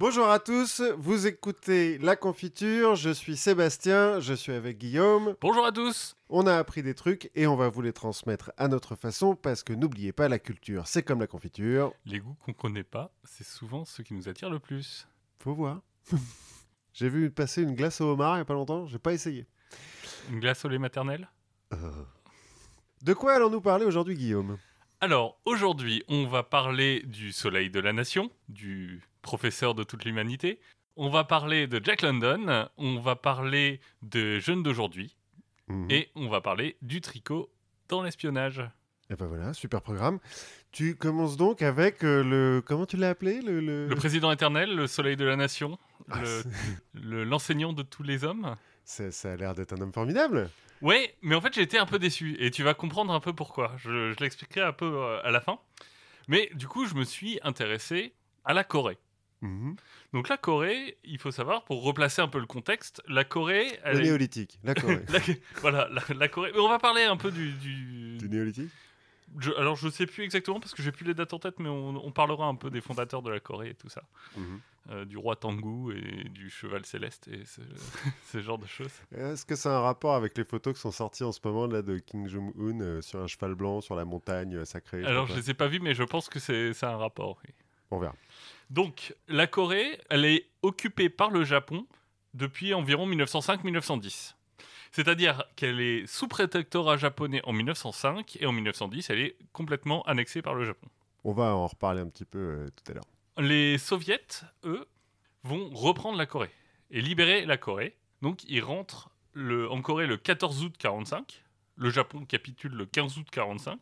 Bonjour à tous, vous écoutez La Confiture, je suis Sébastien, je suis avec Guillaume. Bonjour à tous On a appris des trucs et on va vous les transmettre à notre façon parce que n'oubliez pas, la culture, c'est comme la confiture. Les goûts qu'on connaît pas, c'est souvent ceux qui nous attirent le plus. Faut voir. J'ai vu passer une glace au homard il y a pas longtemps, j'ai pas essayé. Une glace au lait maternel? De quoi allons-nous parler aujourd'hui, Guillaume? Alors, aujourd'hui, on va parler du soleil de la nation, du professeur de toute l'humanité. On va parler de Jack London, on va parler de jeunes d'aujourd'hui, Mhm. et on va parler du tricot dans l'espionnage. Et ben voilà, super programme. Tu commences donc avec euh, le... Comment tu l'as appelé le, le- Le président éternel, le soleil de la nation, Ah, le- l'enseignant de tous les hommes. ça, ça a l'air d'être un homme formidable. Ouais, mais en fait j'ai été un peu déçu et tu vas comprendre un peu pourquoi. Je, je l'expliquerai un peu euh, à la fin. Mais du coup, je me suis intéressé à la Corée. Mhm. Donc la Corée, il faut savoir, pour replacer un peu le contexte, la Corée... Le est- néolithique, d'accord. ouais. la- voilà, la, la Corée... Mais on va parler un peu du... du- du néolithique je- alors je sais plus exactement parce que j'ai plus les dates en tête, mais on, on parlera un peu des fondateurs de la Corée et tout ça. Mhm. Euh, du roi Tangu et du cheval céleste et ce, ce genre de choses. Est-ce que a un rapport avec les photos qui sont sorties en ce moment là de Kim Jong-un euh, sur un cheval blanc sur la montagne euh, sacrée Alors je pas les ai pas vus, mais je pense que c'est un rapport. oui. On verra. Donc, la Corée, elle est occupée par le Japon depuis environ 1905-1910. C'est-à-dire qu'elle est sous protectorat japonais en 1905 et en 1910, elle est complètement annexée par le Japon. On va en reparler un petit peu euh, tout à l'heure. Les soviets, eux, vont reprendre la Corée et libérer la Corée. Donc, ils rentrent le- en Corée le 14 août 45. Le Japon capitule le 15 août 45.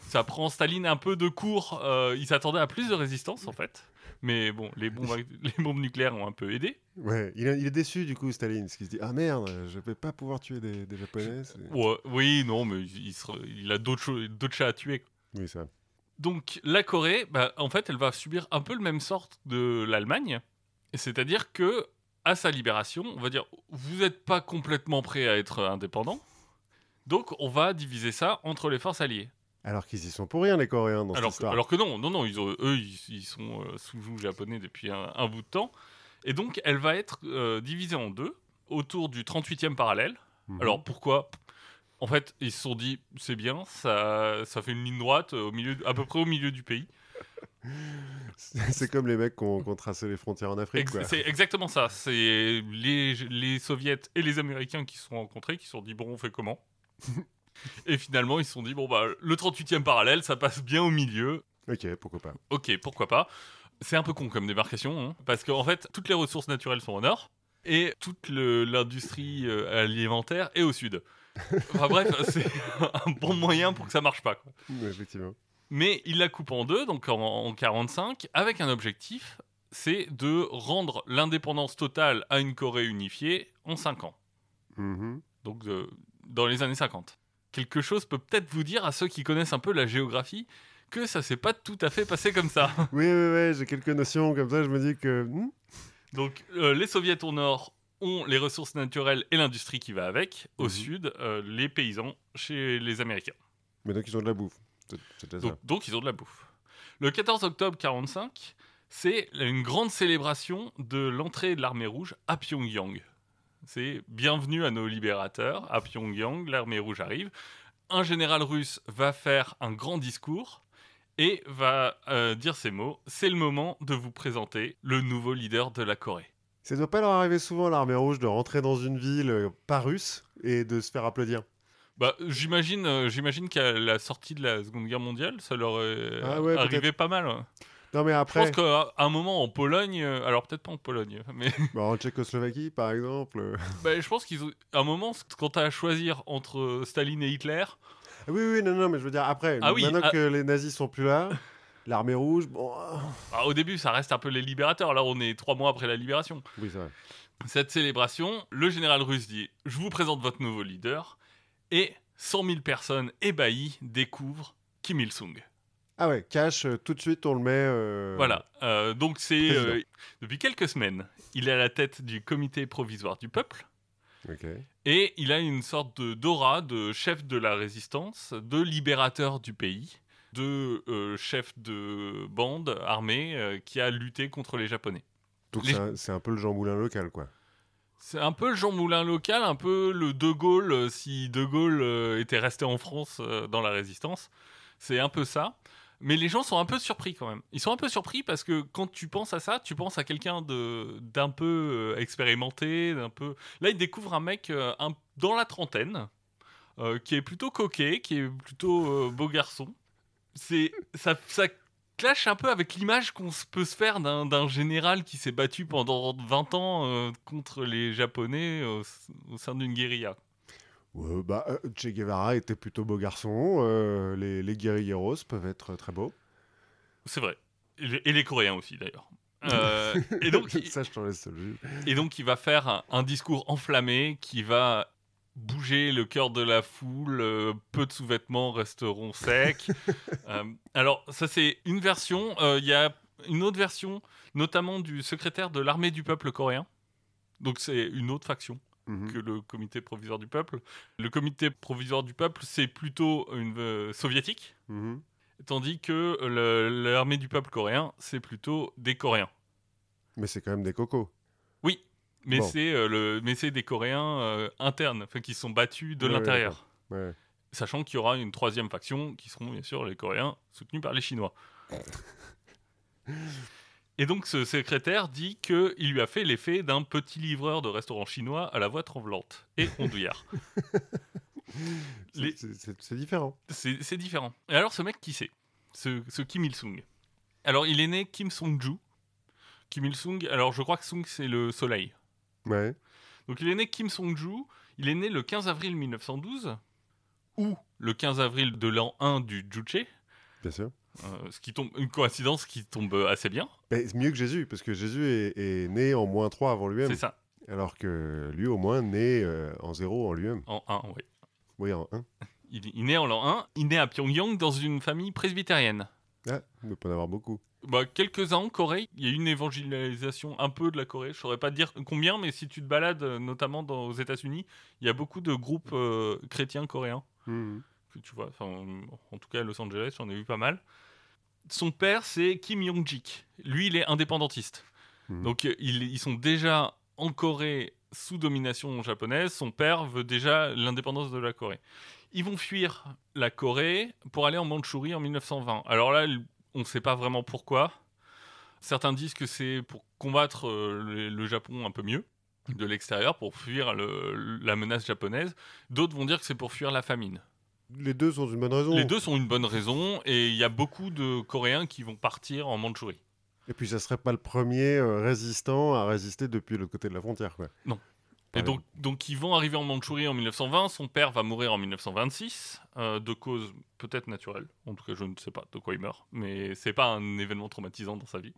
Ça prend Staline un peu de court. euh, il s'attendait à plus de résistance, en fait. Mais bon, les bombes, les bombes nucléaires ont un peu aidé. Ouais, il, est- il est déçu du coup, Staline, parce qu'il se dit Ah merde, je vais pas pouvoir tuer des, des Japonais. Ouais, oui, non, mais il, a d'autres chats à tuer. Oui, ça. Donc la Corée, bah, en fait, elle va subir un peu le même sort de l'Allemagne. C'est-à-dire que à sa libération, on va dire, vous n'êtes pas complètement prêt à être indépendant. Donc on va diviser ça entre les forces alliées. Alors qu'ils y sont pour rien, les Coréens, dans Alors cette que, histoire. alors que non, non, non, ils ont- eux, ils, ils sont euh, sous japonais depuis un, un bout de temps. Et donc elle va être euh, divisée en deux autour du 38e parallèle. Mhm. Alors pourquoi? En fait, ils se sont dit c'est bien, ça, ça fait une ligne droite au milieu, à peu près au milieu du pays. c'est comme les mecs qui ont, qui ont tracé les frontières en Afrique. Ex- c'est exactement ça. C'est les, les soviets et les américains qui se sont rencontrés, qui se sont dit bon, on fait comment? Et finalement, ils se sont dit bon bah le 38e parallèle, ça passe bien au milieu. Ok, pourquoi pas. Ok, pourquoi pas. C'est un peu con comme démarcation, hein, parce qu'en fait, toutes les ressources naturelles sont au nord et toute l'industrie euh, alimentaire est au sud. Enfin bref, c'est un bon moyen pour que ça marche pas. quoi. Ouais, effectivement. Mais il la coupe en deux, donc en, en 45, avec un objectif, c'est de rendre l'indépendance totale à une Corée unifiée en 5 ans. Mhm. Donc de- dans les années 50. Quelque chose peut peut-être vous dire à ceux qui connaissent un peu la géographie que ça s'est pas tout à fait passé comme ça. Oui, oui, oui, j'ai quelques notions comme ça, je me dis que. hmm, Donc euh, les soviets au nord ont les ressources naturelles et l'industrie qui va avec. Au Mhm. sud, euh, les paysans chez les Américains. Mais donc ils ont de la bouffe. Ça. Donc ils ont de la bouffe. Le 14 octobre 45, c'est une grande célébration de l'entrée de l'armée rouge à Pyongyang. C'est bienvenue à nos libérateurs. À Pyongyang, l'armée rouge arrive. Un général russe va faire un grand discours et va euh, dire ces mots. C'est le moment de vous présenter le nouveau leader de la Corée. Ça doit pas leur arriver souvent, l'armée rouge, de rentrer dans une ville euh, pas russe et de se faire applaudir. Bah, j'imagine, euh, j'imagine qu'à la sortie de la Seconde Guerre mondiale, ça leur est Ah ouais, arrivé pas mal. ouais. Non, mais Je après, pense qu'à un moment en Pologne, euh, alors peut-être pas en Pologne, mais bah, en Tchécoslovaquie, par exemple. euh, bah, je pense qu'ils ont. À un moment, quand tu as à choisir entre Staline et Hitler, Ah Oui, oui, non, non, mais je veux dire, après, Ah oui, maintenant ah- que les nazis sont plus là, l'armée rouge, bon. ah, bah, au début, ça reste un peu les libérateurs. Là, on est trois mois après la libération. Oui, c'est vrai. Cette célébration, le général russe dit Je vous présente votre nouveau leader. Et 100 000 personnes ébahies découvrent Kim Il-sung. Ah ouais, cash, euh, tout de suite, on le met. euh, Voilà. Euh, donc, c'est. depuis quelques semaines, il est à la tête du comité provisoire du peuple. Et il a une sorte de d'aura de chef de la résistance, de libérateur du pays, de chef de bande armée qui a lutté contre les Japonais. Donc Les- c'est un- un peu le Jean Moulin local, quoi. C'est un peu le Jean Moulin local, un peu le De Gaulle si De Gaulle était resté en France dans la résistance. C'est un peu ça. Mais les gens sont un peu surpris quand même. Ils sont un peu surpris parce que quand tu penses à ça, tu penses à quelqu'un de d'un peu euh, expérimenté, d'un peu. Là, ils découvrent un mec euh, dans la trentaine, euh, qui est plutôt coquet, qui est plutôt beau garçon. C'est ça, ça clash un peu avec l'image qu'on peut se faire d'un général qui s'est battu pendant 20 ans contre les Japonais au sein d'une guérilla. Ouais, bah, euh, Che Guevara était plutôt beau garçon. euh, les, les guerrilleros peuvent être très beaux. C'est vrai. Et les, et les Coréens aussi d'ailleurs. Euh, et, donc, il, ça, je t'en laisse le juge. et donc il va faire un, un discours enflammé qui va bouger le cœur de la foule. euh, peu de sous-vêtements resteront secs. Euh, alors ça c'est une version. Il y a une autre version, notamment du secrétaire de l'armée du peuple coréen. Donc c'est une autre faction. Mhm. que le comité provisoire du peuple. Le comité provisoire du peuple, c'est plutôt une euh, soviétique, Mhm. tandis que l'armée du peuple coréen, c'est plutôt des Coréens. Mais c'est quand même des cocos. Oui, mais Bon. c'est euh, le, mais c'est des Coréens euh, internes, enfin qui sont battus de Ouais, ouais, l'intérieur. Ouais. Sachant qu'il y aura une troisième faction qui seront bien sûr les Coréens soutenus par les Chinois. Et donc ce secrétaire dit qu'il lui a fait l'effet d'un petit livreur de restaurant chinois à la voix tremblante et ondouillard. C'est- Les- différent. C'est différent. Et alors, ce mec, qui c'est? Ce, ce Kim Il-sung. Alors, il est né Kim Song-ju. Kim Il-sung, alors je crois que Sung, c'est le soleil. Ouais. Donc, il est né Kim Song-ju. Il est né le 15 avril 1912, ou le 15 avril de l'an 1 du Juche. Bien sûr. Euh, ce qui tombe, une coïncidence qui tombe assez bien. C'est mieux que Jésus, parce que Jésus est, est né en moins 3 avant lui-même. C'est ça, Alors que lui, au moins, né euh, en 0 en lui-même. en 1, oui. Oui, en 1. Il, il naît en l'an 1. Il naît à Pyongyang dans une famille presbytérienne. Ah, il ne peut en avoir beaucoup. Bah, quelques-uns en Corée, il y a eu une évangélisation un peu de la Corée. Je saurais pas te dire combien, mais si tu te balades, euh, notamment dans, aux États-Unis, il y a beaucoup de groupes euh, chrétiens coréens Mhm. que tu vois. Enfin, en tout cas, à Los Angeles, j'en ai vu pas mal. Son père, c'est Kim Yong-jik. Lui, il est indépendantiste. Mhm. Donc, euh, ils, ils sont déjà en Corée sous domination japonaise. Son père veut déjà l'indépendance de la Corée. Ils vont fuir la Corée pour aller en Mandchourie en 1920. Alors là, on ne sait pas vraiment pourquoi. Certains disent que c'est pour combattre euh, le, le Japon un peu mieux de l'extérieur, pour fuir le- la menace japonaise. D'autres vont dire que c'est pour fuir la famine. Les deux sont une bonne raison. Les deux sont une bonne raison, et il y a beaucoup de Coréens qui vont partir en Mandchourie. Et puis, ça serait pas le premier euh, résistant à résister depuis l'autre côté de la frontière. Quoi. Non. Et donc, donc ils vont arriver en Mandchourie en 1920. Son père va mourir en 1926, euh, de cause peut-être naturelle. En tout cas, je ne sais pas de quoi il meurt, mais c'est pas un événement traumatisant dans sa vie.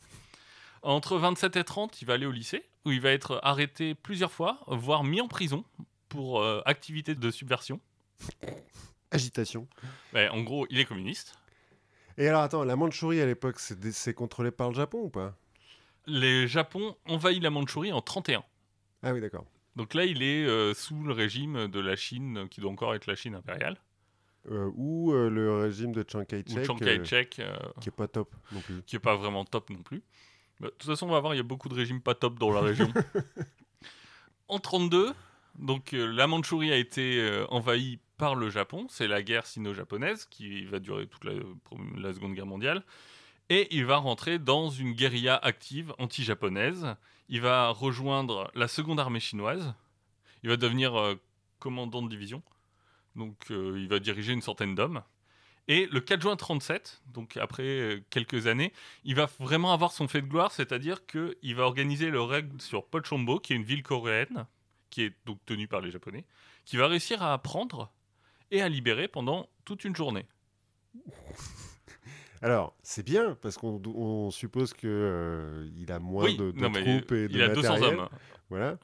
Entre 27 et 30, il va aller au lycée, où il va être arrêté plusieurs fois, voire mis en prison pour euh, activité de subversion. Agitation. Ouais, en gros, il est communiste. Et alors, attends, la Mandchourie à l'époque, c'est contrôlé par le Japon ou pas? Le Japon envahit la Mandchourie en 31. Ah oui, d'accord. Donc là, il est euh, sous le régime de la Chine, qui doit encore être la Chine impériale, Euh, ou euh, le régime de Chiang Kai-shek, Chiang Kai-shek, qui est pas top non plus. qui est pas vraiment top non plus. Bah, de toute façon, on va voir, il y a beaucoup de régimes pas top dans la région. en 32, donc la Mandchourie a été envahie par le Japon. C'est la guerre sino-japonaise qui va durer toute la, Seconde Guerre mondiale. Et il va rentrer dans une guérilla active anti-japonaise. Il va rejoindre la seconde armée chinoise. Il va devenir euh, commandant de division. Donc euh, il va diriger une centaine d'hommes. Et le 4 juin 37, donc après euh, quelques années, il va vraiment avoir son fait de gloire, c'est-à-dire qu'il va organiser le raid sur Pochombo, qui est une ville coréenne, qui est donc tenue par les Japonais, qui va réussir à prendre et à libérer pendant toute une journée. Alors, c'est bien, parce qu'on on suppose qu'il il a moins oui, de, de non, troupes et de il a 200 matériel. hommes. Voilà.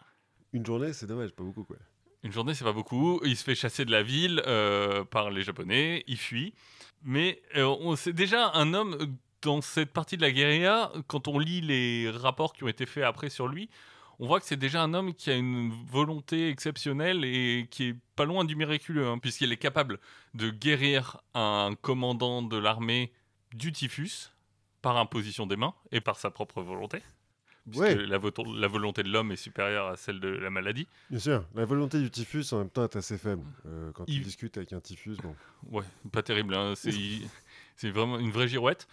Une journée, c'est dommage, pas beaucoup quoi. Une journée, c'est pas beaucoup. Il se fait chasser de la ville euh, par les Japonais. Il fuit. Mais euh, c'est déjà un homme euh, dans cette partie de la guérilla. Quand on lit les rapports qui ont été faits après sur lui, on voit que c'est déjà un homme qui a une volonté exceptionnelle et qui est pas loin du miraculeux, hein, puisqu'il est capable de guérir un commandant de l'armée du typhus par imposition des mains et par sa propre volonté. Ouais. la, vo- la volonté de l'homme est supérieure à celle de la maladie. Bien sûr, la volonté du typhus en même temps est assez faible. Euh, quand tu Il- discutes avec un typhus, bon. Ouais, pas terrible. hein, c'est vraiment une vraie girouette.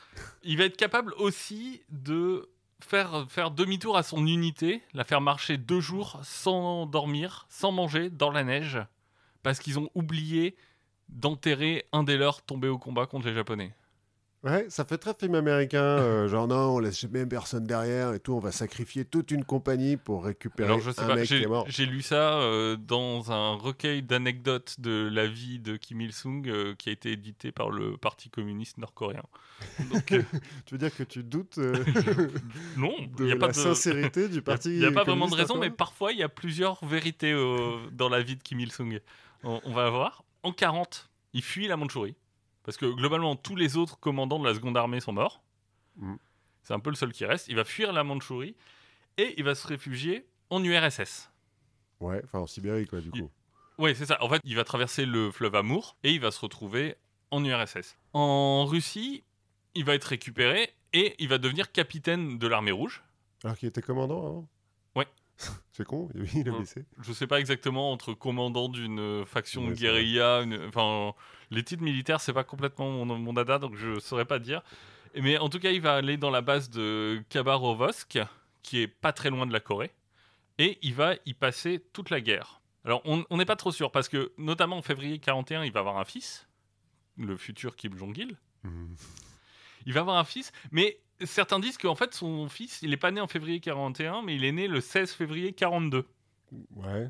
Il va être capable aussi de faire, faire demi-tour à son unité, la faire marcher deux jours sans dormir, sans manger, dans la neige, parce qu'ils ont oublié d'enterrer un des leurs tombé au combat contre les Japonais. Ouais, ça fait très film américain, euh, genre non, on laisse même personne derrière et tout, on va sacrifier toute une compagnie pour récupérer Alors je sais un pas, mec qui j'ai est mort. j'ai lu ça euh, dans un recueil d'anecdotes de la vie de Kim Il-sung euh, qui a été édité par le Parti communiste nord-coréen. Tu veux dire que tu doutes non, de la de... sincérité du parti Il n'y a, pas vraiment de raison, mais parfois il y a plusieurs vérités dans la vie de Kim Il-sung. On, on va voir. En 40, il fuit la Mandchourie. Parce que globalement, tous les autres commandants de la seconde armée sont morts. Mm. C'est un peu le seul qui reste. Il va fuir la Mandchourie et il va se réfugier en URSS. Ouais, enfin en Sibérie quoi du Il- coup. Oui, c'est ça. En fait, il va traverser le fleuve Amour et il va se retrouver en URSS. En Russie, il va être récupéré et il va devenir capitaine de l'armée rouge. Alors qu'il était commandant avant Ouais. C'est con, il a Ouais. blessé. je sais pas exactement entre commandant d'une euh, faction Ouais, de guérilla, une- enfin les titres militaires c'est pas complètement mon, mon dada donc je saurais pas dire. Mais en tout cas il va aller dans la base de Khabarovsk qui est pas très loin de la Corée et il va y passer toute la guerre. Alors on n'est pas trop sûr parce que notamment en février 41 il va avoir un fils, le futur Kim Jong-il. Mhm. Il va avoir un fils, mais certains disent qu'en fait son fils il est pas né en février 41 mais il est né le 16 février 42 Ouais.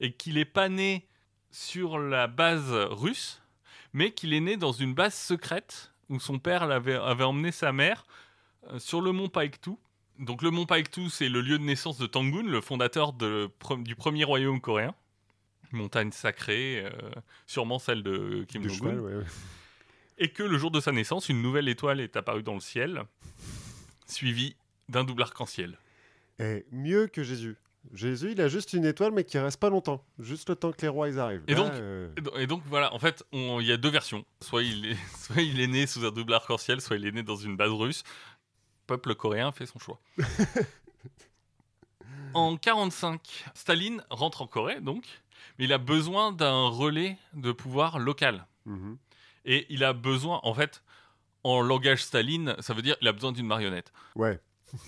et qu'il n'est pas né sur la base russe, mais qu'il est né dans une base secrète où son père l'avait, avait emmené sa mère euh, sur le mont Paektu. Donc le mont Paektu, c'est le lieu de naissance de Tangun, le fondateur de- du premier royaume coréen. Montagne sacrée, euh, sûrement celle de Kim Jong-un. ouais. ouais. Et que le jour de sa naissance, une nouvelle étoile est apparue dans le ciel, suivie d'un double arc-en-ciel. Et mieux que Jésus. Jésus, il a juste une étoile, mais qui reste pas longtemps. Juste le temps que les rois ils arrivent. Et Là, donc- euh, Et do- Et donc voilà, en fait, il y a deux versions. Soit il, est, soit il est né sous un double arc-en-ciel, soit il est né dans une base russe. Le peuple coréen fait son choix. en 45, Staline rentre en Corée, donc, mais il a besoin d'un relais de pouvoir local. mhm. Et il a besoin, en fait, en langage Staline, ça veut dire il a besoin d'une marionnette. Ouais.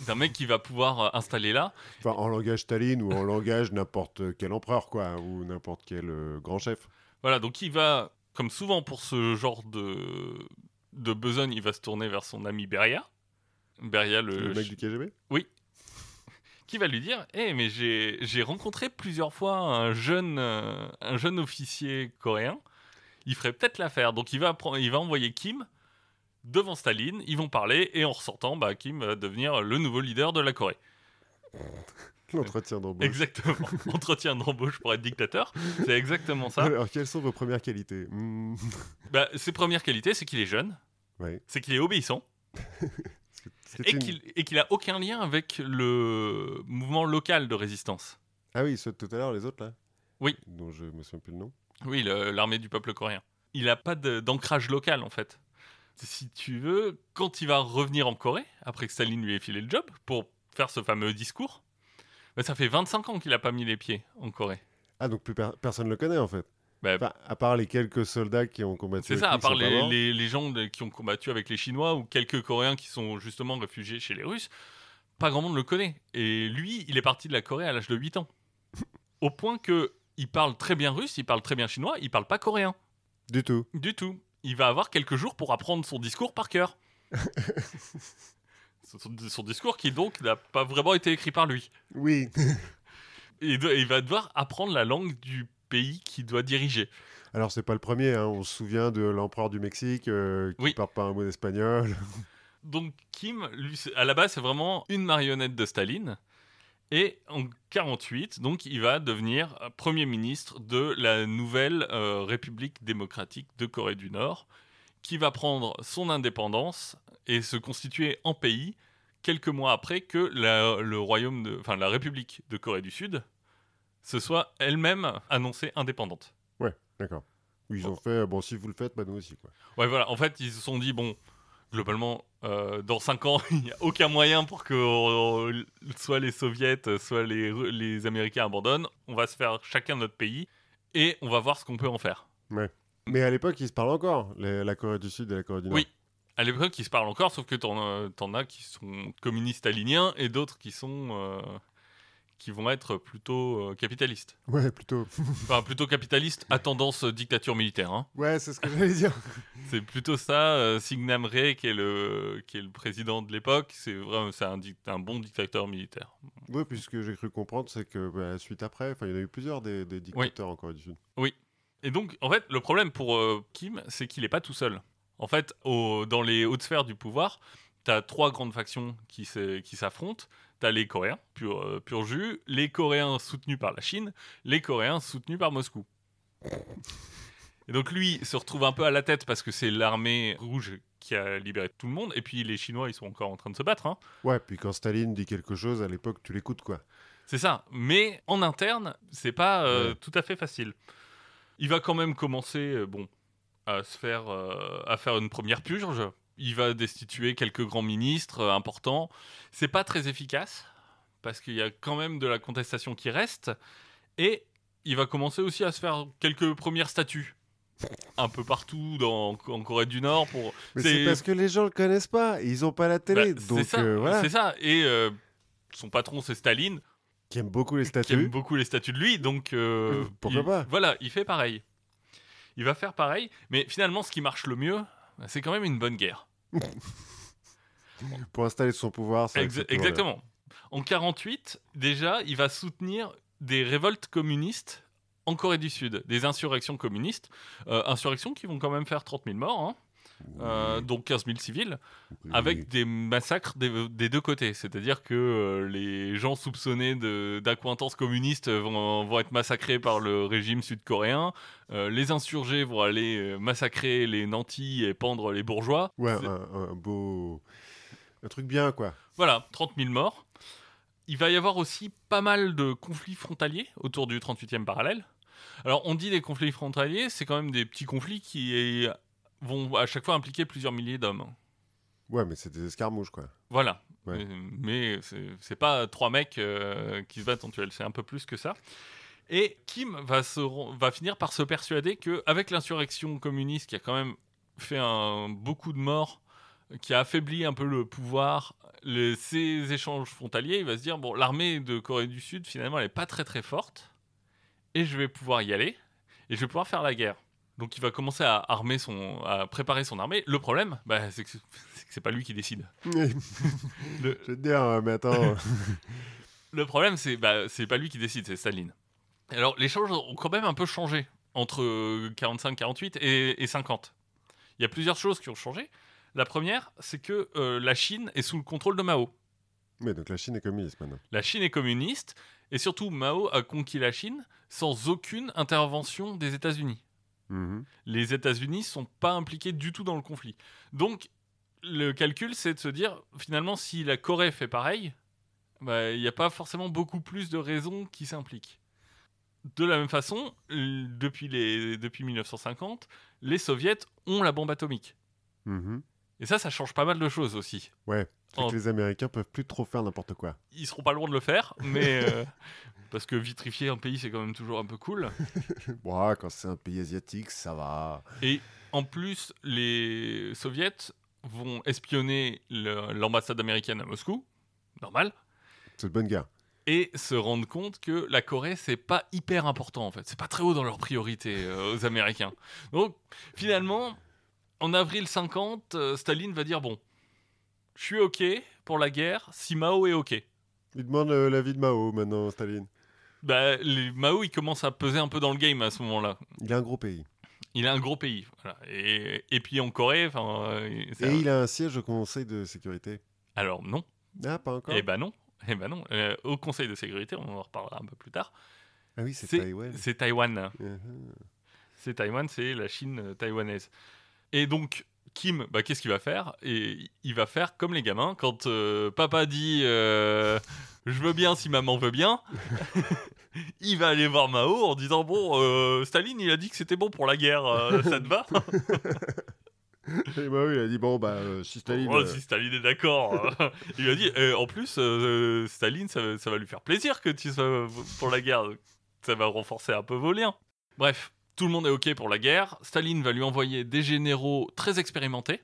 D'un mec qui va pouvoir euh, installer là. Enfin, en langage Staline ou en langage n'importe quel empereur, quoi, ou n'importe quel euh, grand chef. Voilà, donc il va, comme souvent pour ce genre de, de besogne, il va se tourner vers son ami Beria. Beria, le, le mec du KGB qui va lui dire Eh, mais j'ai j'ai rencontré plusieurs fois un jeune, euh, un jeune officier coréen. Il ferait peut-être l'affaire. Donc il va, prendre- il va envoyer Kim devant Staline. Ils vont parler et en ressortant, bah, Kim va devenir le nouveau leader de la Corée. L'entretien d'embauche. Exactement. Entretien d'embauche pour être dictateur. C'est exactement ça. Alors, quelles sont vos premières qualités? Hmm. Bah, ses premières qualités, c'est qu'il est jeune, Ouais. c'est qu'il est obéissant. Et une- qu'il qu'il a aucun lien avec le mouvement local de résistance. Ah oui, ceux de tout à l'heure, les autres, là? Oui. Dont je me souviens plus le nom. Oui, l'armée du peuple coréen. Il n'a pas d'ancrage local en fait. Si tu veux, quand il va revenir en Corée, après que Staline lui ait filé le job, pour faire ce fameux discours, bah, ça fait 25 ans qu'il n'a pas mis les pieds en Corée. Ah, donc plus per- personne ne le connaît, en fait. Bah, Enfin, à part les quelques soldats qui ont combattu. C'est ça, à part les, les- les gens qui ont combattu avec les Chinois ou quelques Coréens qui sont justement réfugiés chez les Russes, pas grand monde le connaît. Et lui, il est parti de la Corée à l'âge de 8 ans. Au point que il parle très bien russe, il parle très bien chinois, il parle pas coréen. Du tout. Du tout. Il va avoir quelques jours pour apprendre son discours par cœur. son, son discours qui donc n'a pas vraiment été écrit par lui. Oui. Et de- il va devoir apprendre la langue du pays qu'il doit diriger. Alors, c'est pas le premier. hein. On se souvient de l'empereur du Mexique euh, qui Oui. parle pas un mot d'espagnol. Donc Kim, lui, à la base, c'est vraiment une marionnette de Staline. Et en 48, donc, il va devenir euh, Premier ministre de la nouvelle euh, République démocratique de Corée du Nord, qui va prendre son indépendance et se constituer en pays quelques mois après que la, le royaume de, enfin, la République de Corée du Sud se soit elle-même annoncée indépendante. Ouais, d'accord. Ils ont fait, bon, si vous le faites, bah nous aussi, quoi. Ouais, voilà. En fait, ils se sont dit bon, globalement, euh, dans 5 ans, il n'y a aucun moyen pour que euh, soit les soviets, soit les, Américains abandonnent. On va se faire chacun notre pays et on va voir ce qu'on peut en faire. Mais à l'époque, ils se parlent encore, les- la Corée du Sud et la Corée du Nord. Oui. À l'époque, ils se parlent encore, sauf que t'en as- qui sont communistes staliniens et d'autres qui sont euh, qui vont être plutôt euh, capitalistes. Ouais, plutôt. Enfin, plutôt capitalistes à tendance euh, dictature militaire. hein. Ouais, c'est ce que j'allais dire. C'est plutôt ça. euh, Signam Rey, qui est le qui est le président de l'époque, c'est vraiment c'est un, un bon dictateur militaire. Oui, puisque j'ai cru comprendre, c'est que bah, suite après, enfin, il y en a eu plusieurs des, des dictateurs en Corée du Sud. Et donc, en fait, le problème pour euh, Kim, c'est qu'il n'est pas tout seul. En fait, au- dans les hautes sphères du pouvoir, tu as trois grandes factions qui se- qui s'affrontent. Tu as les Coréens, pur, euh, pur jus, les Coréens soutenus par la Chine, les Coréens soutenus par Moscou. Et donc lui se retrouve un peu à la tête parce que c'est l'armée rouge qui a libéré tout le monde. Et puis les Chinois, ils sont encore en train de se battre. hein. Ouais, puis quand Staline dit quelque chose, à l'époque, tu l'écoutes, quoi. C'est ça. Mais en interne, c'est pas euh, Ouais. tout à fait facile. Il va quand même commencer, euh, bon, à se faire, euh, à faire une première purge. Il va destituer quelques grands ministres euh, importants. C'est pas très efficace parce qu'il y a quand même de la contestation qui reste. Et il va commencer aussi à se faire quelques premières statues. Un peu partout dans, en Corée du Nord pour. Mais C'est- parce que les gens le connaissent pas, ils ont pas la télé, Bah, donc c'est ça. euh, voilà. C'est ça. Et euh, son patron, c'est Staline. Qui aiment beaucoup les qui aime statues. beaucoup les statues de lui, donc Euh, pourquoi il- pas? Voilà, il fait pareil. Il va faire pareil, mais finalement, ce qui marche le mieux, c'est quand même une bonne guerre. Pour installer son pouvoir, c'est Exa- exactement. En 48, déjà, il va soutenir des révoltes communistes en Corée du Sud, des insurrections communistes, euh, insurrections qui vont quand même faire 30 000 morts, hein, euh, donc 15 000 civils. avec des massacres des, des deux côtés. C'est-à-dire que euh, les gens soupçonnés d'accointances communistes vont, vont être massacrés par le régime sud-coréen. Euh, les insurgés vont aller massacrer les nantis et pendre les bourgeois. Ouais, un, un beau. Un truc bien, quoi. Voilà, 30 000 morts. Il va y avoir aussi pas mal de conflits frontaliers autour du 38e parallèle. Alors, on dit des conflits frontaliers, c'est quand même des petits conflits qui vont à chaque fois impliquer plusieurs milliers d'hommes. Ouais, mais c'est des escarmouches, quoi. Voilà. Ouais. Euh, Mais c'est c'est pas trois mecs euh, qui se battent en duel, c'est un peu plus que ça. Et Kim va, se, va finir par se persuader qu'avec l'insurrection communiste qui a quand même fait un, beaucoup de morts, qui a affaibli un peu le pouvoir, le- ces échanges frontaliers, il va se dire bon, l'armée de Corée du Sud, finalement, elle n'est pas très très forte, et je vais pouvoir y aller, et je vais pouvoir faire la guerre. Donc il va commencer à armer son, à préparer son armée. Le problème, bah, c'est que c'est pas lui qui décide. Je Le, vais te dire, euh, mais attends. le problème, c'est bah, c'est pas lui qui décide, c'est Staline. Alors, les choses ont quand même un peu changé entre euh, 45, 48 et, et 50. Il y a plusieurs choses qui ont changé. La première, c'est que euh, la Chine est sous le contrôle de Mao. mais donc la Chine est communiste maintenant. La Chine est communiste et surtout Mao a conquis la Chine sans aucune intervention des États-Unis. Mhm. Les États-Unis sont pas impliqués du tout dans le conflit. Donc, le calcul, c'est de se dire, finalement, si la Corée fait pareil, bah, il n'y a pas forcément beaucoup plus de raisons qui s'impliquent. De la même façon, depuis, les, depuis 1950, les soviets ont la bombe atomique. Mhm. Et ça, ça change pas mal de choses aussi. Ouais. Fait Oh. que les Américains peuvent plus trop faire n'importe quoi. Ils seront pas loin de le faire, mais... euh, parce que vitrifier un pays, c'est quand même toujours un peu cool. Bon, quand c'est un pays asiatique, ça va. Et en plus, les soviets vont espionner l'ambassade américaine à Moscou, normal, C'est de bonne guerre. et se rendre compte que la Corée, c'est pas hyper important en fait. C'est pas très haut dans leurs priorités euh, aux Américains. Donc finalement, en avril 50, euh, Staline va dire bon, je suis ok pour la guerre si Mao est ok. Il demande euh, l'avis de Mao maintenant, Staline. Bah, les- Mao, il commence à peser un peu dans le game à ce moment-là. Il a un gros pays. Il a un gros pays, voilà. Et, et puis en Corée, euh, Et un- il a un siège au Conseil de sécurité. alors non. Ah, pas encore Eh ben non. Eh ben non. Euh, au Conseil de sécurité, on en reparlera un peu plus tard. Ah oui, c'est Taïwan. c'est Taïwan. Mhm. C'est Taïwan, c'est la Chine euh, taïwanaise. Et donc, Kim, bah, qu'est-ce qu'il va faire? Et il va faire comme les gamins. Quand euh, papa dit euh, Je veux bien si maman veut bien, il va aller voir Mao en disant Bon, euh, Staline, il a dit que c'était bon pour la guerre, euh, ça te va? Et bah oui, il a dit bon, bah, euh, si Staline. Oh, euh, si Staline est d'accord. il lui a dit, en plus, euh, Staline, ça va lui faire plaisir que tu sois pour la guerre. Ça va renforcer un peu vos liens. Bref, tout le monde est OK pour la guerre. Staline va lui envoyer des généraux très expérimentés.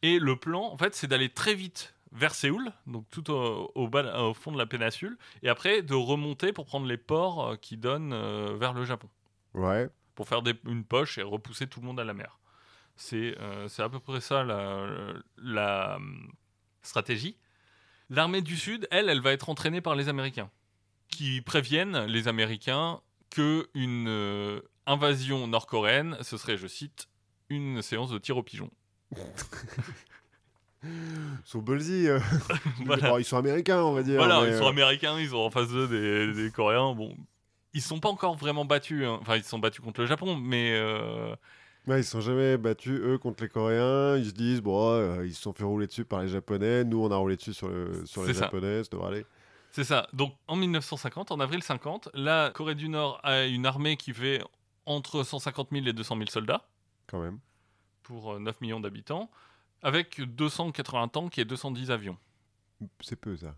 Et le plan, en fait, c'est d'aller très vite vers Séoul, donc tout au, au bas- au fond de la péninsule, et après de remonter pour prendre les ports euh, qui donnent euh, vers le Japon Ouais. pour faire des- une poche et repousser tout le monde à la mer. C'est euh, à peu près ça la, la, stratégie. L'armée du Sud, elle, elle va être entraînée par les Américains, qui préviennent les Américains que une euh, invasion nord-coréenne, ce serait, je cite, une séance de tir au pigeon. Ils sont ballsy. euh. Voilà. Bon, ils sont américains, on va dire. Voilà, mais, ils sont euh, américains, ils ont en face d'eux des, des Coréens. Bon, ils sont pas encore vraiment battus. hein. Enfin, ils se sont battus contre le Japon, mais euh, Ouais, ils sont jamais battus, eux, contre les Coréens. Ils se disent, bon, euh, ils se sont fait rouler dessus par les Japonais. Nous, on a roulé dessus sur, le, sur les ça. Japonais, ça devrait aller. C'est ça. Donc en 1950, en avril 50, la Corée du Nord a une armée qui fait entre 150 000 et 200 000 soldats Quand même. pour euh, 9 millions d'habitants, avec 280 tanks et 210 avions. C'est peu, ça.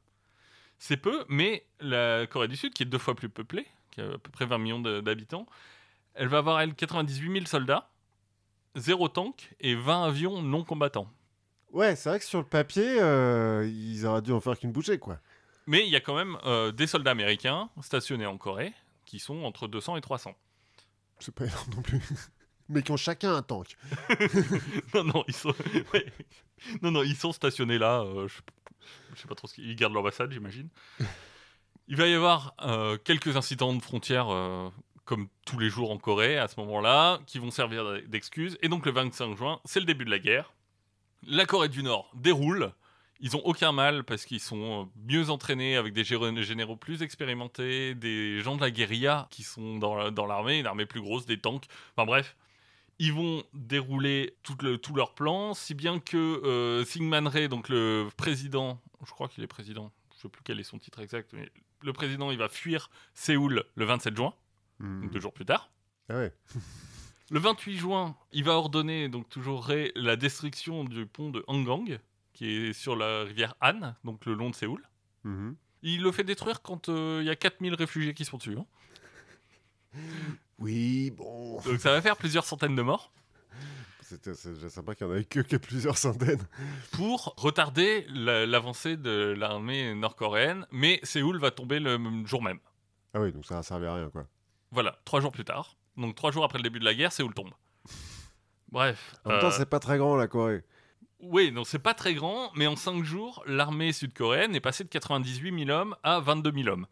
C'est peu, mais la Corée du Sud, qui est deux fois plus peuplée, qui a à peu près 20 millions d'habitants, elle va avoir, elle, 98 000 soldats, zéro tank et 20 avions non combattants. Ouais, c'est vrai que sur le papier, euh, ils auraient dû en faire qu'une bouchée, quoi. Mais il y a quand même euh, des soldats américains stationnés en Corée qui sont entre 200 et 300. C'est pas énorme non plus. Mais qui ont chacun un tank. non, non, ils sont, ouais. non, non, ils sont stationnés là. euh, je... je sais pas trop ce qu'ils ils gardent l'ambassade, j'imagine. Il va y avoir euh, quelques incidents de frontières, euh, comme tous les jours en Corée à ce moment-là, qui vont servir d'excuses. Et donc le 25 juin, c'est le début de la guerre. La Corée du Nord déroule. Ils ont aucun mal parce qu'ils sont euh, mieux entraînés avec des gé- généraux plus expérimentés, des gens de la guérilla qui sont dans, la- dans l'armée, une armée plus grosse, des tanks. Enfin bref, ils vont dérouler tout, le, tout leur plan, si bien que euh, Syngman Rhee, donc le président, je crois qu'il est président, je sais plus quel est son titre exact, mais le président, il va fuir Séoul le 27 juin, Hmm. donc deux jours plus tard. Ah ouais. Le 28 juin, il va ordonner, donc toujours Rhee, la destruction du pont de Hangang, qui est sur la rivière Han, donc le long de Séoul. Mhm. Il le fait détruire quand euh, il y a 4000 réfugiés qui sont dessus. hein. Oui, bon. Donc ça va faire plusieurs centaines de morts. C'est déjà sympa qu'il y en avait que, que plusieurs centaines. pour retarder la- l'avancée de l'armée nord-coréenne, mais Séoul va tomber le jour même. Ah oui, donc ça a servi à rien, quoi. Voilà, trois jours plus tard. Donc trois jours après le début de la guerre, Séoul tombe. Bref. En même temps, euh, c'est pas très grand, la Corée. Oui, donc c'est pas très grand, mais en cinq jours, l'armée sud-coréenne est passée de 98 000 hommes à 22 000 hommes.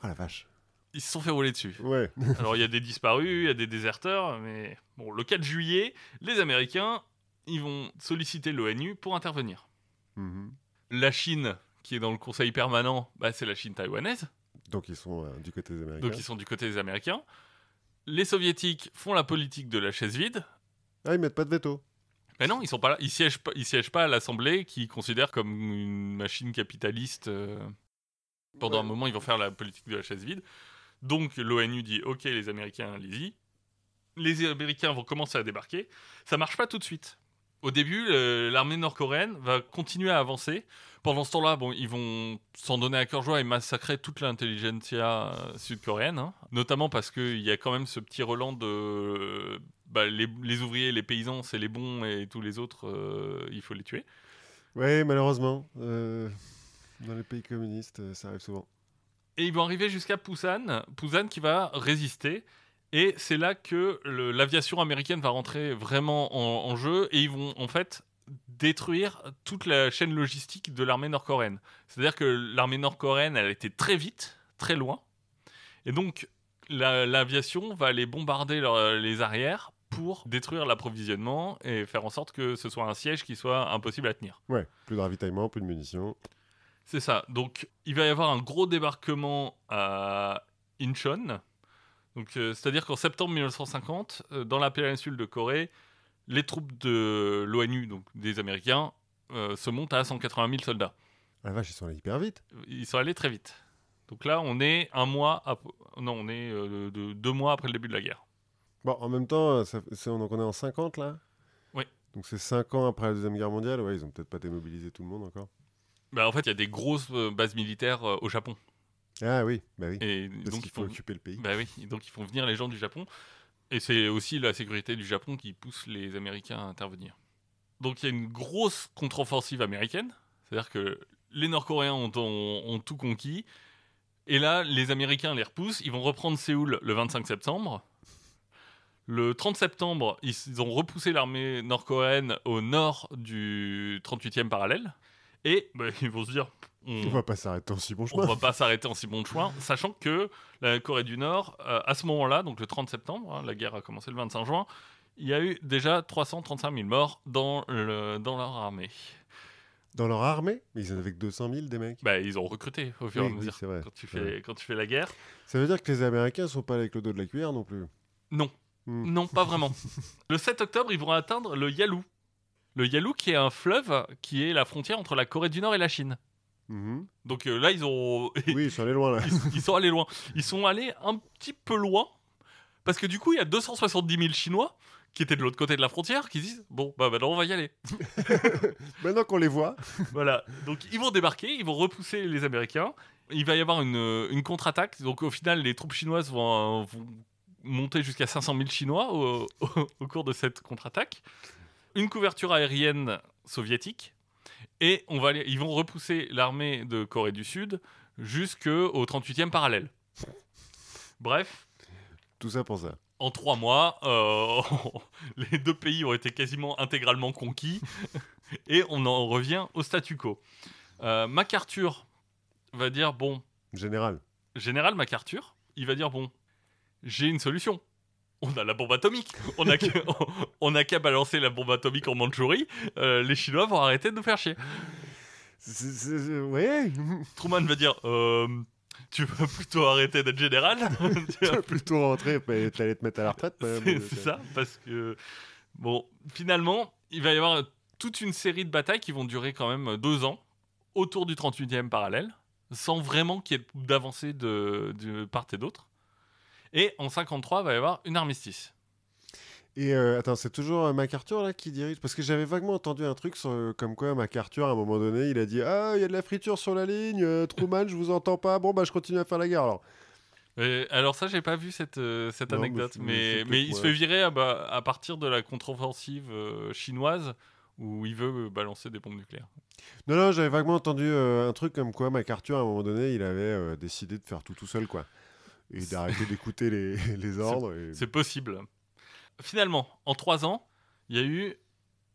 Ah la vache. Ils se sont fait rouler dessus. Ouais. Alors il y a des disparus, il y a des déserteurs, mais bon, le 4 juillet, les Américains, ils vont solliciter l'ONU pour intervenir. Mhm. La Chine, qui est dans le Conseil permanent, bah, c'est la Chine taïwanaise. Donc ils sont euh, du côté des Américains. Donc ils sont du côté des Américains. Les Soviétiques font la politique de la chaise vide. Ah, ils mettent pas de veto. Mais non, ils sont pas là. Ils siègent pas, ils siègent pas à l'Assemblée, qui considère comme une machine capitaliste. euh, Pendant un moment, ils vont faire la politique de la chaise vide. Donc l'ONU dit OK, les Américains, allez-y. Les Américains vont commencer à débarquer. Ça marche pas tout de suite. Au début, l'armée nord-coréenne va continuer à avancer. Pendant ce temps-là, bon, ils vont s'en donner à cœur joie et massacrer toute l'intelligentsia euh, sud-coréenne, hein. notamment parce qu'il y a quand même ce petit relan de bah, les, les ouvriers, les paysans, c'est les bons et tous les autres, euh, il faut les tuer. Ouais, malheureusement. euh, dans les pays communistes, euh, ça arrive souvent. Et ils vont arriver jusqu'à Busan, Busan qui va résister. Et c'est là que l'aviation américaine va rentrer vraiment en, en jeu et ils vont en fait détruire toute la chaîne logistique de l'armée nord-coréenne. C'est-à-dire que l'armée nord-coréenne, elle était très vite, très loin. Et donc la- l'aviation va aller bombarder leur- les arrières pour détruire l'approvisionnement et faire en sorte que ce soit un siège qui soit impossible à tenir. Ouais, plus de ravitaillement, plus de munitions. C'est ça. Donc, il va y avoir un gros débarquement à Incheon. Donc, euh, c'est-à-dire qu'en septembre 1950, euh, dans la péninsule de Corée, les troupes de l'ONU, donc des Américains, euh, se montent à 180 000 soldats. Ah la vache, ils sont allés hyper vite. Ils sont allés très vite. Donc là, on est un mois, non, on est de- deux mois après le début de la guerre. Bon, en même temps, ça- c'est- donc on est en 50 là Oui. Donc c'est 5 ans après la Deuxième Guerre mondiale, ouais, ils ont peut-être pas démobilisé tout le monde encore. Bah, en fait, il y a des grosses euh, bases militaires euh, au Japon. Ah oui, bah oui. Et Parce donc, ils faut font... occuper le pays. bah oui, donc ils font venir les gens du Japon. Et c'est aussi la sécurité du Japon qui pousse les Américains à intervenir. Donc il y a une grosse contre-offensive américaine. C'est-à-dire que les Nord-Coréens ont, ont- ont tout conquis. Et là, les Américains les repoussent. Ils vont reprendre Séoul le 25 septembre. Le 30 septembre, ils, ont repoussé l'armée nord-coréenne au nord du 38e parallèle. Et bah, ils vont se dire, on, On va pas s'arrêter en si bon on chemin. va pas s'arrêter en si bon chemin, sachant que la Corée du Nord, euh, à ce moment-là, donc le 30 septembre, hein, la guerre a commencé le 25 juin, il y a eu déjà 335 000 morts dans, le, dans leur armée. Dans leur armée? Mais ils en avaient que 200 000 des mecs. Bah, ils ont recruté au fur et à oui, mesure quand, tu fais, Ouais. quand tu fais la guerre. Ça veut dire que les Américains sont pas avec le dos de la cuillère non plus? Non, Hmm. non, pas vraiment. le 7 octobre, ils vont atteindre le Yalu. Le Yalu qui est un fleuve qui est la frontière entre la Corée du Nord et la Chine. Mhm. Donc euh, là, ils ont... Oui, ils sont allés loin là. ils, ils sont allés loin. Ils sont allés un petit peu loin parce que du coup, il y a 270 000 Chinois qui étaient de l'autre côté de la frontière qui disent bon bah maintenant on va y aller. Maintenant qu'on les voit. voilà. Donc ils vont débarquer, ils vont repousser les Américains. Il va y avoir une, une contre-attaque. Donc au final, les troupes chinoises vont, vont monter jusqu'à 500 000 Chinois au, au- au cours de cette contre-attaque. Une couverture aérienne soviétique. Et on va aller- ils vont repousser l'armée de Corée du Sud jusqu'au 38e parallèle. Bref, Tout ça pour ça. en trois mois, euh, les deux pays ont été quasiment intégralement conquis et on en revient au statu quo. Euh, MacArthur va dire bon, Général. général MacArthur, il va dire bon, j'ai une solution. On a la bombe atomique. On a qu'à on balancer la bombe atomique en Mandchourie. euh, les Chinois vont arrêter de nous faire chier. Ouais. Truman va dire euh, tu veux plutôt arrêter d'être général Tu vas plutôt rentrer, mais t'allais te mettre à la retraite. C'est ok. ça, parce que bon, finalement, il va y avoir toute une série de batailles qui vont durer quand même deux ans autour du 38e parallèle, sans vraiment qu'il y ait d'avancée de, de part et d'autre. Et en 53, il va y avoir une armistice. Et euh, attends, c'est toujours euh, MacArthur là qui dirige? Parce que j'avais vaguement entendu un truc sur, euh, comme quoi MacArthur, à un moment donné, il a dit Ah, il y a de la friture sur la ligne, euh, Truman, je vous entends pas. Bon, bah, je continue à faire la guerre alors. Et alors ça, j'ai pas vu cette, euh, cette Non, anecdote, mais, il se fait virer à, bah, à partir de la contre-offensive chinoise où il veut balancer des bombes nucléaires. Non, non, j'avais vaguement entendu un truc comme quoi MacArthur, à un moment donné, il avait décidé de faire tout tout seul, quoi. Et d'arrêter d'écouter les, les ordres. et- C'est possible. Finalement, en trois ans, il y a eu,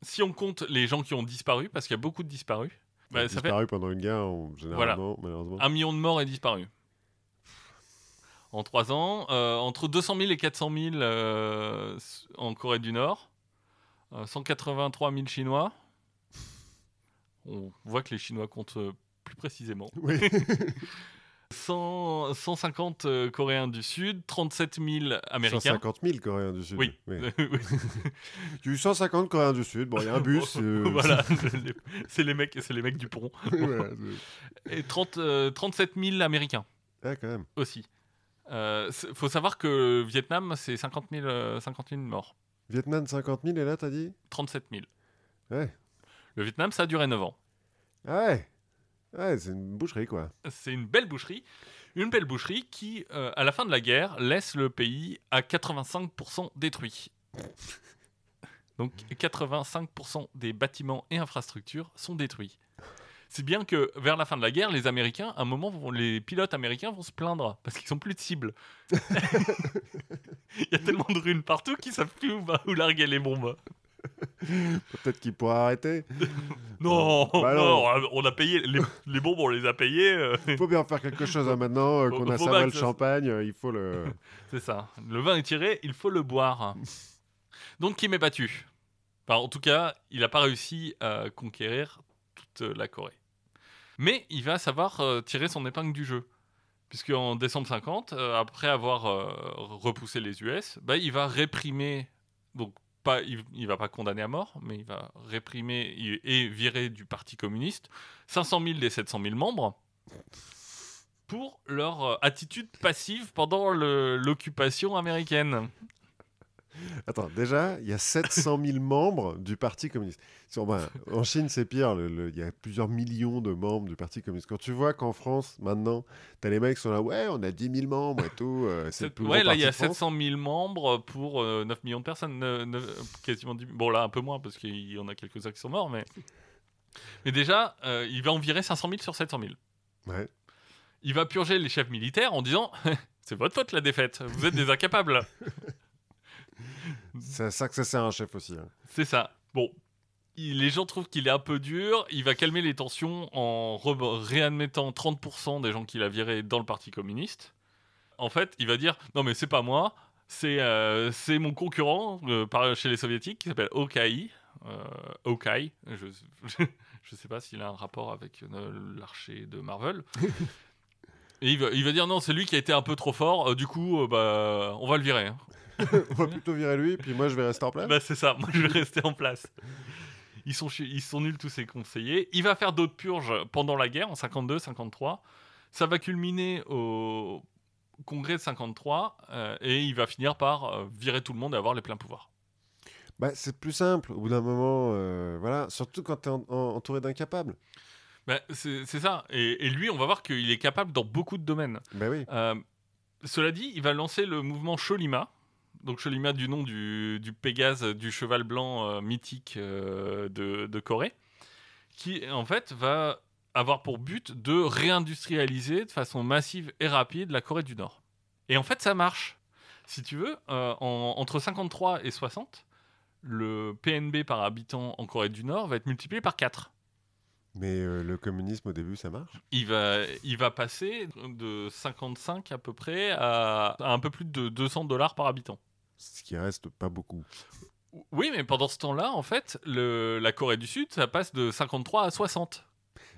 si on compte les gens qui ont disparu, parce qu'il y a beaucoup de disparus, bah, ça fait disparu pendant une guerre, on- généralement, malheureusement. un million de morts et disparus. En trois ans, euh, entre 200 000 et 400 000 euh, en Corée du Nord, euh, 183 000 Chinois. On voit que les Chinois comptent euh, plus précisément. Oui. 100 150 euh, Coréens du Sud, 37 000 Américains. 150 000 Coréens du Sud. Oui. Oui. Il y a eu 150 Coréens du Sud. Bon, il y a un bus. euh, voilà, c'est les- mecs, c'est les mecs du pont. Et 30, euh, 37 000 Américains c'est- ah, quand même. aussi. Euh, c'est- faut savoir que Vietnam, c'est 50 000, euh, 50 000 morts. Vietnam, 50 000, et là, t'as dit? 37 000. Ouais. Le Vietnam, ça a duré 9 ans. Ah ouais. Ouais, c'est une boucherie, quoi. C'est une belle boucherie. Une belle boucherie qui, euh, à la fin de la guerre, laisse le pays à 85% détruit. Donc 85% des bâtiments et infrastructures sont détruits. C'est bien que vers la fin de la guerre, les Américains, à un moment, vont- les pilotes américains vont se plaindre parce qu'ils sont plus de cibles. Il y a tellement de runes partout qu'ils savent plus où larguer les bombes. Peut-être qu'il pourra arrêter. Non, Bah non, on a payé les, les bombes, on les a payées. euh, Il faut bien faire quelque chose hein, maintenant euh, qu'on a pas le champagne. euh, Il faut le. C'est ça. Le vin est tiré, il faut le boire. Donc Kim est battu? Enfin, en tout cas, il n'a pas réussi à conquérir toute euh, la Corée. Mais il va savoir euh, tirer son épingle du jeu. Puisque en décembre 50, euh, après avoir repoussé les US, bah, il va réprimer, donc il, il va pas condamner à mort, mais il va réprimer et virer du Parti communiste 500 000 des 700 000 membres pour leur euh, attitude passive pendant l'occupation américaine. Attends, déjà, il y a 700 000 membres du Parti communiste. Ben, en Chine, c'est pire. le- le- Il y a plusieurs millions de membres du Parti communiste. Quand tu vois qu'en France, maintenant, t'as les mecs qui sont là, ouais, on a 10 000 membres et tout. euh, c'est le ouais, là, il y a parti de France. 700 000 membres pour euh, 9 millions de personnes. ne- ne- quasiment 10 Bon, là, un peu moins, parce qu'il y en a quelques-uns qui sont morts, mais. Mais déjà, euh, il va en virer 500 000 sur 700 000. Ouais. Il va purger les chefs militaires en disant C'est votre faute la défaite, vous êtes des incapables. C'est ça que ça sert un chef aussi. hein. C'est ça. Bon. les gens trouvent qu'il est un peu dur. Il va calmer les tensions en réadmettant 30% des gens qu'il a virés dans le Parti communiste. En fait, il va dire Non, mais c'est pas moi, c'est euh, mon concurrent euh, chez les soviétiques qui s'appelle Okai. Euh, Okai. Je, je sais pas s'il a un rapport avec l'archer de Marvel. Et il va, il va dire Non, c'est lui qui a été un peu trop fort. du coup, bah, on va le virer. hein. on va plutôt virer lui, puis moi, je vais rester en place. Bah, c'est ça, moi je vais rester en place. Ils sont, ils sont nuls tous ses conseillers. Il va faire d'autres purges pendant la guerre, en 52-53. Ça va culminer au congrès de 53 euh, et il va finir par euh, virer tout le monde et avoir les pleins pouvoirs. Bah, c'est plus simple. Au bout d'un moment, euh, voilà. Surtout quand en- en- entouré d'incapables. Bah, c'est c'est ça. Et, et lui, on va voir qu'il est capable dans beaucoup de domaines. Bah oui. Euh, cela dit, il va lancer le mouvement Cholima. Donc Cholima du nom du, du Pégase, du cheval blanc euh, mythique euh, de, de Corée, qui en fait va avoir pour but de réindustrialiser de façon massive et rapide la Corée du Nord. Et en fait, ça marche. Si tu veux, euh, en- entre 53 et 60, le PNB par habitant en Corée du Nord va être multiplié par 4. Mais euh, le communisme, au début, ça marche? il va, il va passer de 55 à peu près à, à un peu plus de 200 dollars par habitant. Ce qui reste pas beaucoup. Oui, mais pendant ce temps-là, en fait, le, la Corée du Sud, ça passe de 53 à 60.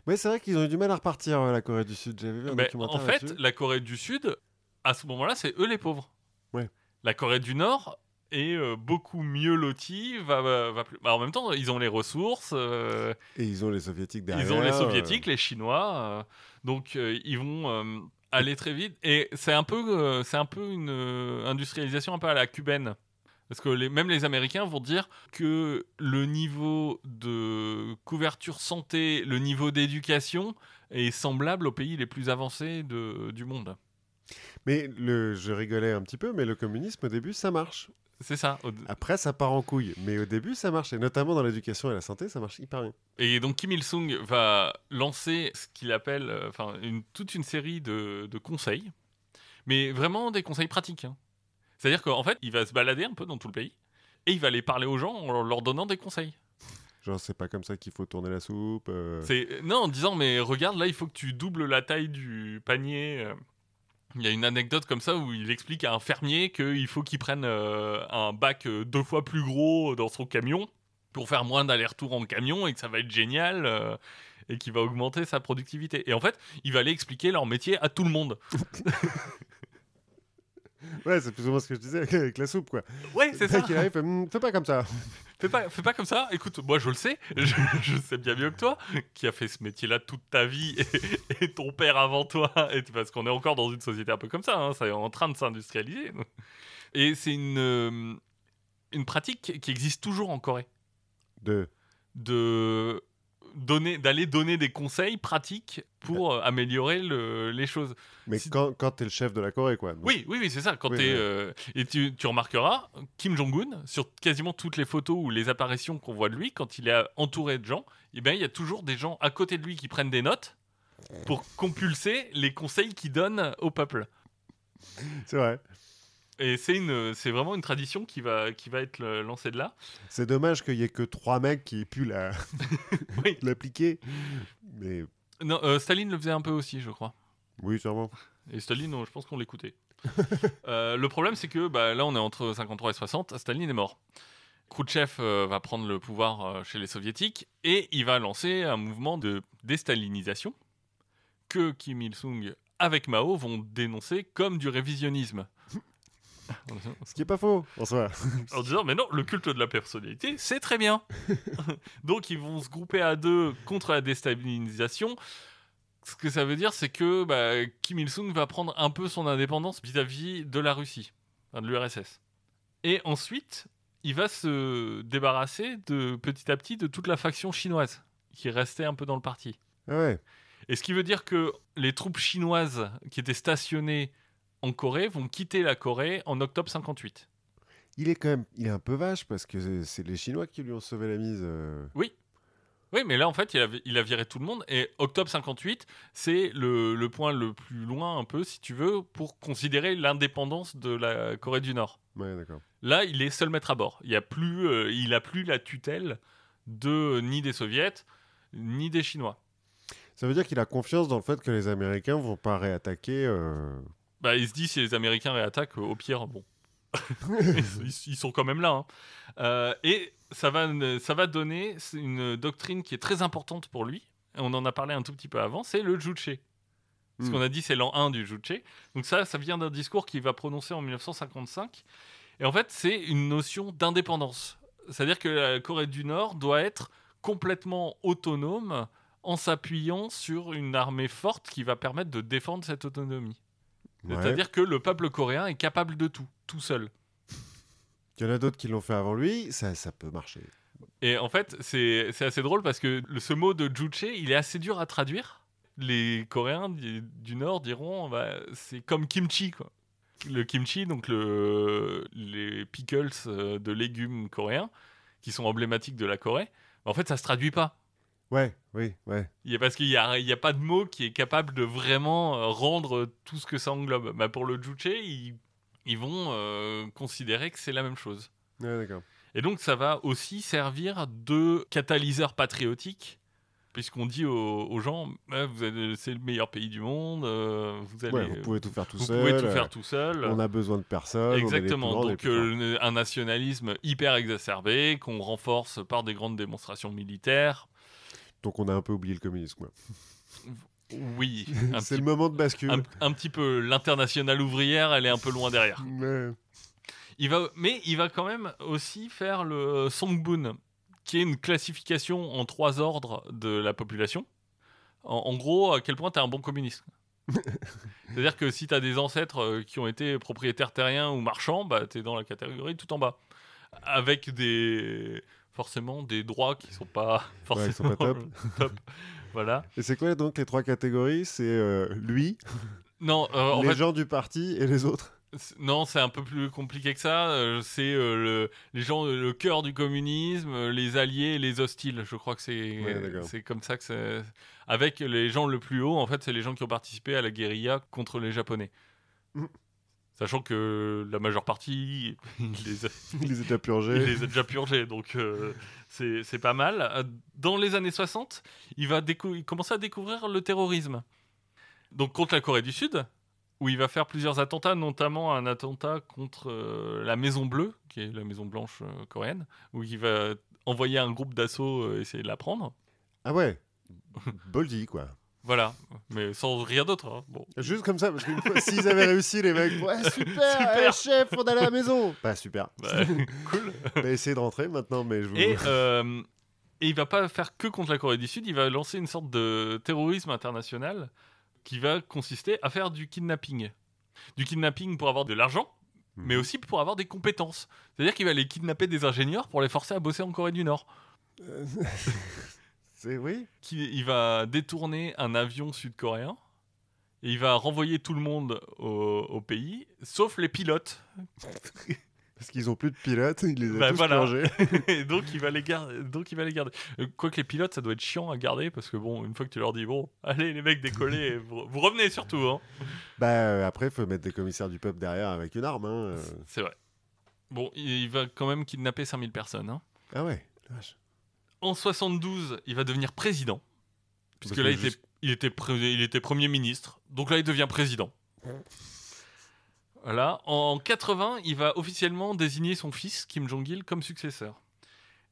Ouais, c'est vrai qu'ils ont eu du mal à repartir, la Corée du Sud. J'avais vu un Mais documentaire en fait, la Corée du Sud, à ce moment-là, c'est eux les pauvres. Ouais. La Corée du Nord est euh, beaucoup mieux lotie. Va, va, va plus- bah, en même temps, ils ont les ressources. euh, Et ils ont les soviétiques derrière. Ils ont les euh, soviétiques, les chinois, euh, donc euh, ils vont euh, aller très vite. Et c'est un peu, euh, c'est un peu une euh, industrialisation un peu à la cubaine. Parce que même les Américains vont dire que le niveau de couverture santé, le niveau d'éducation est semblable aux pays les plus avancés de- du monde. Mais je rigolais un petit peu, mais le communisme, au début, ça marche. C'est ça. Après, ça part en couille. Mais au début, ça marche. Et notamment dans l'éducation et la santé, ça marche hyper bien. Et donc Kim Il-sung va lancer ce qu'il appelle euh, enfin, une, toute une série de, de conseils, mais vraiment des conseils pratiques. hein. C'est-à-dire qu'en fait, il va se balader un peu dans tout le pays et il va aller parler aux gens en leur- leur donnant des conseils. Genre, c'est pas comme ça qu'il faut tourner la soupe. euh. C'est non en disant mais regarde là, il faut que tu doubles la taille du panier. euh. Il y a une anecdote comme ça où il explique à un fermier qu'il faut qu'il prenne euh, un bac euh, deux fois plus gros dans son camion pour faire moins d'allers-retours en camion et que ça va être génial euh, et qu'il va augmenter sa productivité. Et en fait, il va aller expliquer leur métier à tout le monde. Ouais, c'est plus ou moins ce que je disais avec, la soupe, quoi. Ouais, c'est ça. il arrive, Hum, fais pas comme ça. Fais pas, fais pas comme ça. Écoute, moi je le sais, je, je sais bien mieux que toi, qui a fait ce métier-là toute ta vie et, et ton père avant toi, et parce qu'on est encore dans une société un peu comme ça, hein, ça est en train de s'industrialiser. Et c'est une, euh, une pratique qui existe toujours en Corée, De... de donner, d'aller donner des conseils pratiques pour euh, améliorer le- les choses. Mais Si- quand, quand t'es le chef de la Corée, quoi. Donc, Oui, oui, oui, c'est ça. Quand Oui, ouais. euh, et tu, tu remarqueras, Kim Jong-un, sur quasiment toutes les photos ou les apparitions qu'on voit de lui, quand il est entouré de gens, eh ben, il y a toujours des gens à côté de lui qui prennent des notes pour compulser les conseils qu'il donne au peuple. C'est vrai. Et c'est, une, c'est vraiment une tradition qui va, qui va être lancée de là. C'est dommage qu'il y ait que trois mecs qui aient pu la... Oui. l'appliquer. Mais Non, euh, Staline le faisait un peu aussi, je crois. oui, sûrement. Et Staline, on- je pense qu'on l'écoutait. Euh, le problème, c'est que bah, là, on est entre 53 et 60. Staline est mort. Khrouchtchev euh, va prendre le pouvoir chez les soviétiques et il va lancer un mouvement de déstalinisation que Kim Il-sung avec Mao vont dénoncer comme du révisionnisme. Ce qui est pas faux, en soi. en disant mais non, le culte de la personnalité, c'est très bien. Donc ils vont se grouper à deux contre la déstabilisation. Ce que ça veut dire, c'est que bah, Kim Il-sung va prendre un peu son indépendance vis-à-vis de la Russie, de l'URSS. Et ensuite, il va se débarrasser de petit à petit de toute la faction chinoise qui restait un peu dans le parti. Ah ouais. Et ce qui veut dire que les troupes chinoises qui étaient stationnées en Corée vont quitter la Corée en octobre 58. Il est quand même, il est un peu vache parce que c'est- les Chinois qui lui ont sauvé la mise. euh. Oui, mais là, en fait, il a, il a viré tout le monde. Et octobre 58, c'est le, le point le plus loin, un peu, si tu veux, pour considérer l'indépendance de la Corée du Nord. Ouais. Là, il est seul maître à bord. Il a plus, euh, il a plus la tutelle de ni des Soviets ni des Chinois. Ça veut dire qu'il a confiance dans le fait que les Américains vont pas réattaquer. euh, Bah, il se dit si les Américains réattaquent, au pire, bon, ils, ils sont quand même là. hein. Euh, et ça va, ça va donner une doctrine qui est très importante pour lui. On en a parlé un tout petit peu avant, c'est le Juche. Ce Hmm. qu'on a dit, c'est l'an 1 du Juche. Donc ça, ça vient d'un discours qu'il va prononcer en 1955. Et en fait, c'est une notion d'indépendance. C'est-à-dire que la Corée du Nord doit être complètement autonome en s'appuyant sur une armée forte qui va permettre de défendre cette autonomie. Ouais. C'est-à-dire que le peuple coréen est capable de tout, tout seul. Il y en a d'autres qui l'ont fait avant lui, ça, ça peut marcher. Et en fait, c'est c'est assez drôle parce que le- ce mot de Juche, il est assez dur à traduire. Les Coréens du, du Nord diront, bah, c'est comme kimchi, quoi. Le kimchi, donc le, les pickles euh, de légumes coréens, qui sont emblématiques de la Corée, en fait, ça se traduit pas. Ouais, oui, ouais. Il parce qu'il n'y a, y a pas de mot qui est capable de vraiment euh, rendre tout ce que ça englobe. Bah, pour le Juche, ils, ils vont euh, considérer que c'est la même chose. Ouais, d'accord. Et donc, ça va aussi servir de catalyseur patriotique, puisqu'on dit aux, aux gens, Ah, vous êtes- c'est le meilleur pays du monde, euh, vous, allez, Ouais, vous pouvez tout faire tout vous seul. pouvez tout euh, faire tout seul. On a besoin de personne. Exactement. Donc, euh, un nationalisme hyper exacerbé, qu'on renforce par des grandes démonstrations militaires. Donc on a un peu oublié le communisme. Oui, un, C'est petit, le moment de bascule. un, un petit peu. L'internationale ouvrière, elle est un peu loin derrière. Ouais. Il va, mais il va quand même aussi faire le Songbun, qui est une classification en trois ordres de la population. En, en gros, à quel point tu es un bon communiste. C'est-à-dire que si tu as des ancêtres euh, qui ont été propriétaires terriens ou marchands, bah, tu es dans la catégorie tout en bas. Avec des forcément des droits qui sont pas Ouais, forcément sont pas top. top. Voilà. Et c'est quoi donc les trois catégories? C'est euh, lui, Non, euh, en les fait, gens du parti et les autres? Non, c'est un peu plus compliqué que ça. Euh, c'est euh, le, les gens, le cœur du communisme, euh, les alliés les hostiles. Je crois que c'est Ouais, comme ça que c'est. Avec les gens le plus haut, en fait, c'est les gens qui ont participé à la guérilla contre les Japonais. Mhm. Sachant que la majeure partie, il les a, Il les a déjà il purgés. les a déjà purgés, donc euh, c'est pas mal. Euh, Dans les années 60, il va il commence à découvrir le terrorisme. Donc contre la Corée du Sud, où il va faire plusieurs attentats, notamment un attentat contre euh, la Maison Bleue, qui est la Maison Blanche euh, coréenne, où il va envoyer un groupe d'assaut essayer de la prendre. Ah ouais. Boldy quoi. Voilà, mais sans rien d'autre. hein. Bon. Juste comme ça, parce qu'une fois, s'ils avaient réussi, les mecs, ouais, super, Super. eh, chef, on allait à la maison. Bah, super. Bah, cool. On va essayer de rentrer maintenant, mais je vous. Et, euh, et il va pas faire que contre la Corée du Sud, il va lancer une sorte de terrorisme international qui va consister à faire du kidnapping. Du kidnapping pour avoir de l'argent, Mhm. mais aussi pour avoir des compétences. C'est-à-dire qu'il va aller kidnapper des ingénieurs pour les forcer à bosser en Corée du Nord. C'est oui. Qui- il va détourner un avion sud-coréen et il va renvoyer tout le monde au, au pays, sauf les pilotes. Parce qu'ils ont plus de pilotes, ils les ont Bah, tous voilà. et donc il va les garder. Donc il va les garder. Euh, Quoique les pilotes, ça doit être chiant à garder parce que bon, une fois que tu leur dis bon, allez les mecs décollez, vous, vous revenez surtout. Hein. Bah, euh, après, il faut mettre des commissaires du peuple derrière avec une arme. Hein. euh. C'est vrai. Bon, il, il va quand même kidnapper 5000 personnes. hein. Ah ouais. vache. En 72, il va devenir président. Puisque là, il, était, juste- il, était pré- il était premier ministre. Donc là, il devient président. Voilà. En 80, il va officiellement désigner son fils, Kim Jong-il, comme successeur.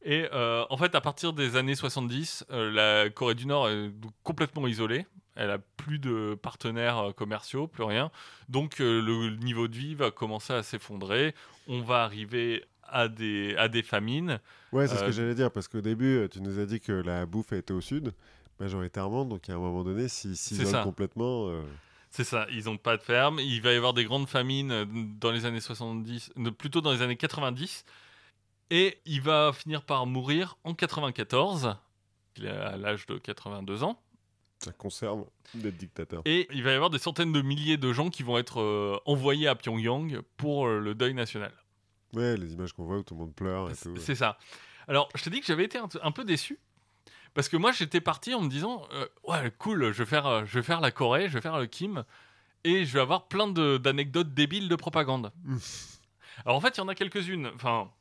Et euh, en fait, à partir des années 70, euh, la Corée du Nord est complètement isolée. Elle a plus de partenaires euh, commerciaux, plus rien. Donc euh, le niveau de vie va commencer à s'effondrer. On va arriver à des, à des famines. Ouais, c'est ce Euh, que j'allais dire, parce qu'au début, euh, tu nous as dit que la bouffe était au sud, majoritairement, donc à un moment donné, s'ils s'isolent complètement. euh, C'est ça, ils n'ont pas de ferme. Il va y avoir des grandes famines euh, dans les années 70, euh, plutôt dans les années 90. Et il va finir par mourir en 94. Il est à l'âge de 82 ans. Ça conserve d'être dictateur. Et il va y avoir des centaines de milliers de gens qui vont être euh, envoyés à Pyongyang pour euh, le deuil national. Ouais, les images qu'on voit où tout le monde pleure et tout. C'est ça. Alors, je te dis que j'avais été un, un peu déçu. Parce que moi, j'étais parti en me disant euh, Ouais, cool, je vais, faire, euh, je vais faire la Corée, je vais faire le Kim, et je vais avoir plein d'anecdotes débiles de propagande. Mm. Alors, en fait, il y en a quelques-unes. Enfin.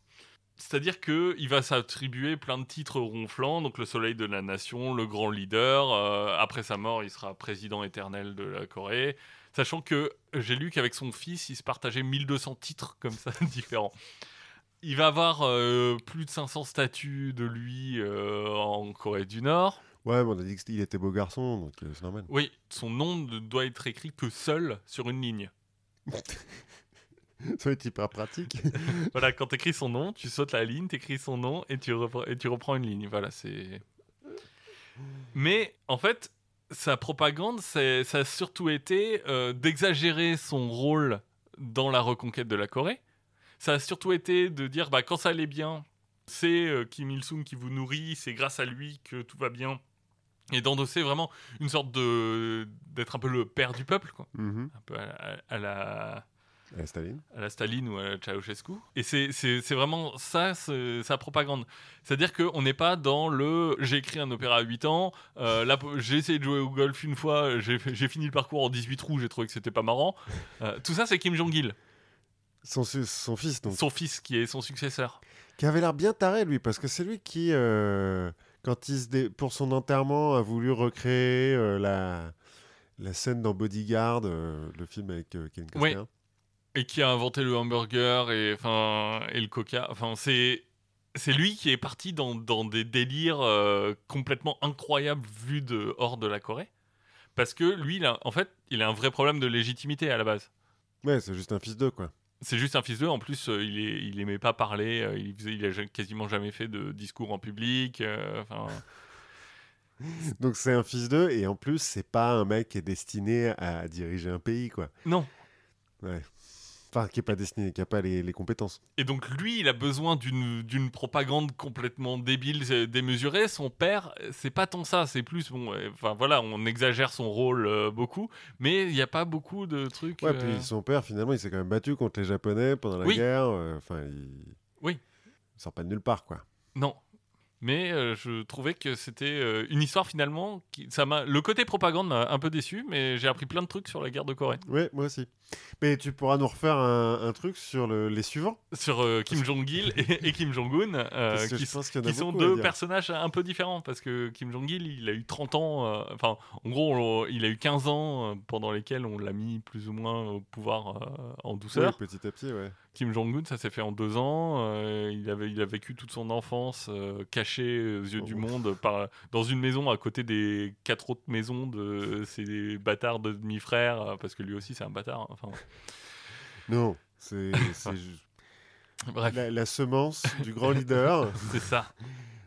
C'est-à-dire qu'il va s'attribuer plein de titres ronflants, donc le soleil de la nation, le grand leader. euh, après sa mort, il sera président éternel de la Corée. Sachant que j'ai lu qu'avec son fils, il se partageait 1200 titres comme ça, différents. Il va avoir euh, plus de 500 statues de lui euh, en Corée du Nord. Ouais, mais on a dit qu'il était beau garçon, donc euh, c'est normal. Oui, son nom ne doit être écrit que seul sur une ligne. Ça va être hyper pratique. Voilà, quand tu écris son nom, tu sautes la ligne, tu écris son nom et tu, et tu reprends une ligne. Voilà, c'est. Mais en fait, sa propagande, ça a surtout été euh, d'exagérer son rôle dans la reconquête de la Corée. Ça a surtout été de dire bah, quand ça allait bien, c'est euh, Kim Il-sung qui vous nourrit, c'est grâce à lui que tout va bien. Et d'endosser vraiment une sorte de. d'être un peu le père du peuple, quoi. Mhm. Un peu à la- à la Staline? à la Staline ou à la Ceausescu. Et c'est- vraiment ça, sa propagande. C'est-à-dire qu'on n'est pas dans le j'ai écrit un opéra à 8 ans, euh, là, j'ai essayé de jouer au golf une fois, j'ai fini le parcours en 18 trous, j'ai trouvé que c'était pas marrant. Euh, tout ça, c'est Kim Jong-il, Son, fils, donc. son fils qui est son successeur. Qui avait l'air bien taré, lui, parce que c'est lui qui, euh, quand il se dé- pour son enterrement, a voulu recréer la... la scène dans Bodyguard, euh, le film avec euh, Ken Oui. Et qui a inventé le hamburger et, enfin, et le coca. Enfin, c'est. C'est lui qui est parti dans, dans des délires euh, complètement incroyables vus de, hors de la Corée. Parce que lui, il a- en fait, il a un vrai problème de légitimité à la base. Ouais, c'est juste un fils d'eux, quoi. C'est juste un fils d'eux. En plus, euh, il, est, il aimait pas parler. euh, il, faisait, il a quasiment jamais fait de discours en public. Donc c'est un fils d'eux, et en plus, c'est pas un mec qui est destiné à diriger un pays, quoi. non. Enfin, qui est pas destiné, qui a pas les, les compétences. Et donc lui, il a besoin d'une propagande complètement débile, euh, démesurée. Son père, c'est pas tant ça. C'est plus bon. euh, Enfin voilà, on exagère son rôle euh, beaucoup, mais il n'y a pas beaucoup de trucs. Ouais, euh, puis son père, finalement, il s'est quand même battu contre les Japonais pendant la Oui. guerre. Enfin, il... Oui. il sort pas de nulle part, quoi. Non. Mais euh, je trouvais que c'était euh, une histoire finalement. Qui, ça m'a, le côté propagande m'a un peu déçu, mais j'ai appris plein de trucs sur la guerre de Corée. Ouais, moi aussi. Mais tu pourras nous refaire un, un truc sur le- les suivants Sur euh, Kim Jong-il et, et Kim Jong-un, euh, qui, sont deux personnages un peu différents. Parce que Kim Jong-il, il a eu 30 ans. euh, Enfin, en gros, on- il a eu 15 ans euh, pendant lesquels on l'a mis plus ou moins au pouvoir en douceur. petit à petit, ouais. Kim Jong-un, ça s'est fait en deux ans. il, avait, il a vécu toute son enfance caché aux yeux du Oh. monde par, dans une maison à côté des quatre autres maisons de ses bâtards de demi-frères, parce que lui aussi c'est un bâtard. Enfin, Non, c'est bref, la, la semence du grand leader c'est ça.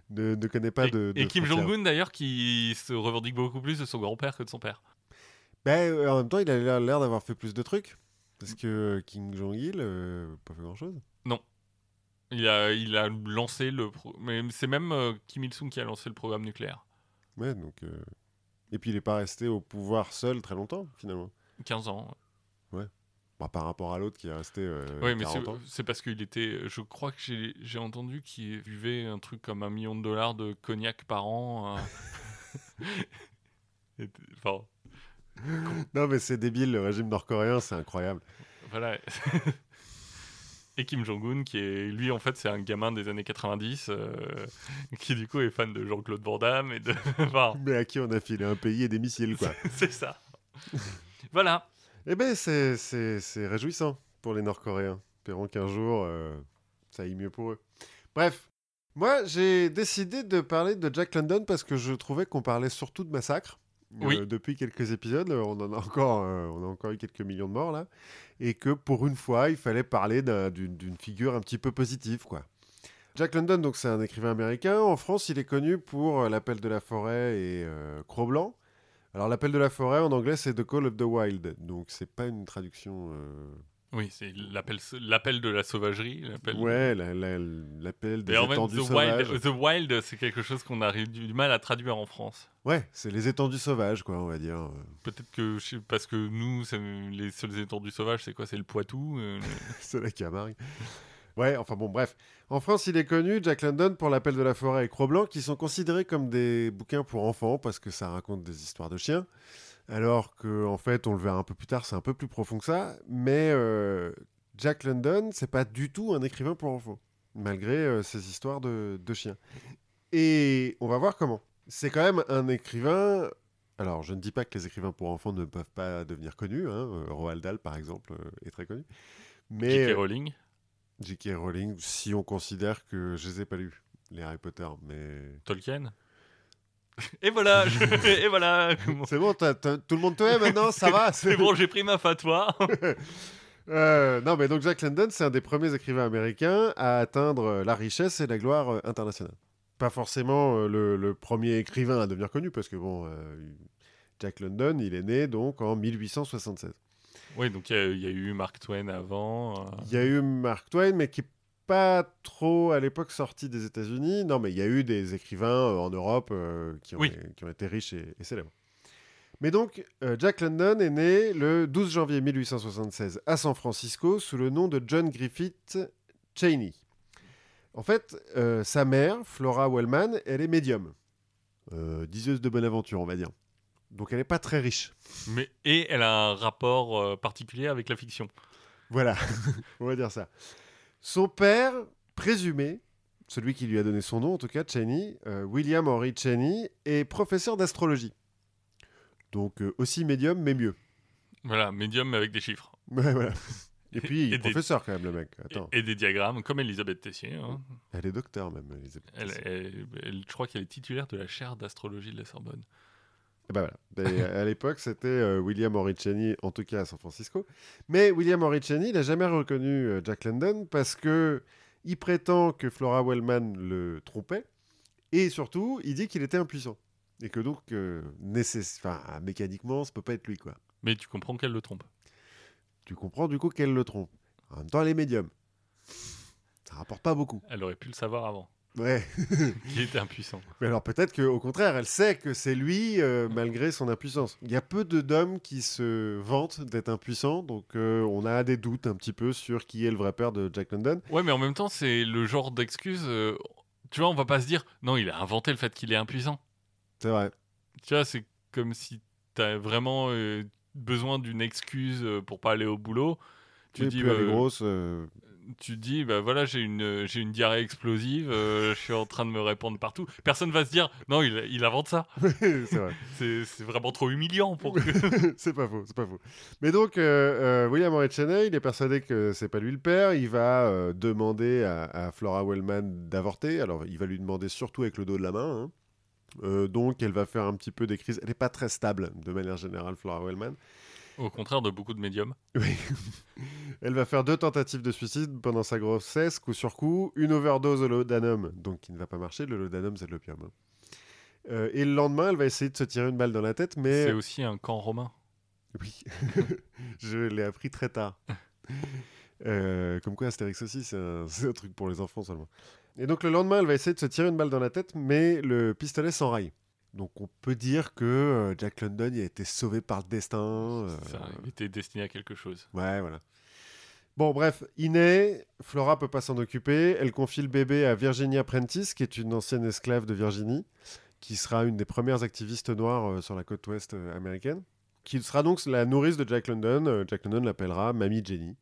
ne, ne connaît pas et, de, de et Kim. Jong-un d'ailleurs qui se revendique beaucoup plus de son grand-père que de son père. Ben, euh, en même temps, il a l'air d'avoir fait plus de trucs. Parce que Kim Jong-il, euh, pas fait grand-chose. Il a, il a lancé le... pro- Mais c'est même euh, Kim Il-sung qui a lancé le programme nucléaire. Ouais, donc... euh, Et puis, il n'est pas resté au pouvoir seul très longtemps, finalement. 15 ans. Bah, par rapport à l'autre qui est resté euh, Oui, mais 40 c'est- parce qu'il était. Je crois que j'ai j'ai entendu qu'il buvait un truc comme un million de dollars de cognac par an. euh. Et- Enfin, Non, mais c'est débile, le régime nord-coréen, c'est incroyable. voilà. Et Kim Jong-un, qui est. Lui, en fait, c'est un gamin des années 90, euh, qui du coup est fan de Jean-Claude Van Damme et de. Enfin, Mais à qui on a filé un pays et des missiles, quoi. c'est ça. Voilà. Eh ben, c'est- c'est c'est réjouissant pour les Nord-Coréens. Espérons qu'un jour, euh, ça aille mieux pour eux. Bref, moi, j'ai décidé de parler de Jack London parce que je trouvais qu'on parlait surtout de massacre. Euh, depuis quelques épisodes, euh, on en a encore, euh, on a encore eu quelques millions de morts là, et que pour une fois, il fallait parler d'un- d'une figure un petit peu positive, quoi. Jack London, donc c'est un écrivain américain. En France, il est connu pour L'Appel de la forêt et Cro-Blanc. Alors, l'appel de la forêt en anglais, c'est The Call of the Wild. Donc, c'est pas une traduction. euh, Oui, c'est l'appel, l'appel de la sauvagerie. L'appel Ouais, la- la- l'appel des étendues the sauvages. wild, the wild, c'est quelque chose qu'on a du mal à traduire en France. Ouais, c'est les étendues sauvages, quoi, on va dire. Peut-être que parce que nous, les seuls étendues sauvages, c'est quoi? C'est le Poitou. euh, c'est la Camargue. Ouais, enfin bon, bref. En France, il est connu, Jack London, pour l'appel de la forêt et Cro-Blanc, qui sont considérés comme des bouquins pour enfants parce que ça raconte des histoires de chiens. Alors que, en fait, on le verra un peu plus tard, c'est un peu plus profond que ça. Mais euh, Jack London, c'est pas du tout un écrivain pour enfants, malgré euh, ses histoires de, de chiens. Et on va voir comment. C'est quand même un écrivain. Alors, je ne dis pas que les écrivains pour enfants ne peuvent pas devenir connus. Hein. euh, Roald Dahl, par exemple, est très connu. Mais J.K. Rowling. J.K. Rowling, si on considère que je les ai pas lus, les Harry Potter, mais... Tolkien. Et voilà, je- et voilà. C'est bon, tout le monde te hait maintenant, ça va C'est bon, j'ai pris ma fatwa. Euh, non, mais donc Jack London, c'est un des premiers écrivains américains à atteindre euh, la richesse et la gloire euh, internationale. Pas forcément euh, le, le premier écrivain à devenir connu, parce que bon, euh, Jack London, il est né donc en 1876. Oui, donc il y, a- il y a eu Mark Twain avant. euh, Il y a eu Mark Twain, mais qui est pas trop à l'époque sorti des États-Unis. Non, mais il y a eu des écrivains euh, en Europe euh, qui, ont, Oui. qui ont été riches et, et célèbres. Mais donc, Jack London est né le 12 janvier 1876 à San Francisco sous le nom de John Griffith Cheney. En fait, sa mère, Flora Wellman, elle est médium. Diseuse de bonne aventure, on va dire. Donc elle n'est pas très riche. Mais, et elle a un rapport euh, particulier avec la fiction. Voilà, on va dire ça. Son père, présumé, celui qui lui a donné son nom en tout cas, Cheney, euh, William Henry Cheney, est professeur d'astrologie. Donc euh, aussi médium, mais mieux. Voilà, médium mais avec des chiffres. Ouais, voilà. Et puis, il est des- professeur quand même, le mec. Et, Attends, et des diagrammes, comme Elisabeth Tessier. hein. elle est docteur même, Elisabeth. Elle, elle- elle- je crois qu'elle est titulaire de la chaire d'astrologie de la Sorbonne. Et ben voilà. Et à l'époque, c'était euh, William Cheney, en tout cas à San Francisco. Mais William Cheney, il n'a jamais reconnu euh, Jack London parce que il prétend que Flora Wellman le trompait. Et surtout, il dit qu'il était impuissant. Et que donc, euh, nécess- enfin, mécaniquement, ça peut pas être lui, quoi. Mais tu comprends qu'elle le trompe. Tu comprends du coup qu'elle le trompe. En même temps, elle est médium. Ça rapporte pas beaucoup. Elle aurait pu le savoir avant, Ouais. qu'il était impuissant. Mais alors peut-être qu'au contraire, elle sait que c'est lui euh, malgré son impuissance. Il y a peu de d'hommes qui se vantent d'être impuissants, donc euh, on a des doutes un petit peu sur qui est le vrai père de Jack London. Ouais, mais en même temps, c'est le genre d'excuse. euh, tu vois, on va pas se dire, non, il a inventé le fait qu'il est impuissant. C'est vrai. Tu vois, c'est comme si t'as vraiment besoin d'une excuse pour pas aller au boulot. Tu dis, plus elle est grosse. Tu dis, bah voilà, j'ai une, euh, j'ai une diarrhée explosive, euh, je suis en train de me répandre partout. Personne va se dire, non, il, il invente ça. c'est vrai. C'est c'est vraiment trop humiliant pour que. c'est pas faux, c'est pas faux. Mais donc, euh, euh, William Henry Cheney, il est persuadé que c'est pas lui le père. Il va demander à, à Flora Wellman d'avorter. Alors, il va lui demander surtout avec le dos de la main. hein. Euh, donc, elle va faire un petit peu des crises. Elle n'est pas très stable, de manière générale, Flora Wellman. Au contraire de beaucoup de médiums. Oui. Elle va faire deux tentatives de suicide pendant sa grossesse, coup sur coup, une overdose au laudanum, donc qui ne va pas marcher. Le laudanum, c'est de l'opium. hein. Euh, et le lendemain, elle va essayer de se tirer une balle dans la tête, mais C'est aussi un camp romain. oui, je l'ai appris très tard. Euh, comme quoi, Astérix aussi, c'est un, c'est un truc pour les enfants seulement. Et donc le lendemain, elle va essayer de se tirer une balle dans la tête, mais le pistolet s'enraille. Donc on peut dire que euh, Jack London il a été sauvé par le destin. euh, Ça, il était destiné à quelque chose. Ouais, voilà. Bon, bref, naît, Flora peut pas s'en occuper, elle confie le bébé à Virginia Prentice, qui est une ancienne esclave de Virginie, qui sera une des premières activistes noires euh, sur la côte ouest euh, américaine, qui sera donc la nourrice de Jack London. Jack London l'appellera Mamie Jenny.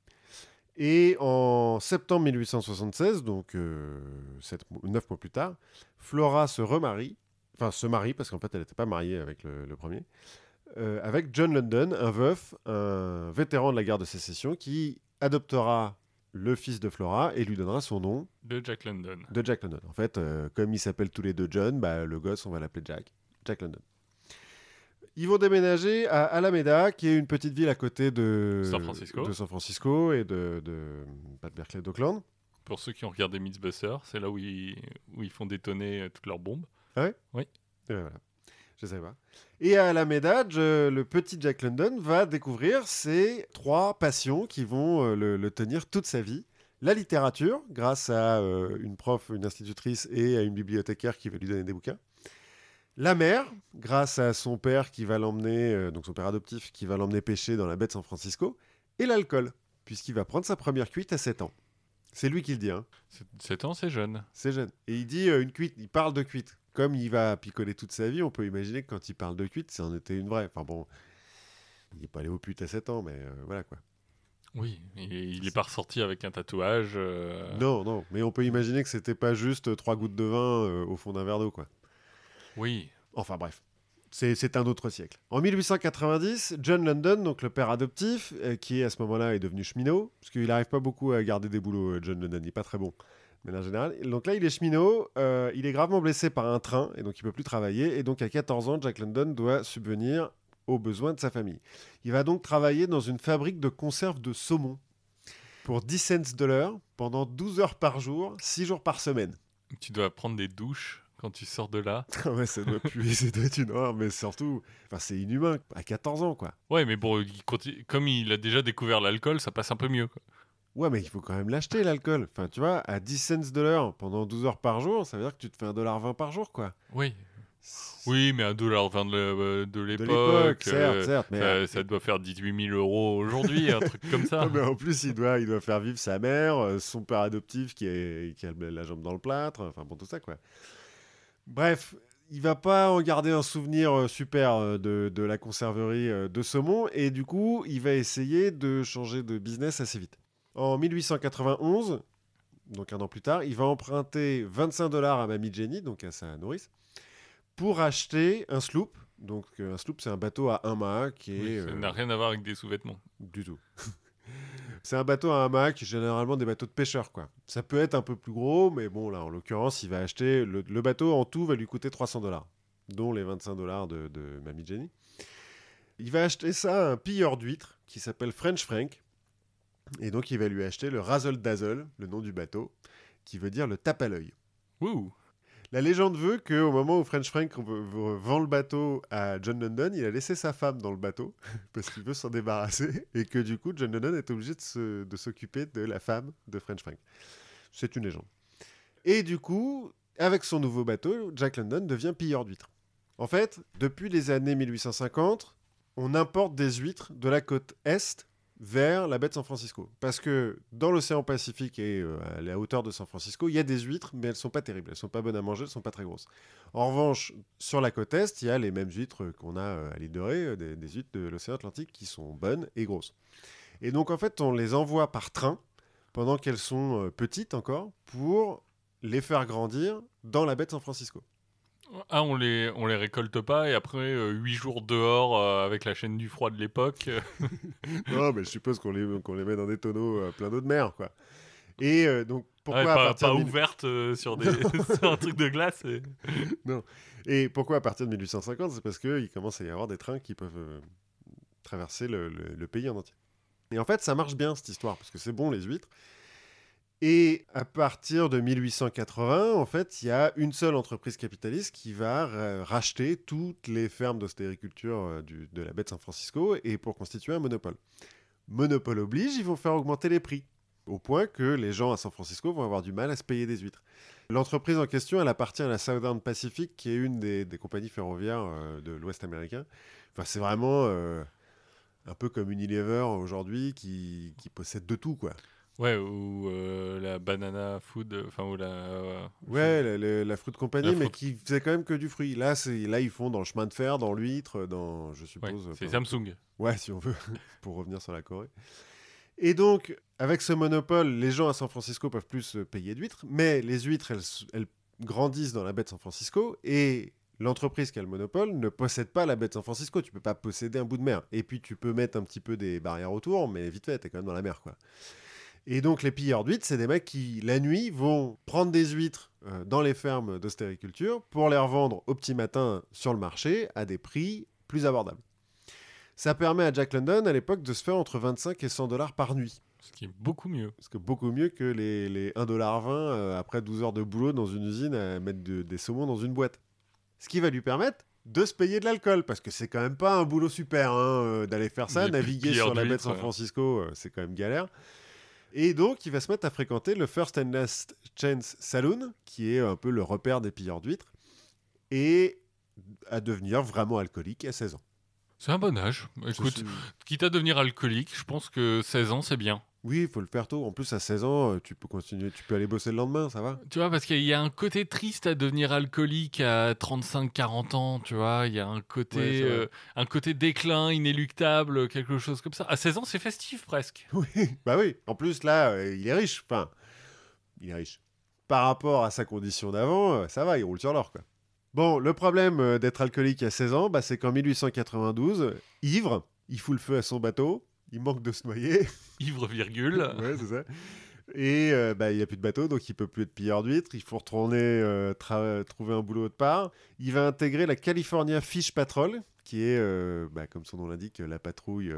Et en septembre 1876, donc neuf mois plus tard, Flora se remarie, enfin se marie, parce qu'en fait elle n'était pas mariée avec le, le premier, euh, avec John London, un veuf, un vétéran de la guerre de sécession, qui adoptera le fils de Flora et lui donnera son nom De Jack London. de Jack London. En fait, euh, comme ils s'appellent tous les deux John, bah, le gosse, on va l'appeler Jack. Jack London. Ils vont déménager à Alameda, qui est une petite ville à côté de San Francisco. de San Francisco et de, de pas de Berkeley, d'Oakland. Pour ceux qui ont regardé Mythbusters, c'est là où ils, où ils font détonner euh, toutes leurs bombes. Et voilà. Je sais pas. Et à Alameda, je- le petit Jack London va découvrir ses trois passions qui vont euh, le, le tenir toute sa vie. La littérature, grâce à euh, une prof, une institutrice et à une bibliothécaire qui va lui donner des bouquins. La mer, grâce à son père qui va l'emmener, euh, donc son père adoptif, qui va l'emmener pêcher dans la baie de San Francisco. Et l'alcool, puisqu'il va prendre sa première cuite à 7 ans. C'est lui qui le dit, hein. 7 ans, c'est jeune. C'est jeune. Et il dit euh, une cuite, il parle de cuite. Comme il va picoler toute sa vie, on peut imaginer que quand il parle de cuite, ça en était une vraie. Enfin bon, il n'est pas allé au pute à 7 ans, mais euh, voilà quoi. Oui, il, il est pas ressorti avec un tatouage. euh, Non, non, mais on peut imaginer que c'était pas juste trois gouttes de vin euh, au fond d'un verre d'eau quoi. Oui, Enfin bref, c'est un autre siècle. En 1890, John London, donc le père adoptif, qui à ce moment-là est devenu cheminot, parce qu'il n'arrive pas beaucoup à garder des boulots, John London, il n'est pas très bon. Donc là il est cheminot, euh, il est gravement blessé par un train, et donc il peut plus travailler, et donc à 14 ans, Jack London doit subvenir aux besoins de sa famille. Il va donc travailler dans une fabrique de conserve de saumon pour 10 cents de l'heure, pendant 12 heures par jour, 6 jours par semaine. tu dois prendre des douches quand tu sors de là. Ah ouais, ça doit puer, ça doit être une horreur, mais surtout, c'est inhumain, à 14 ans, quoi. Ouais, mais bon, il continue- comme il a déjà découvert l'alcool, ça passe un peu mieux. quoi. Ouais, mais il faut quand même l'acheter, l'alcool. Enfin, tu vois, à 10 cents de l'heure pendant 12 heures par jour, ça veut dire que tu te fais 1,20$ par jour, quoi. Oui, oui, mais à 2,20$ de, l'époque, l'époque, certes, euh, certes, mais... ça, ça doit faire 18 000 euros aujourd'hui, un truc comme ça. Mais en plus, il doit, il doit faire vivre sa mère, euh, son père adoptif qui, est, qui a la jambe dans le plâtre, enfin bon, tout ça, quoi. Bref, il va pas en garder un souvenir euh, super euh, de, de la conserverie euh, de saumon, et du coup, il va essayer de changer de business assez vite. En 1891, donc un an plus tard, il va emprunter 25 dollars à Mamie Jenny, donc à sa nourrice, pour acheter un sloop. Donc euh, un sloop, c'est un bateau à un mât qui est... Oui, ça euh, n'a rien à voir avec des sous-vêtements. du tout. c'est un bateau à hamac, généralement des bateaux de pêcheurs, quoi. Ça peut être un peu plus gros, mais bon, là, en l'occurrence, il va acheter... Le, le bateau, en tout, va lui coûter 300 dollars, dont les 25 dollars de, de Mamie Jenny. Il va acheter ça à un pilleur d'huîtres qui s'appelle French Frank. Et donc, il va lui acheter le Razzle Dazzle, le nom du bateau, qui veut dire le tape à l'œil. La légende veut qu'au moment où French Frank vend le bateau à John London, il a laissé sa femme dans le bateau parce qu'il veut s'en débarrasser et que du coup John London est obligé de se- de s'occuper de la femme de French Frank. C'est une légende. Et du coup, avec son nouveau bateau, Jack London devient pilleur d'huîtres. En fait, depuis les années 1850, on importe des huîtres de la côte est vers la baie de San Francisco. Parce que dans l'océan Pacifique et euh, à la hauteur de San Francisco, il y a des huîtres, mais elles sont pas terribles. Elles sont pas bonnes à manger, elles sont pas très grosses. En revanche, sur la côte est, il y a les mêmes huîtres qu'on a euh, à l'île de Ré, euh, des, huîtres de l'océan Atlantique qui sont bonnes et grosses. Et donc en fait, on les envoie par train pendant qu'elles sont petites encore pour les faire grandir dans la baie de San Francisco. Ah, on les, on les récolte pas et après 8 jours dehors euh, avec la chaîne du froid de l'époque. euh, non, mais je suppose qu'on les, qu'on les met dans des tonneaux euh, pleins d'eau de mer, quoi. Et euh, donc pourquoi ouais, à pas, partir pas de ouverte euh, sur, des, sur un truc de glace. et- Et pourquoi à partir de 1850 C'est parce qu'il commence à y avoir des trains qui peuvent euh, traverser le, le- le pays en entier. Et en fait, ça marche bien cette histoire, parce que c'est bon les huîtres. Et à partir de 1880, en fait, il y a une seule entreprise capitaliste qui va ra- racheter toutes les fermes d'ostériculture euh, de la baie de San Francisco et pour constituer un monopole. Monopole oblige, ils vont faire augmenter les prix, au point que les gens à San Francisco vont avoir du mal à se payer des huîtres. L'entreprise en question, elle appartient à la Southern Pacific, qui est une des, des compagnies ferroviaires euh, de l'Ouest américain. Enfin, c'est vraiment euh, un peu comme Unilever aujourd'hui, qui, qui possède de tout, quoi. Ouais, ou euh, la banana food, euh, enfin, ou la. euh, Ouais, la, la- la fruit compagnie, La mais fruit- qui faisait quand même que du fruit. Là, là ils font dans le chemin de fer, dans l'huître, dans, je ouais, suppose. c'est Samsung. Ouais, si on veut, pour revenir sur la Corée. Et donc, avec ce monopole, les gens à San Francisco peuvent plus se payer d'huîtres, mais les huîtres, elles, elles grandissent dans la baie de San Francisco, et l'entreprise qui a le monopole ne possède pas la baie de San Francisco. Tu peux pas posséder un bout de mer. Et puis, tu peux mettre un petit peu des barrières autour, mais vite fait, t'es quand même dans la mer, quoi. Et donc, les pilleurs d'huîtres, c'est des mecs qui, la nuit, vont prendre des huîtres euh, dans les fermes d'ostériculture pour les revendre au petit matin sur le marché à des prix plus abordables. Ça permet à Jack London, à l'époque, de se faire entre 25 et 100 dollars par nuit. Ce qui est beaucoup mieux. Parce que beaucoup mieux que les, les 1,20$ euh, après 12 heures de boulot dans une usine à mettre de- des saumons dans une boîte. Ce qui va lui permettre de se payer de l'alcool, parce que c'est quand même pas un boulot super hein, euh, d'aller faire ça, Les naviguer sur la baie de San. Francisco, euh, c'est quand même galère. Et donc, il va se mettre à fréquenter le First and Last Chance Saloon, qui est un peu le repère des pilleurs d'huîtres, et à devenir vraiment alcoolique à 16 ans. C'est un bon âge. Écoute, quitte à devenir alcoolique, je pense que 16 ans, c'est bien. Oui, il faut le faire tôt. En plus, à 16 ans, euh, tu peux continuer, tu peux aller bosser le lendemain, ça va Tu vois, parce qu'il y a un côté triste à devenir alcoolique à 35-40 ans, tu vois. Il y a un côté, euh, un côté déclin inéluctable, quelque chose comme ça. À 16 ans, c'est festif presque. Oui, bah oui. En plus, là, euh, il est riche. Enfin, il est riche. Par rapport à sa condition d'avant, euh, ça va, il roule sur l'or, quoi. Bon, le problème d'être alcoolique à 16 ans, bah, c'est qu'en 1892, euh, ivre, il fout le feu à son bateau, il manque de se noyer. Ivre, virgule. ouais, c'est ça. Et euh, bah, il n'y a plus de bateau, donc il peut plus être pilleur d'huîtres. Il faut retourner euh, trouver un boulot autre part. Il va intégrer la California Fish Patrol, qui est, euh, bah, comme son nom l'indique, la patrouille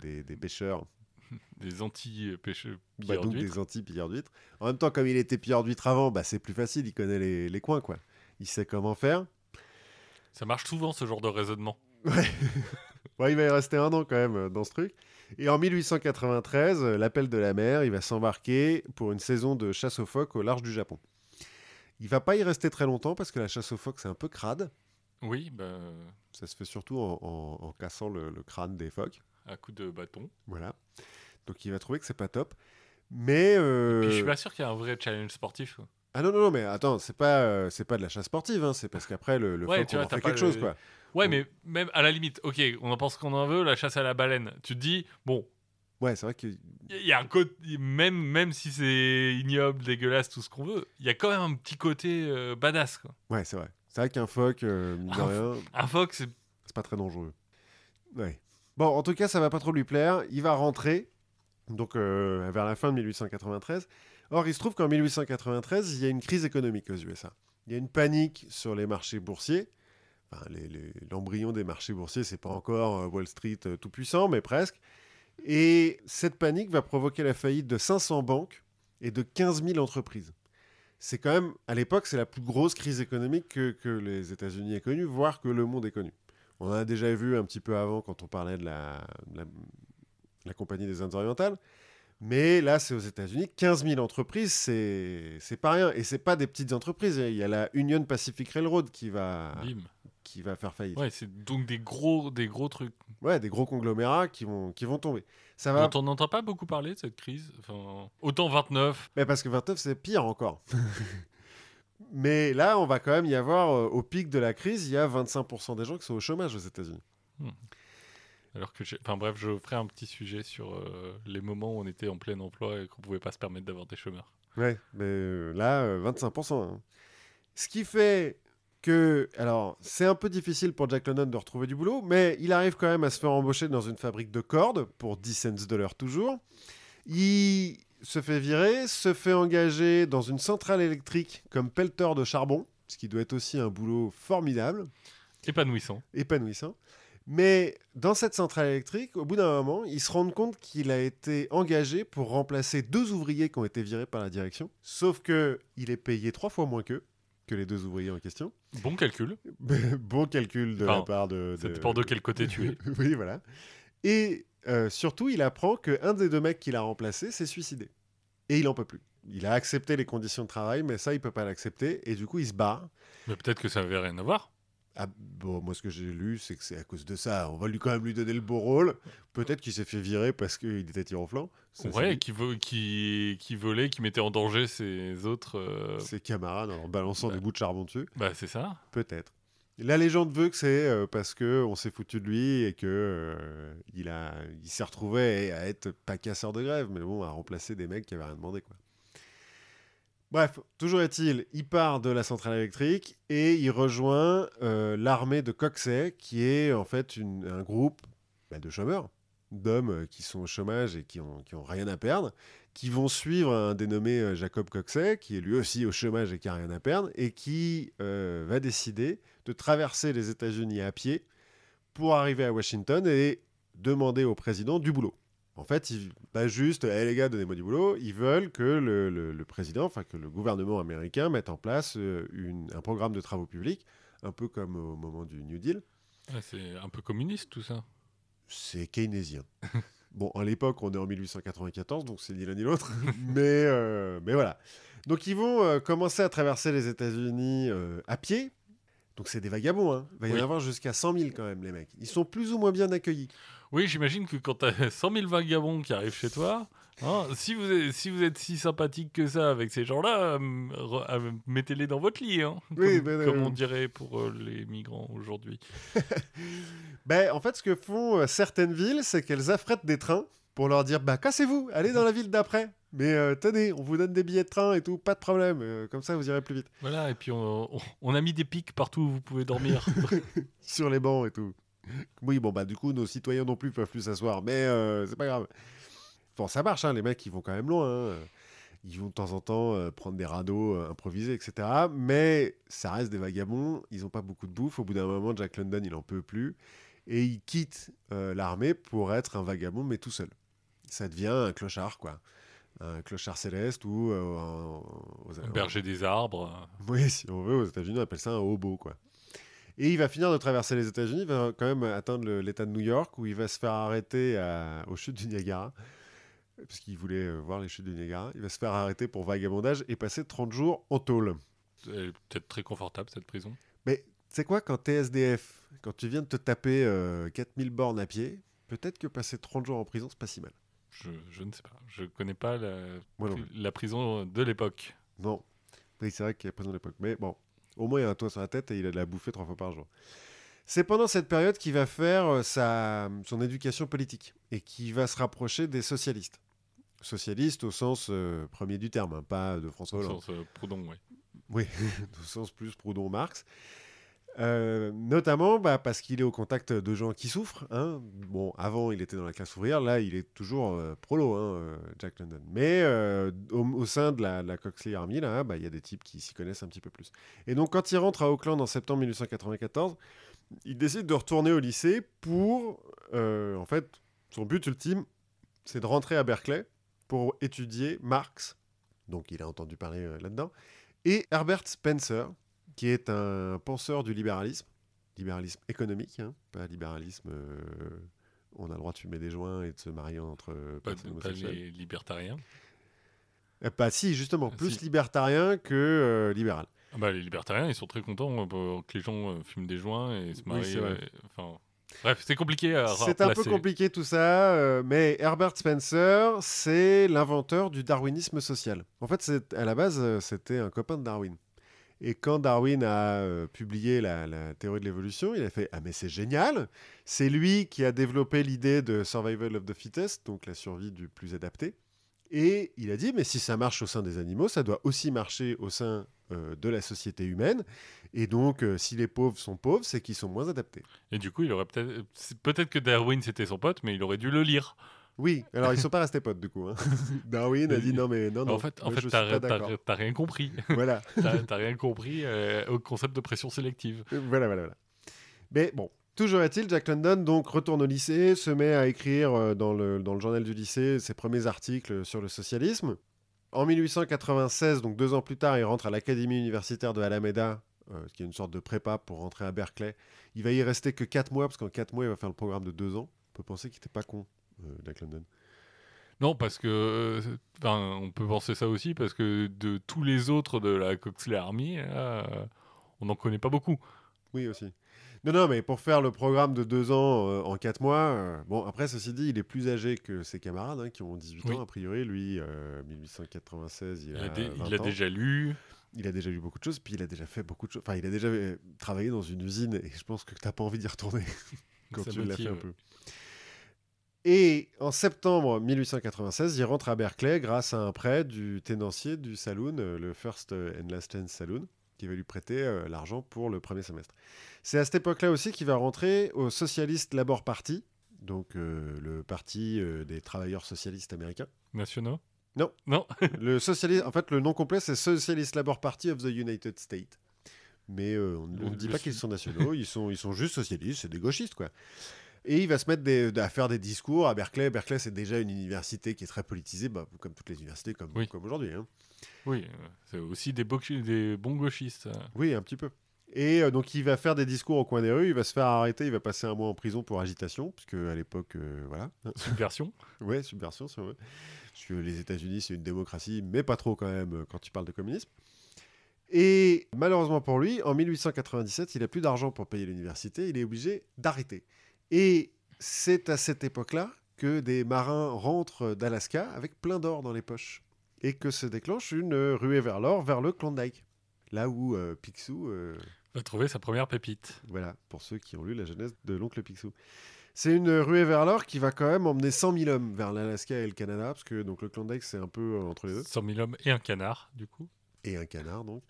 des, des pêcheurs Des anti-pêcheurs. Bah, donc des anti-pilleurs d'huîtres. En même temps, comme il était pilleur d'huîtres avant, bah, c'est plus facile, il connaît les, les coins, quoi. Il sait comment faire. Ça marche souvent, ce genre de raisonnement. Ouais, il va y rester un an quand même dans ce truc. Et en 1893, euh, l'appel de la mer, il va s'embarquer pour une saison de chasse aux phoques au large du Japon. Il va pas y rester très longtemps parce que la chasse aux phoques, c'est un peu crade. Oui, bah, Ça se fait surtout en, en- en cassant le, le crâne des phoques. à coup de bâton. Voilà. Donc il va trouver que c'est pas top. Mais. euh, Puis je suis pas sûr qu'il y ait un vrai challenge sportif. quoi. Ah non, non, non, mais attends, c'est pas, euh, c'est pas de la chasse sportive, hein, c'est parce qu'après le, le Ouais, phoque, on en fait quelque le- chose, quoi. Ouais, Mm. mais même à la limite, ok, on en pense qu'on en veut, la chasse à la baleine. Tu te dis, bon, Ouais, c'est vrai que. il y a un côté, même, même si c'est ignoble, dégueulasse, tout ce qu'on veut, il y a quand même un petit côté euh, badass. Quoi. Ouais, c'est vrai. C'est vrai qu'un phoque, euh, mine de Un rien, Un phoque, c'est c'est pas très dangereux. Ouais. Bon, en tout cas, ça va pas trop lui plaire. Il va rentrer, donc euh, vers la fin de 1893. Or, il se trouve qu'en 1893, il y a une crise économique aux USA. Il y a une panique sur les marchés boursiers. Enfin, l'embryon des marchés boursiers, c'est pas encore euh, Wall Street euh, tout puissant, mais presque. Et cette panique va provoquer la faillite de 500 banques et de 15 000 entreprises. C'est quand même, à l'époque, c'est la plus grosse crise économique que, les États-Unis aient connue, voire que le monde ait connue. On en a déjà vu un petit peu avant quand on parlait de la, la, Compagnie des Indes orientales. Mais là, c'est aux États-Unis. 15 000 entreprises, c'est pas rien. Et c'est pas des petites entreprises. Il y a la Union Pacific Railroad qui va, bim. Qui va faire faillite. Ouais, c'est donc des gros, des gros trucs. Ouais, des gros conglomérats qui vont, qui vont tomber. Ça va. Dont on n'entend pas beaucoup parler de cette crise. Enfin, autant 29. Mais parce que 29, c'est pire encore. Mais là, on va quand même y avoir, euh, au pic de la crise, il y a 25% des gens qui sont au chômage aux États-Unis. Alors que enfin bref, je ferai un petit sujet sur euh, les moments où on était en plein emploi et qu'on pouvait pas se permettre d'avoir des chômeurs. Ouais, mais euh, là, euh, 25%. hein. Ce qui fait que, alors, c'est un peu difficile pour Jack London de retrouver du boulot, mais il arrive quand même à se faire embaucher dans une fabrique de cordes pour 10 cents de l'heure toujours. Il se fait virer, se fait engager dans une centrale électrique comme pelleteur de charbon, ce qui doit être aussi un boulot formidable. Épanouissant. épanouissant. Mais dans cette centrale électrique, au bout d'un moment, il se rend compte qu'il a été engagé pour remplacer deux ouvriers qui ont été virés par la direction. Sauf que il est payé trois fois moins qu'eux, que les deux ouvriers en question. Bon calcul. bon calcul de la part de. Ça dépend de quel côté tu es. oui, voilà. Et euh, surtout, il apprend qu'un des deux mecs qu'il a remplacé s'est suicidé. Et il en peut plus. Il a accepté les conditions de travail, mais ça, il peut pas l'accepter. Et du coup, il se barre. Mais peut-être que ça n'avait rien à voir. Ah, bon, moi, ce que j'ai lu, c'est que c'est à cause de ça. On va lui quand même lui donner le beau rôle. Peut-être qu'il s'est fait virer parce qu'il était tir au flanc. Ça, ouais, qui, vo- qui, qui volait, qui mettait en danger ses autres. euh, Ses camarades en balançant Ouais. des bouts de charbon dessus. Bah, c'est ça. Peut-être. La légende veut que c'est euh, parce que on s'est foutu de lui et que euh, il a, il s'est retrouvé à être pas casseur de grève, mais bon, à remplacer des mecs qui avaient rien demandé, quoi. Bref, toujours est-il, il part de la centrale électrique et il rejoint euh, l'armée de Coxey, qui est en fait un groupe bah, de chômeurs, d'hommes euh, qui sont au chômage et qui ont, rien à perdre, qui vont suivre un dénommé euh, Jacob Coxey, qui est lui aussi au chômage et qui a rien à perdre, et qui va décider de traverser les États-Unis à pied pour arriver à Washington et demander au président du boulot. En fait, ils, pas juste, hey, les gars, donnez-moi du boulot. Ils veulent que le, le- le président, enfin que le gouvernement américain mette en place euh, une- un programme de travaux publics un peu comme au moment du New Deal. Ah, c'est un peu communiste tout ça. C'est keynésien. bon, à l'époque, on est en 1894, donc c'est ni l'un ni l'autre. mais, euh, mais voilà. Donc ils vont euh, commencer à traverser les États-Unis euh, à pied. Donc c'est des vagabonds. Hein. Il va y Oui. en avoir jusqu'à 100 000 quand même, les mecs. Ils sont plus ou moins bien accueillis. Oui, j'imagine que quand t'as 100 000 vagabonds qui arrivent chez toi, hein, si, vous êtes, si vous êtes si sympathique que ça avec ces gens-là, euh, euh, mettez-les dans votre lit, hein, Oui, comme, ben, comme euh, on dirait pour euh, les migrants aujourd'hui. Ben, en fait, ce que font euh, certaines villes, c'est qu'elles affrètent des trains pour leur dire bah cassez-vous, allez dans la ville d'après. Mais euh, tenez, on vous donne des billets de train et tout, pas de problème. euh, comme ça, vous irez plus vite. Voilà, et puis on, on- on a mis des pics partout où vous pouvez dormir. Sur les bancs et tout. Oui, bon, bah du coup, nos citoyens non plus peuvent plus s'asseoir. Mais euh, c'est pas grave. Bon, ça marche, hein, les mecs, ils vont quand même loin. hein. Ils vont de temps en temps euh, prendre des radeaux euh, improvisés, etc. Mais ça reste des vagabonds. Ils n'ont pas beaucoup de bouffe. Au bout d'un moment, Jack London, il en peut plus. Et il quitte l'armée pour être un vagabond, mais tout seul. Ça devient un clochard, quoi. Un clochard céleste ou... euh, un- aux- Berger des arbres. oui, si on veut, aux États-Unis, on appelle ça un hobo, quoi. Et il va finir de traverser les États-Unis, il va quand même atteindre l'État de New York, où il va se faire arrêter à- aux chutes du Niagara, parce qu'il voulait euh, voir les chutes du Niagara. Il va se faire arrêter pour vagabondage et passer 30 jours en tôle. Elle est peut-être très confortable cette prison. Mais tu sais quoi, quand t'es SDF, quand tu viens de te taper euh, 4000 bornes à pied, peut-être que passer 30 jours en prison, c'est pas si mal. Je, je ne sais pas. Je connais pas la, la prison de l'époque. Non. Oui, c'est vrai qu'il y a prison à l'époque. Mais bon, au moins il y a un toit sur la tête et il a de la bouffer trois fois par jour. C'est pendant cette période qu'il va faire euh, sa, son éducation politique et qu'il va se rapprocher des socialistes. Socialistes au sens euh, premier du terme, hein, pas de François Au Hollande. sens euh, Proudhon, ouais. Oui, au sens plus Proudhon-Marx. Euh, notamment bah, parce qu'il est au contact de gens qui souffrent. hein. Bon, avant, il était dans la classe ouvrière, là, il est toujours euh, prolo, hein, euh, Jack London. Mais euh, au, sein de la, la Coxley Army, bah, il y a des types qui s'y connaissent un petit peu plus. Et donc, quand il rentre à Auckland en septembre 1894, il décide de retourner au lycée pour, en fait, son but ultime, c'est de rentrer à Berkeley pour étudier Marx. Donc, il a entendu parler là-dedans et Herbert Spencer, qui est un penseur du libéralisme, libéralisme économique, hein, pas libéralisme. euh, on a le droit de fumer des joints et de se marier entre Pas, pas les libertariens. Pas si, justement, Ah, plus si. libertarien que euh, libéral. Ah bah, les libertariens, ils sont très contents euh, que les gens euh, fument des joints et se marient. bref, c'est compliqué à C'est un peu compliqué tout ça, mais Herbert Spencer, c'est l'inventeur du darwinisme social. En fait, à la base, c'était un copain de Darwin. Et quand Darwin a euh, publié la, théorie de l'évolution, il a fait Ah, mais c'est génial C'est lui qui a développé l'idée de survival of the fittest, donc la survie du plus adapté. Et il a dit Mais si ça marche au sein des animaux, ça doit aussi marcher au sein euh, de la société humaine. Et donc, euh, si les pauvres sont pauvres, c'est qu'ils sont moins adaptés. Et du coup, il aurait peut-être. Peut-être que Darwin c'était son pote, mais il aurait dû le lire. Oui, alors ils sont pas restés potes du coup. hein. Darwin a dit non mais non non. en fait, en fait t'as rien compris. voilà, T'as rien compris euh, au concept de pression sélective. voilà, voilà, voilà. Mais bon, toujours est-il, Jack London donc retourne au lycée, se met à écrire euh, dans le, dans le journal du lycée ses premiers articles sur le socialisme. En 1896, donc deux ans plus tard, il rentre à l'académie universitaire de Alameda, euh, qui est une sorte de prépa pour rentrer à Berkeley. Il va y rester que quatre mois, parce qu'en quatre mois, il va faire le programme de deux ans. On peut penser qu'il était pas con, euh, Jack London. Non, parce que. euh, on peut penser ça aussi, parce que de tous les autres de la Coxley Army, là, euh, on n'en connaît pas beaucoup. Oui, aussi. Non, non, mais pour faire le programme de deux ans euh, en quatre mois, euh, bon, après, ceci dit, il est plus âgé que ses camarades, hein, qui ont 18 Oui. ans, a priori. Lui, euh, 1896, il, Il a, a, dé- 20 il a ans. déjà lu. Il a déjà lu beaucoup de choses, puis il a déjà fait beaucoup de choses. Enfin, il a déjà euh, travaillé dans une usine, et je pense que tu n'as pas envie d'y retourner quand Ça tu l'as fait un peu. Et en septembre 1896, il rentre à Berkeley grâce à un prêt du tenancier du saloon, euh, le First and Last Chance Saloon, qui va lui prêter euh, l'argent pour le premier semestre. C'est à cette époque-là aussi qu'il va rentrer au Socialist Labor Party, donc euh, le parti euh, des travailleurs socialistes américains. Nationaux? Non. Non Le socialiste, en fait, le nom complet, c'est Socialist Labor Party of the United States. Mais euh, on ne dit pas qu'ils sont nationaux, ils sont, ils sont juste socialistes, c'est des gauchistes, quoi. Et il va se mettre des- à faire des discours à Berkeley. Berkeley, c'est déjà une université qui est très politisée, bah, comme toutes les universités, comme, Oui. comme aujourd'hui. hein. Oui, euh, c'est aussi des, bo- des bons gauchistes. ça. Oui, un petit peu. Et euh, donc il va faire des discours au coin des rues, il va se faire arrêter, il va passer un mois en prison pour agitation, puisque à l'époque, euh, voilà. Subversion. ouais, subversion, c'est vrai. Parce que les États-Unis, c'est une démocratie, mais pas trop quand même euh, quand tu parles de communisme. Et malheureusement pour lui, en 1897, il n'a plus d'argent pour payer l'université, il est obligé d'arrêter. Et c'est à cette époque-là que des marins rentrent d'Alaska avec plein d'or dans les poches. Et que se déclenche une ruée vers l'or, vers le Klondike. Là où euh, Picsou... euh, Va trouver sa première pépite. voilà, pour ceux qui ont lu la jeunesse de l'oncle Picsou. C'est une ruée vers l'or qui va quand même emmener 100 000 hommes vers l'Alaska et le Canada, parce que donc, le Klondike, c'est un peu euh, entre les deux. 100 000 hommes et un canard, du coup. et un canard donc.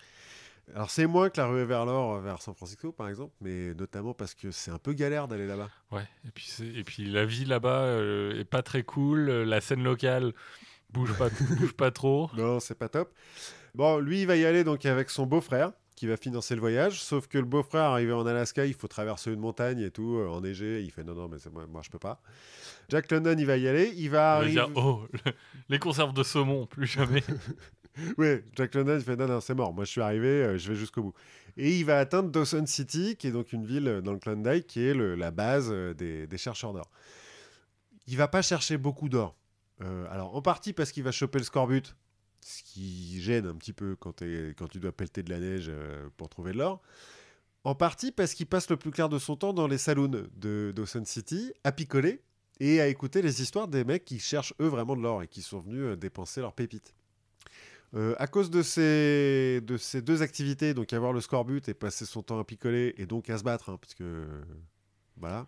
Alors c'est moins que la ruée vers l'or euh, vers San Francisco par exemple, mais notamment parce que c'est un peu galère d'aller là-bas. Ouais. Et puis, et puis la vie là-bas euh, est pas très cool. euh, La scène locale bouge pas, bouge pas trop. Non, c'est pas top. Bon, lui il va y aller donc avec son beau-frère qui va financer le voyage, sauf que le beau-frère arrivé en Alaska, il faut traverser une montagne et tout, euh, enneigé, il fait non non mais moi, moi je peux pas. Jack London il va y aller, il va arriver. dire, oh, le- les conserves de saumon, plus jamais. Ouais, Jack London il fait non non c'est mort, moi je suis arrivé, euh, je vais jusqu'au bout. Et il va atteindre Dawson City, qui est donc une ville euh, dans le Klondike, qui est la base euh, des, chercheurs d'or. Il va pas chercher beaucoup d'or. Alors en partie parce qu'il va choper le scorbut, ce qui gêne un petit peu quand, quand tu dois pelleter de la neige pour trouver de l'or. En partie parce qu'il passe le plus clair de son temps dans les saloons de Dawson City, à picoler et à écouter les histoires des mecs qui cherchent eux vraiment de l'or et qui sont venus dépenser leurs pépites. Euh, à cause de ces, de ces deux activités, donc avoir le scorbut et passer son temps à picoler et donc à se battre, hein, parce que voilà,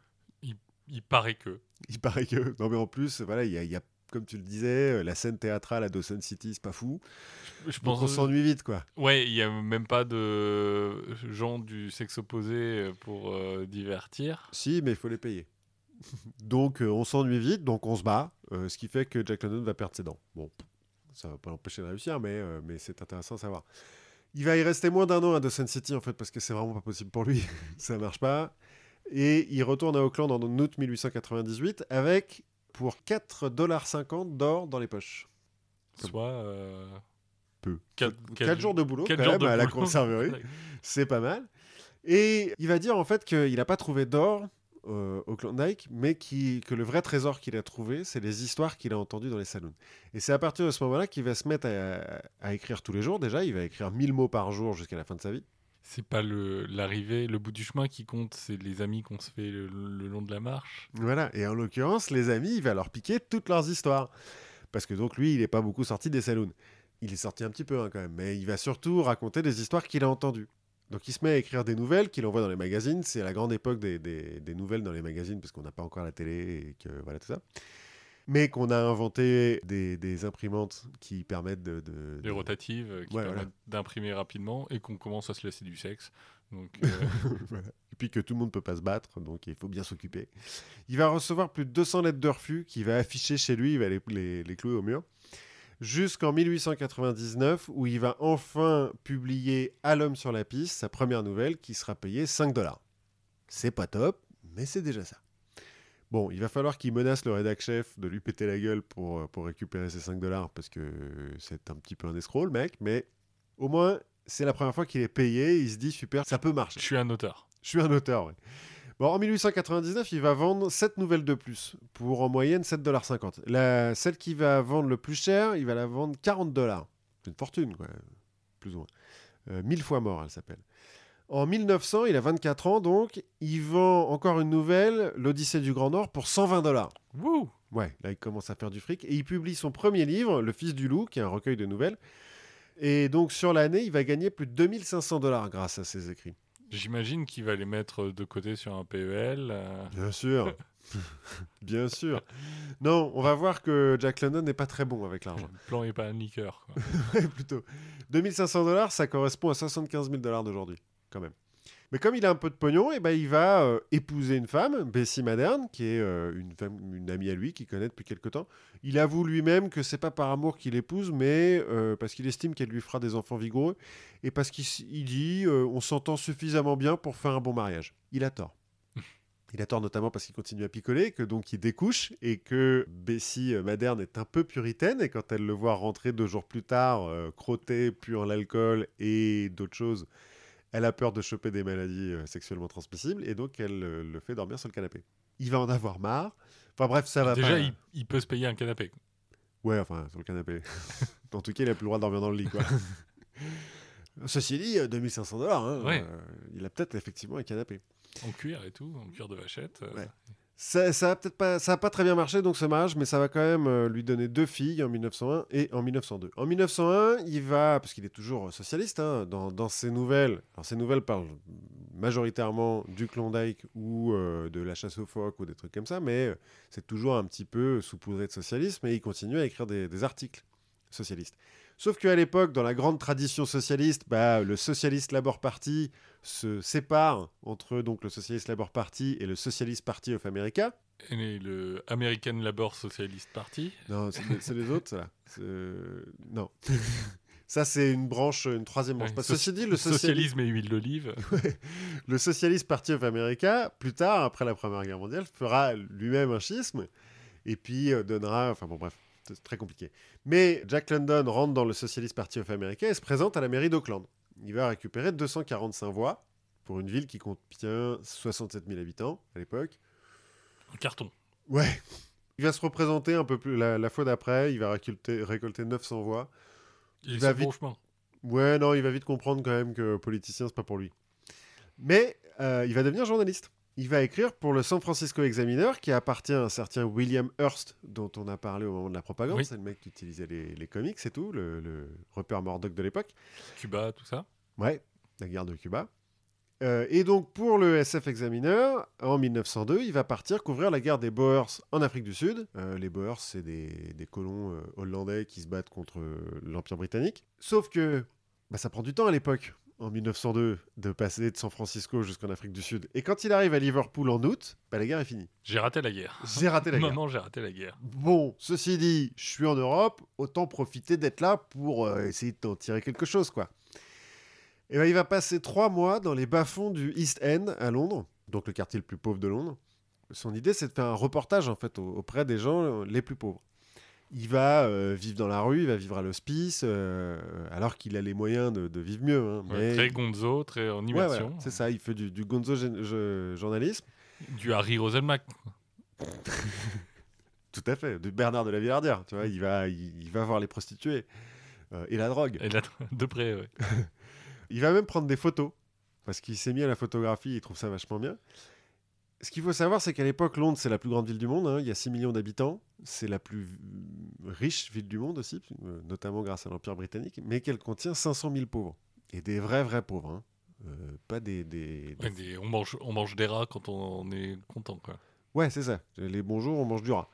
Il paraît que. il paraît que. Non, mais en plus, voilà, il y a, il y a, comme tu le disais, euh, la scène théâtrale à Dawson City, c'est pas fou. Je Donc pense. on s'ennuie vite, quoi. Ouais, il y a même pas de gens du sexe opposé pour euh, divertir. Si, mais il faut les payer. donc euh, on s'ennuie vite, donc on se bat, ce qui fait que Jack London va perdre ses dents. Bon, ça va pas l'empêcher de réussir, mais, euh, mais c'est intéressant à savoir. Il va y rester moins d'un an à Dawson City, en fait, parce que c'est vraiment pas possible pour lui. ça marche pas. Et il retourne à Auckland en août 1898 avec pour 4,50$ d'or dans les poches. Comme- Soit. euh, Peu. quatre- 4 jours de boulot quand jours même de à la conserverie. C'est pas mal. Et il va dire en fait qu'il n'a pas trouvé d'or euh, au Klondike, mais qui, que le vrai trésor qu'il a trouvé, c'est les histoires qu'il a entendues dans les saloons. Et c'est à partir de ce moment-là qu'il va se mettre à, à écrire tous les jours. Déjà, il va écrire 1000 mots par jour jusqu'à la fin de sa vie. C'est pas le- l'arrivée, le bout du chemin qui compte, c'est les amis qu'on se fait le, le long de la marche. Voilà. Et en l'occurrence, les amis, il va leur piquer toutes leurs histoires. Parce que donc lui, il n'est pas beaucoup sorti des saloons. Il est sorti un petit peu hein, quand même, mais il va surtout raconter des histoires qu'il a entendues. Donc il se met à écrire des nouvelles qu'il envoie dans les magazines. C'est la grande époque des, des- des nouvelles dans les magazines parce qu'on n'a pas encore la télé et que voilà tout ça. Mais qu'on a inventé des, des imprimantes qui permettent de... de- Les de- rotatives euh, qui Ouais, permettent voilà. d'imprimer rapidement et qu'on commence à se laisser du sexe. Donc, euh, Voilà. Et puis que tout le monde peut pas se battre, donc il faut bien s'occuper. Il va recevoir plus de 200 lettres de refus qu'il va afficher chez lui, il va les, les- les clouer au mur. Jusqu'en 1899, où il va enfin publier À l'homme sur la piste, sa première nouvelle, qui sera payée 5 dollars. C'est pas top, mais c'est déjà ça. Bon, il va falloir qu'il menace le rédac chef de lui péter la gueule pour, euh, pour récupérer ses 5 dollars, parce que c'est un petit peu un escroc, le mec, mais au moins, c'est la première fois qu'il est payé, il se dit super, ça peut marcher. je suis un auteur. Je suis un auteur, oui. Bon, en 1899, il va vendre 7 nouvelles de plus, pour en moyenne 7,50$. La, celle qui va vendre le plus cher, il va la vendre 40 dollars. C'est une fortune, quoi, plus ou moins. Euh, mille fois mort, elle s'appelle. En 1900, il a 24 ans, donc, il vend encore une nouvelle, L'Odyssée du Grand Nord, pour 120 dollars. Wouh Ouais, là, il commence à faire du fric. Et il publie son premier livre, Le Fils du Loup, qui est un recueil de nouvelles. Et donc, sur l'année, il va gagner plus de 2500 dollars grâce à ses écrits. J'imagine qu'il va les mettre de côté sur un PEL. euh, Bien sûr. Bien sûr. Non, on va voir que Jack London n'est pas très bon avec l'argent. le plan est pas un liqueur. quoi. Ouais, plutôt. 2500 dollars, ça correspond à 75 000 dollars d'aujourd'hui, quand même. Mais comme il a un peu de pognon, eh ben, il va euh, épouser une femme, Bessie Maderne, qui est euh, une, femme, une amie à lui, qu'il connaît depuis quelque temps. Il avoue lui-même que c'est pas par amour qu'il épouse, mais euh, parce qu'il estime qu'elle lui fera des enfants vigoureux, et parce qu'il dit on s'entend suffisamment bien pour faire un bon mariage. Il a tort. Il a tort notamment parce qu'il continue à picoler, que donc il découche, et que Bessie Maderne est un peu puritaine, et quand elle le voit rentrer deux jours plus tard, euh, crotté, puant l'alcool et d'autres choses, Elle a peur de choper des maladies euh, sexuellement transmissibles et donc elle euh, le fait dormir sur le canapé. Il va en avoir marre. Enfin bref, ça va Déjà, pas. il, il peut se payer un canapé. Ouais, enfin, sur le canapé. en tout cas, il a plus le droit de dormir dans le lit, quoi. Ceci dit, euh, 2500 dollars, hein, Ouais. euh, il a peut-être effectivement un canapé. En cuir et tout, en cuir de vachette. euh, Ouais. Ça, ça a peut-être pas, ça a pas très bien marché donc ce mariage, mais ça va quand même euh, lui donner deux filles en 1901 et en 1902. En 1901, il va, parce qu'il est toujours socialiste, hein, dans, ses nouvelles. Alors ses nouvelles parlent majoritairement du Klondike ou euh, de la chasse aux phoques ou des trucs comme ça, mais euh, c'est toujours un petit peu saupoudré de socialisme et il continue à écrire des articles socialistes. Sauf qu'à l'époque, dans la grande tradition socialiste, bah, le Socialist Labour Party se sépare entre donc le Socialist Labour Party et le Socialist Party of America. Et le American Labour Socialist Party. Non, c'est les autres, ça. C'est- Non. ça, c'est une branche, une troisième branche. Ouais, soci- Ceci dit, le, sociali- Socialisme et huile d'olive. le Socialist Party of America, plus tard, après la Première Guerre mondiale, fera lui-même un schisme et puis euh, donnera. Enfin bon, bref, c'est très compliqué. Mais Jack London rentre dans le Socialist Party of America et se présente à la mairie d'Auckland. Il va récupérer 245 voix pour une ville qui contient 67 000 habitants à l'époque. Un carton. Ouais. Il va se représenter un peu plus la, la fois d'après. Il va récolter, récolter 900 voix. Il va va vite- bon chemin. Ouais, non, il va vite comprendre quand même que politicien, c'est pas pour lui. Mais euh, il va devenir journaliste. Il va écrire pour le San Francisco Examiner, qui appartient à un certain William Hearst, dont on a parlé au moment de la propagande. Oui. C'est le mec qui utilisait les, les comics et tout, le, le Rupert Murdoch de l'époque. Cuba, tout ça. Ouais, la guerre de Cuba. Euh, et donc, pour le SF Examiner, en 1902, il va partir couvrir la guerre des Boers en Afrique du Sud. Euh, les Boers, c'est des, des colons euh, hollandais qui se battent contre l'Empire britannique. Sauf que bah, ça prend du temps à l'époque, en 1902, de passer de San Francisco jusqu'en Afrique du Sud. Et quand il arrive à Liverpool en août, bah, la guerre est finie. J'ai raté la guerre. J'ai raté la guerre. Maman, j'ai raté la guerre. Bon, ceci dit, je suis en Europe, autant profiter d'être là pour euh, essayer d'en tirer quelque chose, quoi. Et ben, il va passer trois mois dans les bas-fonds du East End à Londres, donc le quartier le plus pauvre de Londres. Son idée, c'est de faire un reportage en fait au- auprès des gens les plus pauvres. Il va euh, vivre dans la rue, il va vivre à l'hospice, euh, alors qu'il a les moyens de, de vivre mieux. hein, Ouais, mais- Très gonzo, très en Ouais, immersion. c'est ça, il fait du, du gonzo je- journalisme. Du Harry Roselmack. Tout à fait, de Bernard de la Villardière, tu vois, il va, il, il va voir les prostituées euh, et la drogue. Et là, de près, ouais. Il va même prendre des photos, parce qu'il s'est mis à la photographie, il trouve ça vachement bien. Ce qu'il faut savoir, c'est qu'à l'époque, Londres, c'est la plus grande ville du monde, hein, il y a 6 millions d'habitants, c'est la plus riche ville du monde aussi, euh, notamment grâce à l'Empire britannique, mais qu'elle contient 500 000 pauvres, et des vrais, vrais pauvres, hein. Euh, pas des... des- des- Ouais, des- on, mange, on mange des rats quand on est content, quoi. Ouais, c'est ça, les bons jours, on mange du rat.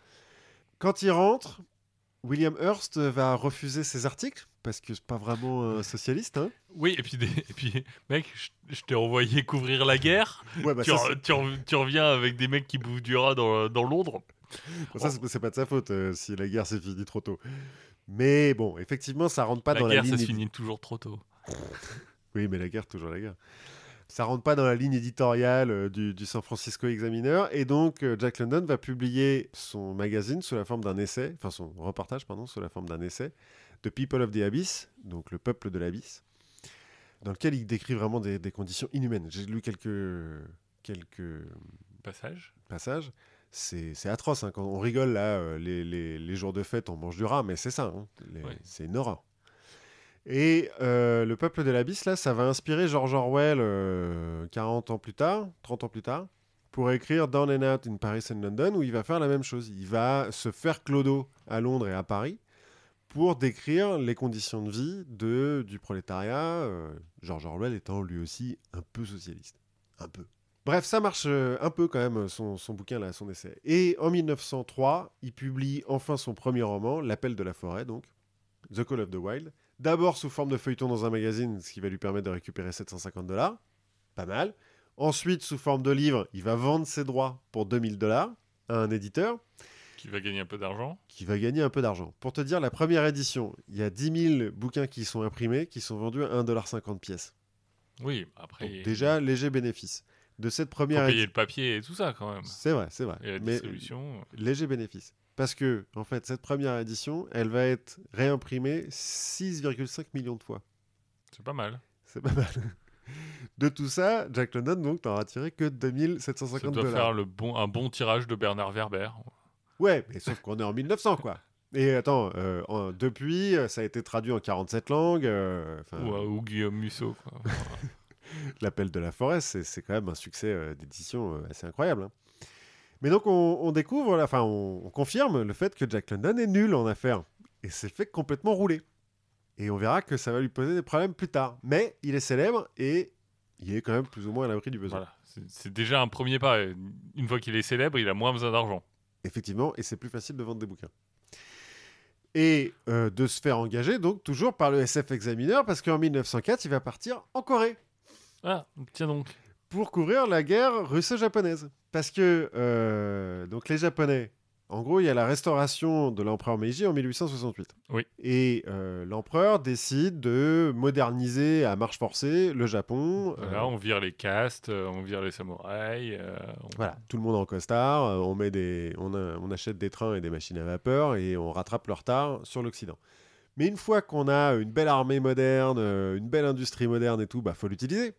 Quand il rentre, William Hearst va refuser ses articles, parce que c'est pas vraiment un socialiste, hein. Oui, et puis, des- et puis mec, je, je t'ai envoyé couvrir la guerre. Ouais, bah tu, ça, re- tu re- tu reviens avec des mecs qui bouffent du rat dans, dans Londres. Bon, ça, c'est- pas de sa faute euh, si la guerre s'est finie trop tôt. Mais bon, effectivement, ça rentre pas la dans guerre, la ligne. ça se finit toujours trop tôt. Oui, mais la guerre, toujours la guerre. Ça rentre pas dans la ligne éditoriale euh, du, du San Francisco Examiner. Et donc, euh, Jack London va publier son magazine sous la forme d'un essai, enfin son reportage, pardon, sous la forme d'un essai, The People of the Abyss, donc le peuple de l'abysse, dans lequel il décrit vraiment des, des conditions inhumaines. J'ai lu quelques, quelques Passage. passages. C'est atroce. hein. Quand on rigole, là, euh, les, les- les jours de fête, on mange du rat, mais c'est ça. hein. Ouais. C'est une horreur. Et euh, le peuple de l'abysse, là, ça va inspirer George Orwell euh, 40 ans plus tard, 30 ans plus tard, pour écrire Down and Out in Paris and London, où il va faire la même chose. Il va se faire clodo à Londres et à Paris pour décrire les conditions de vie du prolétariat, euh, George Orwell étant lui aussi un peu socialiste. Un peu. Bref, ça marche euh, un peu quand même, son, son bouquin, là, son essai. Et en 1903, il publie enfin son premier roman, L'appel de la forêt, donc, The Call of the Wild. D'abord sous forme de feuilleton dans un magazine, ce qui va lui permettre de récupérer 750 dollars. Pas mal. Ensuite, sous forme de livre, il va vendre ses droits pour 2000 dollars à un éditeur Qui va gagner un peu d'argent. qui va gagner un peu d'argent. Pour te dire, la première édition, il y a 10 000 bouquins qui sont imprimés, qui sont vendus à 1,50$ pièce. Oui, après. Donc déjà, léger bénéfice. De cette faut première payer édition. le papier et tout ça quand même. C'est vrai, c'est vrai. Et la Mais distribution. léger bénéfice. Parce que, en fait, cette première édition, elle va être réimprimée 6,5 millions de fois. C'est pas mal. C'est pas mal. de tout ça, Jack London, donc, t'en tiré que Ça 2750 doit dollars. faire le bon, un bon tirage de Bernard Werber. Ouais, mais sauf qu'on est en 1900, quoi. Et attends, euh, en- depuis, euh, ça a été traduit en 47 langues. euh, Ou, ou Guillaume Musso. quoi. L'appel de la forêt, c'est c'est quand même un succès euh, d'édition assez incroyable. hein. Mais donc, on, on découvre, enfin, on, on confirme le fait que Jack London est nul en affaires et s'est fait complètement rouler. Et on verra que ça va lui poser des problèmes plus tard. Mais il est célèbre et il est quand même plus ou moins à l'abri du besoin. Voilà. C'est- C'est déjà un premier pas. Une fois qu'il est célèbre, il a moins besoin d'argent. Effectivement, et c'est plus facile de vendre des bouquins. Et euh, de se faire engager, donc, toujours par le SF Examiner, parce qu'en 1904, il va partir en Corée. Ah, tiens donc. pour couvrir la guerre russo-japonaise. Parce que euh, donc les Japonais, en gros, il y a la restauration de l'empereur Meiji en 1868. Oui. Et euh, l'empereur décide de moderniser à marche forcée le Japon. Euh, Voilà, on vire les castes, euh, on vire les samouraïs. euh, on- voilà, tout le monde en costard, euh, on, met des, on, a- on achète des trains et des machines à vapeur et on rattrape le retard sur l'Occident. Mais une fois qu'on a une belle armée moderne, euh, une belle industrie moderne et tout, bah faut l'utiliser.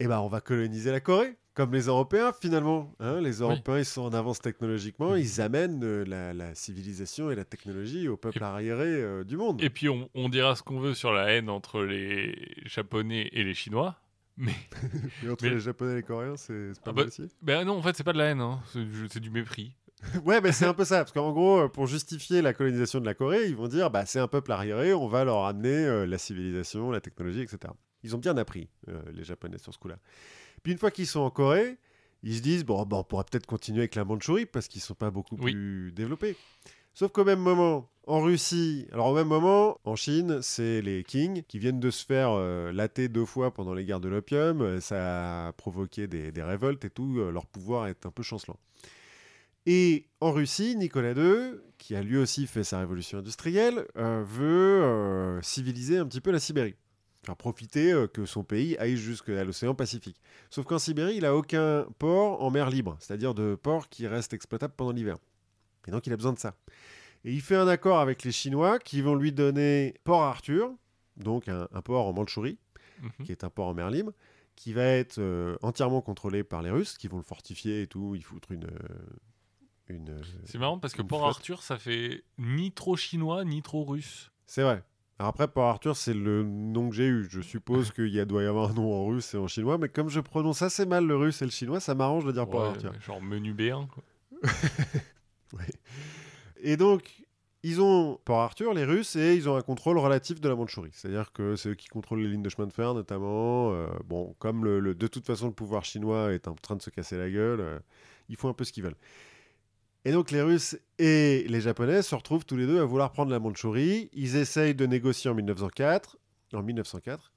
Et bah on va coloniser la Corée, comme les Européens finalement. hein. les Européens ils sont en avance technologiquement, ils amènent euh, la, la civilisation et la technologie au peuple Et- arriéré euh, du monde. Et puis on, on dira ce qu'on veut sur la haine entre les Japonais et les Chinois. Mais Et entre mais- les Japonais et les Coréens, c'est pas Ah bah- aussi. ben non, en fait, c'est pas de la haine, hein. c'est du- mépris. Ouais, mais c'est un peu ça. Parce qu'en gros, euh, pour justifier la colonisation de la Corée, ils vont dire bah, c'est un peuple arriéré, on va leur amener euh, la civilisation, la technologie, etc. Ils ont bien appris, les Japonais, sur ce coup-là. Puis une fois qu'ils sont en Corée, ils se disent bon, bah, on pourra peut-être continuer avec la Mandchourie parce qu'ils sont pas beaucoup Oui. plus développés. Sauf qu'au même moment, en Russie, alors au même moment, en Chine, c'est les kings qui viennent de se faire euh, latter deux fois pendant les guerres de l'opium. Ça a provoqué des, des révoltes et tout. euh, leur pouvoir est un peu chancelant. Et en Russie, Nicolas II, qui a lui aussi fait sa révolution industrielle, euh, veut euh, civiliser un petit peu la Sibérie. Faire profiter euh, que son pays aille jusqu'à l'océan Pacifique. Sauf qu'en Sibérie, il n'a aucun port en mer libre, c'est-à-dire de port qui reste exploitable pendant l'hiver. Et donc, il a besoin de ça. Et il fait un accord avec les Chinois qui vont lui donner Port Arthur, donc un, un port en Mandchourie, Mhm. qui est un port en mer libre, qui va être euh, entièrement contrôlé par les Russes, qui vont le fortifier et tout, y foutre une... une C'est marrant parce que Port flotte. Arthur, ça fait ni trop chinois ni trop russe. C'est vrai. Alors après, Port Arthur, c'est le nom que j'ai eu. Je suppose qu'il y a, doit y avoir un nom en russe et en chinois, mais comme je prononce assez mal le russe et le chinois, ça m'arrange de dire Port Ouais, Arthur. genre menu B1. quoi. Et donc, ils ont Port Arthur, les Russes, et ils ont un contrôle relatif de la Mandchourie. C'est-à-dire que c'est eux qui contrôlent les lignes de chemin de fer, notamment. Euh, bon, comme le, le- de toute façon le pouvoir chinois est en train de se casser la gueule, euh, ils font un peu ce qu'ils veulent. Et donc, les Russes et les Japonais se retrouvent tous les deux à vouloir prendre la Mandchourie. Ils essayent de négocier en 1904. En 1904.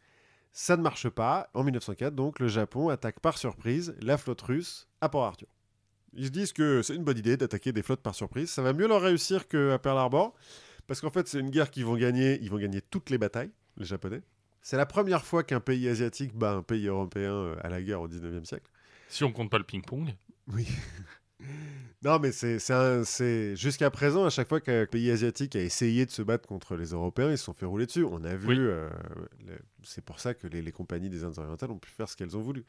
Ça ne marche pas. En 1904, donc, le Japon attaque par surprise la flotte russe à Port Arthur. Ils se disent que c'est une bonne idée d'attaquer des flottes par surprise. Ça va mieux leur réussir qu'à Pearl Harbor. Parce qu'en fait, c'est une guerre qu'ils vont gagner. Ils vont gagner toutes les batailles, les Japonais. C'est la première fois qu'un pays asiatique bat un pays européen euh, à la guerre au 19e siècle. Si on compte pas le ping-pong. Oui. non, mais c'est jusqu'à présent, à chaque fois qu'un pays asiatique a essayé de se battre contre les Européens, ils se sont fait rouler dessus. On a vu, Oui. euh, le- c'est pour ça que les, les compagnies des Indes orientales ont pu faire ce qu'elles ont voulu.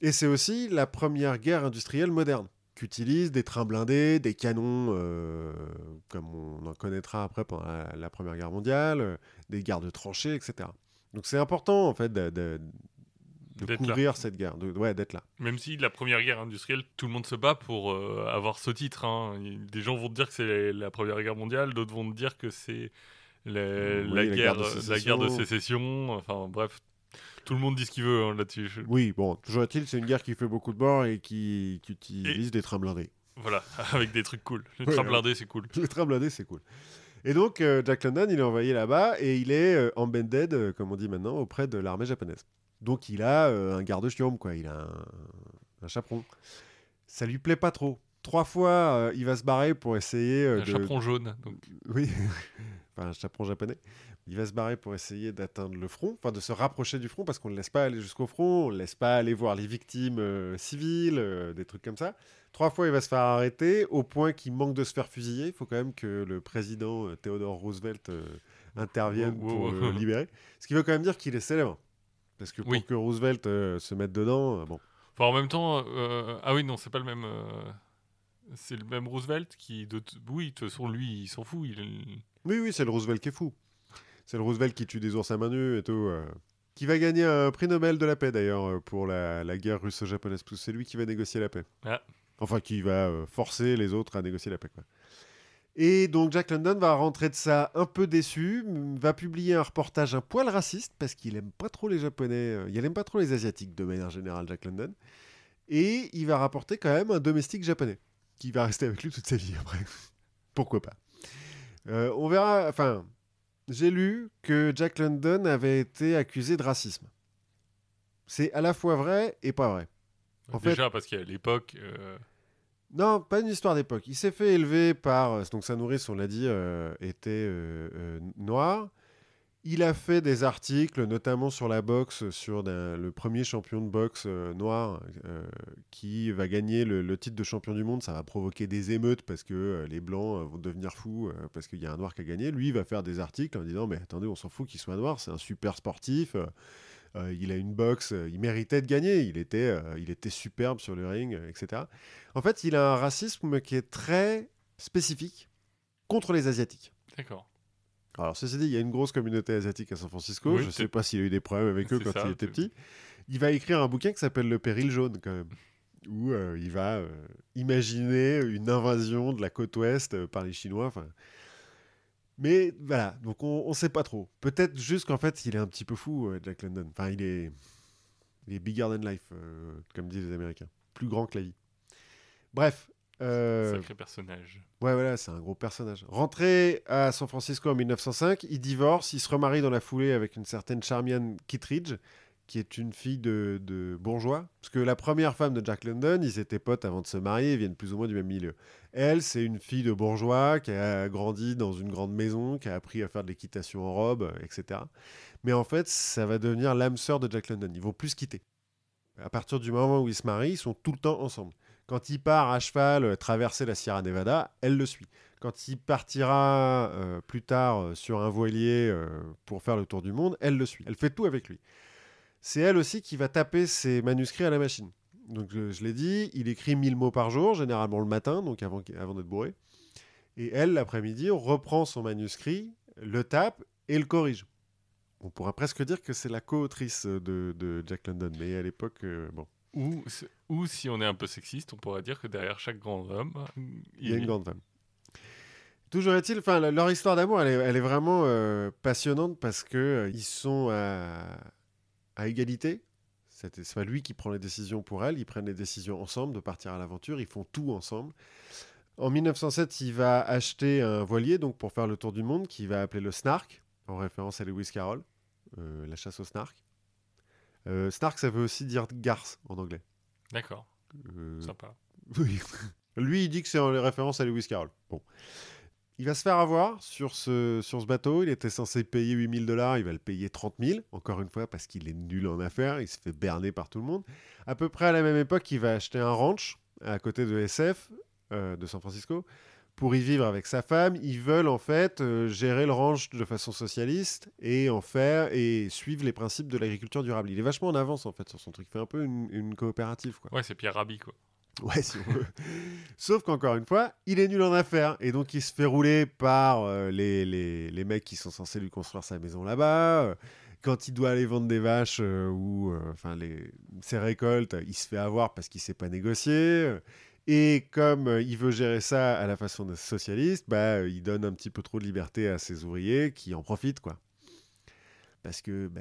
Et c'est aussi la première guerre industrielle moderne qu'utilisent des trains blindés, des canons, euh, comme on en connaîtra après pendant la, la Première Guerre mondiale, euh, des gardes de tranchées, etc. Donc c'est important en fait de, de- de là. couvrir cette guerre, de, ouais, d'être là. Même si la première guerre industrielle, tout le monde se bat pour euh, avoir ce titre. hein. Des gens vont te dire que c'est la première guerre mondiale, d'autres vont te dire que c'est la, Oui, la la guerre, de la guerre de sécession. Enfin bref, tout le monde dit ce qu'il veut hein, là-dessus. Oui, bon, toujours est-il, c'est une guerre qui fait beaucoup de morts et qui, qui utilise des trains blindés. Voilà, avec des trucs cool. Le Ouais, train ouais. blindé, c'est cool. Les trains blindés, c'est cool. Et donc, euh, Jack London, il est envoyé là-bas et il est euh, embedded, euh, comme on dit maintenant, auprès de l'armée japonaise. Donc, il a euh, un garde-chiome, quoi. Il a un, un chaperon. Ça lui plaît pas trop. Trois fois, euh, il va se barrer pour essayer euh, Un de... chaperon jaune. Donc, Oui, enfin un chaperon japonais. Il va se barrer pour essayer d'atteindre le front, enfin de se rapprocher du front parce qu'on ne le laisse pas aller jusqu'au front, on ne laisse pas aller voir les victimes civiles, des trucs comme ça. Trois fois, il va se faire arrêter au point qu'il manque de se faire fusiller. Il faut quand même que le président Theodore Roosevelt intervienne Wow, wow, pour wow. le libérer. Ce qui veut quand même dire qu'il est célèbre. Parce que pour Oui. que Roosevelt euh, se mette dedans, euh, bon. Enfin, en même temps, euh, ah oui, non, c'est pas le même. c'est le même Roosevelt qui. De oui, de toute façon, lui, il s'en fout. Il... Oui, oui, c'est le Roosevelt qui est fou. C'est le Roosevelt qui tue des ours à main nue et tout. Qui va gagner un prix Nobel de la paix d'ailleurs pour la, la guerre russo-japonaise. C'est lui qui va négocier la paix. Ah. Enfin, qui va euh, forcer les autres à négocier la paix. Quoi. Et donc Jack London va rentrer de ça un peu déçu, va publier un reportage un poil raciste parce qu'il aime pas trop les Japonais, euh, il aime pas trop les Asiatiques de manière générale, Jack London. Et il va rapporter quand même un domestique japonais qui va rester avec lui toute sa vie après. Pourquoi pas Euh, On verra. Enfin, j'ai lu que Jack London avait été accusé de racisme. C'est à la fois vrai et pas vrai. En fait- Déjà, parce qu'à l'époque. euh, Non, pas une histoire d'époque. Il s'est fait élever par. euh, Donc sa nourrice, on l'a dit, euh, était euh, noire. Il a fait des articles, notamment sur la boxe, sur le premier champion de boxe noir qui va gagner le, titre de champion du monde. Ça va provoquer des émeutes parce que les blancs vont devenir fous parce qu'il y a un noir qui a gagné. Lui, il va faire des articles en disant Mais attendez, on s'en fout qu'il soit noir, c'est un super sportif. Euh, il a une boxe, euh, il méritait de gagner, il était, euh, il était superbe sur le ring, etc. En fait, il a un racisme qui est très spécifique contre les Asiatiques. D'accord. Alors, ceci dit, il y a une grosse communauté asiatique à San Francisco. Oui, je ne sais pas s'il a eu des problèmes avec eux quand ça, il était petit. Il va écrire un bouquin qui s'appelle Le péril jaune, quand même, où euh, il va euh, imaginer une invasion de la côte ouest euh, par les Chinois. enfin. Mais voilà, donc on ne sait pas trop. Peut-être juste qu'en fait, il est un petit peu fou, euh, Jack London. Enfin, il est, il est bigger than life, euh, comme disent les Américains. Plus grand que la vie. Bref. euh, Sacré personnage. Ouais, voilà, c'est un gros personnage. Rentré à San Francisco en 1905, il divorce, il se remarie dans la foulée avec une certaine Charmian Kittredge, qui est une fille de, de bourgeois. Parce que la première femme de Jack London, ils étaient potes avant de se marier, ils viennent plus ou moins du même milieu. Elle, c'est une fille de bourgeois qui a grandi dans une grande maison, qui a appris à faire de l'équitation en robe, etc. Mais en fait, ça va devenir l'âme sœur de Jack London. Ils vont plus se quitter. À partir du moment où ils se marient, ils sont tout le temps ensemble. Quand il part à cheval euh, traverser la Sierra Nevada, elle le suit. Quand il partira euh, plus tard euh, sur un voilier pour faire le tour du monde, elle le suit. Elle fait tout avec lui. C'est elle aussi qui va taper ses manuscrits à la machine. Donc je, je l'ai dit, il écrit 1000 mots par jour, généralement le matin, donc avant, d'être bourré. Et elle, l'après-midi, reprend son manuscrit, le tape et le corrige. On pourrait presque dire que c'est la co-autrice de, de Jack London, mais à l'époque, euh, bon, Ou, ou si on est un peu sexiste, on pourrait dire que derrière chaque grand homme, il y a une grande femme. Toujours est-il, enfin, le- leur histoire d'amour, elle est, elle est vraiment euh, passionnante parce que euh, ils sont à, à égalité. C'est pas lui qui prend les décisions pour elle, ils prennent les décisions ensemble de partir à l'aventure, ils font tout ensemble. En 1907, il va acheter un voilier donc pour faire le tour du monde qu'il va appeler le Snark, en référence à Lewis Carroll, euh, la chasse au Snark. Euh, snark, ça veut aussi dire garce en anglais. D'accord, Euh, sympa. oui. Lui, il dit que c'est en référence à Lewis Carroll. Bon. Il va se faire avoir sur ce, sur ce bateau. Il était censé payer 8000 dollars. Il va le payer 30 000. Encore une fois, parce qu'il est nul en affaires. Il se fait berner par tout le monde. À peu près à la même époque, il va acheter un ranch à côté de SF, euh, de San Francisco, pour y vivre avec sa femme. Ils veulent en fait euh, gérer le ranch de façon socialiste et en faire et suivre les principes de l'agriculture durable. Il est vachement en avance en fait sur son truc. Il fait un peu une, une coopérative. Quoi. Ouais, c'est Pierre Rabhi, quoi. Ouais, si on. Sauf qu'encore une fois, il est nul en affaires. Et donc, il se fait rouler par euh, les, les, les mecs qui sont censés lui construire sa maison là-bas. Euh, Quand il doit aller vendre des vaches euh, ou enfin les, ses récoltes, il se fait avoir parce qu'il ne sait pas négocier. Et comme il veut gérer ça à la façon de socialiste, bah, il donne un petit peu trop de liberté à ses ouvriers qui en profitent, quoi. Parce que, bah,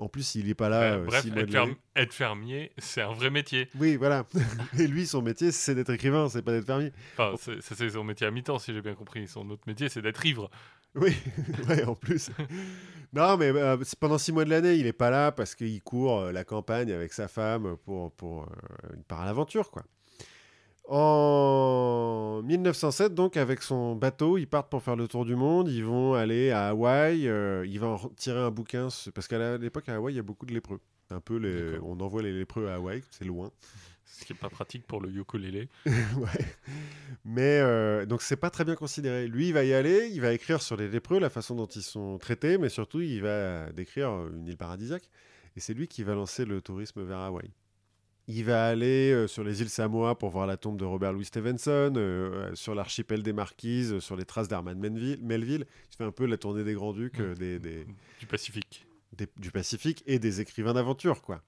en plus, il n'est pas là. Euh, bref, être, ferm- fermier, c'est un vrai métier. Oui, voilà. Et lui, son métier, c'est d'être écrivain, c'est pas d'être fermier. Enfin, c'est- son métier à mi-temps, si j'ai bien compris. Son autre métier, c'est d'être ivre. Oui, ouais, en plus. non, mais euh, pendant six mois de l'année, il est pas là parce qu'il court euh, la campagne avec sa femme pour, pour une part à l'aventure, quoi. En 1907, donc, avec son bateau, ils partent pour faire le tour du monde. Ils vont aller à Hawaï. euh, il va en tirer un bouquin parce qu'à l'époque à Hawaï, il y a beaucoup de lépreux. Un peu les, on envoie les lépreux à Hawaï, c'est loin. Ce qui est pas pratique pour le ukulélé. ouais. Mais euh, donc c'est pas très bien considéré. Lui, il va y aller, il va écrire sur les lépreux, la façon dont ils sont traités, mais surtout il va décrire une île paradisiaque. Et c'est lui qui va lancer le tourisme vers Hawaï. Il va aller euh, sur les îles Samoa pour voir la tombe de Robert Louis Stevenson, euh, sur l'archipel des Marquises, sur les traces d'Herman Melville. Il fait un peu la tournée des Grands-Ducs, euh, des, des- Du Pacifique. des- du Pacifique et des écrivains d'aventure, quoi.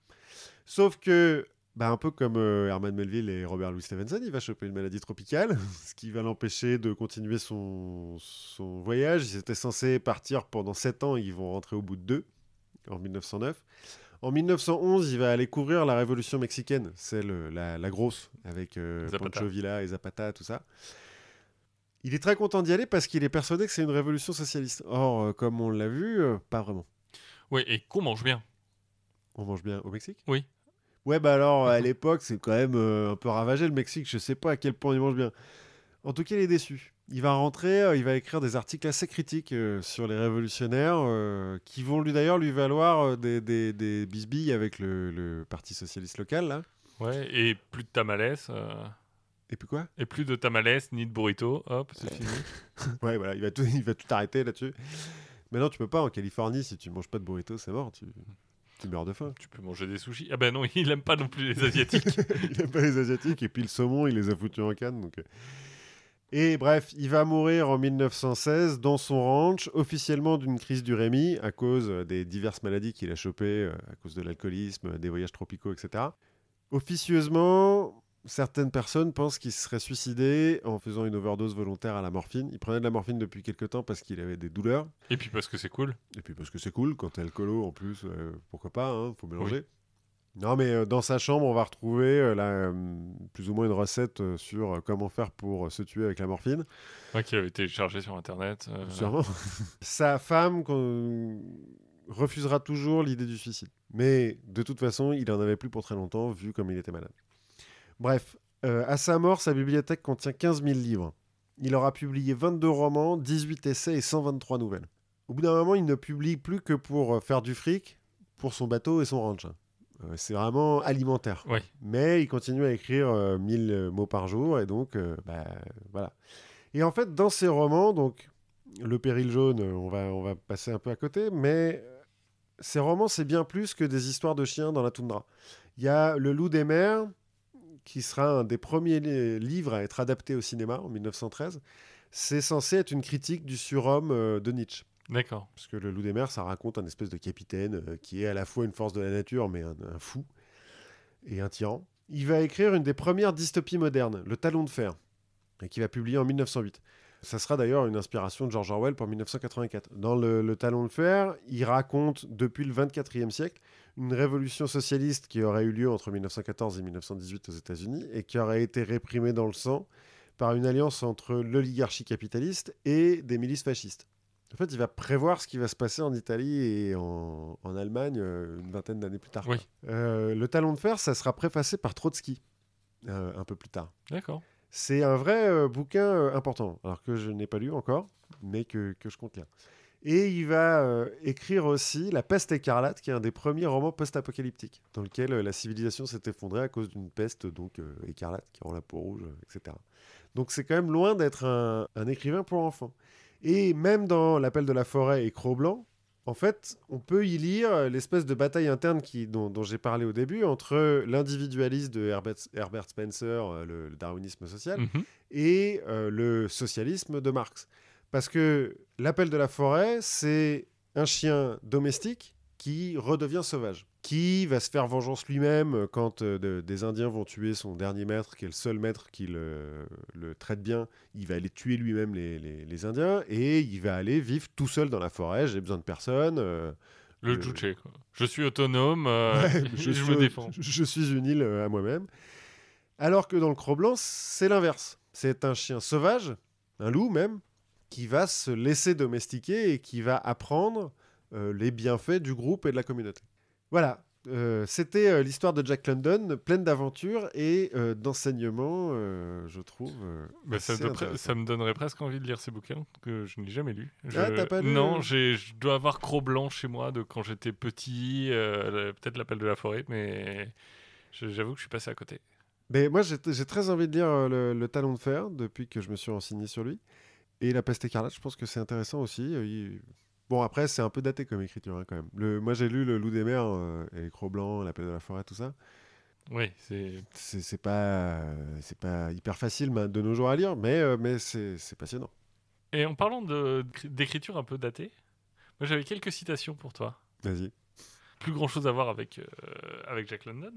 Sauf que, bah, un peu comme euh, Herman Melville et Robert Louis Stevenson, il va choper une maladie tropicale, ce qui va l'empêcher de continuer son, son voyage. Ils étaient censés partir pendant 7 ans, ils vont rentrer au bout de 2, en 1909. En 1911, il va aller couvrir la révolution mexicaine, celle, la, la grosse, avec euh. Pancho Villa et Zapata, tout ça. Il est très content d'y aller parce qu'il est persuadé que c'est une révolution socialiste. Or, euh, comme on l'a vu, euh, pas vraiment. Oui, et qu'on mange bien. On mange bien au Mexique? Oui. Ouais, bah alors, à l'époque, c'est quand même un peu ravagé le Mexique. Je sais pas à quel point il mange bien. En tout cas, il est déçu. Il va rentrer, euh, il va écrire des articles assez critiques euh, sur les révolutionnaires, euh, qui vont lui d'ailleurs lui valoir des, des, des bisbilles avec le, le Parti socialiste local, là. Ouais, et plus de tamales. Et puis quoi? Et plus de tamales ni de burrito. Hop, c'est fini. Ouais, voilà, il va tout, il va tout arrêter là-dessus. Maintenant, tu peux pas en Californie, si tu manges pas de burrito, c'est mort, tu, tu meurs de faim. Tu peux manger des sushis. Ah ben non, il aime pas non plus les asiatiques. il aime pas les Asiatiques, et puis le saumon, il les a foutus en canne. Donc... Et bref, il va mourir en 1916 dans son ranch, officiellement d'une crise du Rémi, à cause des diverses maladies qu'il a chopées, euh, à cause de l'alcoolisme, des voyages tropicaux, etc. Officieusement, certaines personnes pensent qu'il se serait suicidé en faisant une overdose volontaire à la morphine. Il prenait de la morphine depuis quelque temps parce qu'il avait des douleurs. et puis parce que c'est cool. Et puis parce que c'est cool, quand t'es alcoolo en plus, euh, pourquoi pas, hein, faut mélanger. Non mais euh, dans sa chambre, on va retrouver euh, euh, plus ou moins une recette sur comment faire pour se tuer avec la morphine. Moi qui l'avais téléchargé sur internet. euh, Sûrement. Sa femme refusera toujours l'idée du suicide. Mais de toute façon, il en avait plus pour très longtemps, vu comme il était malade. Bref, euh, à sa mort, sa bibliothèque contient 15 000 livres. Il aura publié 22 romans, 18 essais et 123 nouvelles. Au bout d'un moment, il ne publie plus que pour faire du fric, pour son bateau et son ranch. Euh, C'est vraiment alimentaire. Ouais. Mais il continue à écrire euh, 1000 euh, mots par jour, et donc, euh, bah, voilà. Et en fait, dans ses romans, donc, Le Péril Jaune, euh, on va, on va passer un peu à côté, mais euh, ces romans, c'est bien plus que des histoires de chiens dans la toundra. Il y a Le Loup des mers, qui sera un des premiers li- livres à être adapté au cinéma en 1913. C'est censé être une critique du surhomme euh, de Nietzsche. D'accord. Parce que le loup des mers, ça raconte un espèce de capitaine euh, qui est à la fois une force de la nature, mais un, fou et un tyran. Il va écrire une des premières dystopies modernes, Le Talon de Fer, et qui va publier en 1908. Ça sera d'ailleurs une inspiration de George Orwell pour 1984. Dans le, Le Talon de Fer, il raconte depuis le 24e siècle une révolution socialiste qui aurait eu lieu entre 1914 et 1918 aux États-Unis et qui aurait été réprimée dans le sang par une alliance entre l'oligarchie capitaliste et des milices fascistes. En fait, il va prévoir ce qui va se passer en Italie et en, en Allemagne euh, une vingtaine d'années plus tard. Oui. Euh, le talon de fer, ça sera préfacé par Trotsky euh, un peu plus tard. D'accord. C'est un vrai bouquin important, alors que je n'ai pas lu encore, mais que, que je compte lire. Et il va écrire aussi La peste écarlate, qui est un des premiers romans post-apocalyptiques, dans lequel la civilisation s'est effondrée à cause d'une peste donc écarlate qui rend la peau rouge, etc. Donc c'est quand même loin d'être un, un écrivain pour enfants. Et même dans L'appel de la forêt et Cro-Blanc, en fait, on peut y lire euh, l'espèce de bataille interne qui, dont, dont j'ai parlé au début entre l'individualisme de Herbert, Herbert Spencer, euh, le, le darwinisme social, Mhm. et euh, le socialisme de Marx. Parce que l'appel de la forêt, c'est un chien domestique qui redevient sauvage, qui va se faire vengeance lui-même euh, quand euh, de- des Indiens vont tuer son dernier maître, qui est le seul maître qui le, le traite bien. Il va aller tuer lui-même les, les- les Indiens et il va aller vivre tout seul dans la forêt. J'ai besoin de personne. euh, Le juche, quoi. Je suis autonome, euh, Ouais, je, suis- me défends. Je, je suis une île à moi-même. Alors que dans le Cro-Blanc, c'est l'inverse. C'est un chien sauvage, un loup même, qui va se laisser domestiquer et qui va apprendre les bienfaits du groupe et de la communauté. Voilà. Euh, C'était euh, l'histoire de Jack London, pleine d'aventures et euh, d'enseignements, euh, je trouve. euh, Bah, ça, me ça donnerait presque envie de lire ces bouquins que je n'ai jamais. Je- Ah, t'as pas lu Non, je dois avoir Cro-Blanc chez moi de quand j'étais petit, euh, peut-être l'appel de la forêt, mais j'avoue que je suis passé à côté. Mais moi, j'ai très envie de lire euh, le, le Talon de Fer depuis que je me suis renseigné sur lui. Et La Peste écarlate, je pense que c'est intéressant aussi. Euh, il- Bon, après, c'est un peu daté comme écriture, hein, quand même. Le... Moi, j'ai lu Le Loup des mers euh, et Cro-Blanc, L'appel de la forêt, tout ça. Oui, c'est. C'est pas, euh, c'est pas hyper facile de nos jours à lire, mais, euh, mais c'est c'est passionnant. Et en parlant d'écriture un peu datée, moi j'avais quelques citations pour toi. Vas-y. Plus grand chose à voir avec, euh, avec Jack London.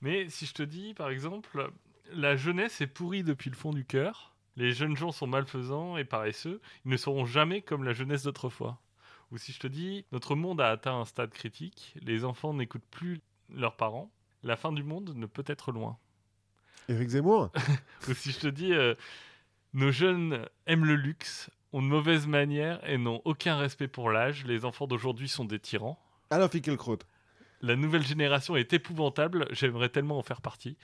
Mais si je te dis, par exemple, la jeunesse est pourrie depuis le fond du cœur, les jeunes gens sont malfaisants et paresseux, ils ne seront jamais comme la jeunesse d'autrefois. Ou si je te dis, notre monde a atteint un stade critique, les enfants n'écoutent plus leurs parents, la fin du monde ne peut être loin. Éric Zemmour? Ou si je te dis, euh, nos jeunes aiment le luxe, ont de mauvaises manières et n'ont aucun respect pour l'âge, les enfants d'aujourd'hui sont des tyrans. Alain Finkielkraut. La nouvelle génération est épouvantable, j'aimerais tellement en faire partie.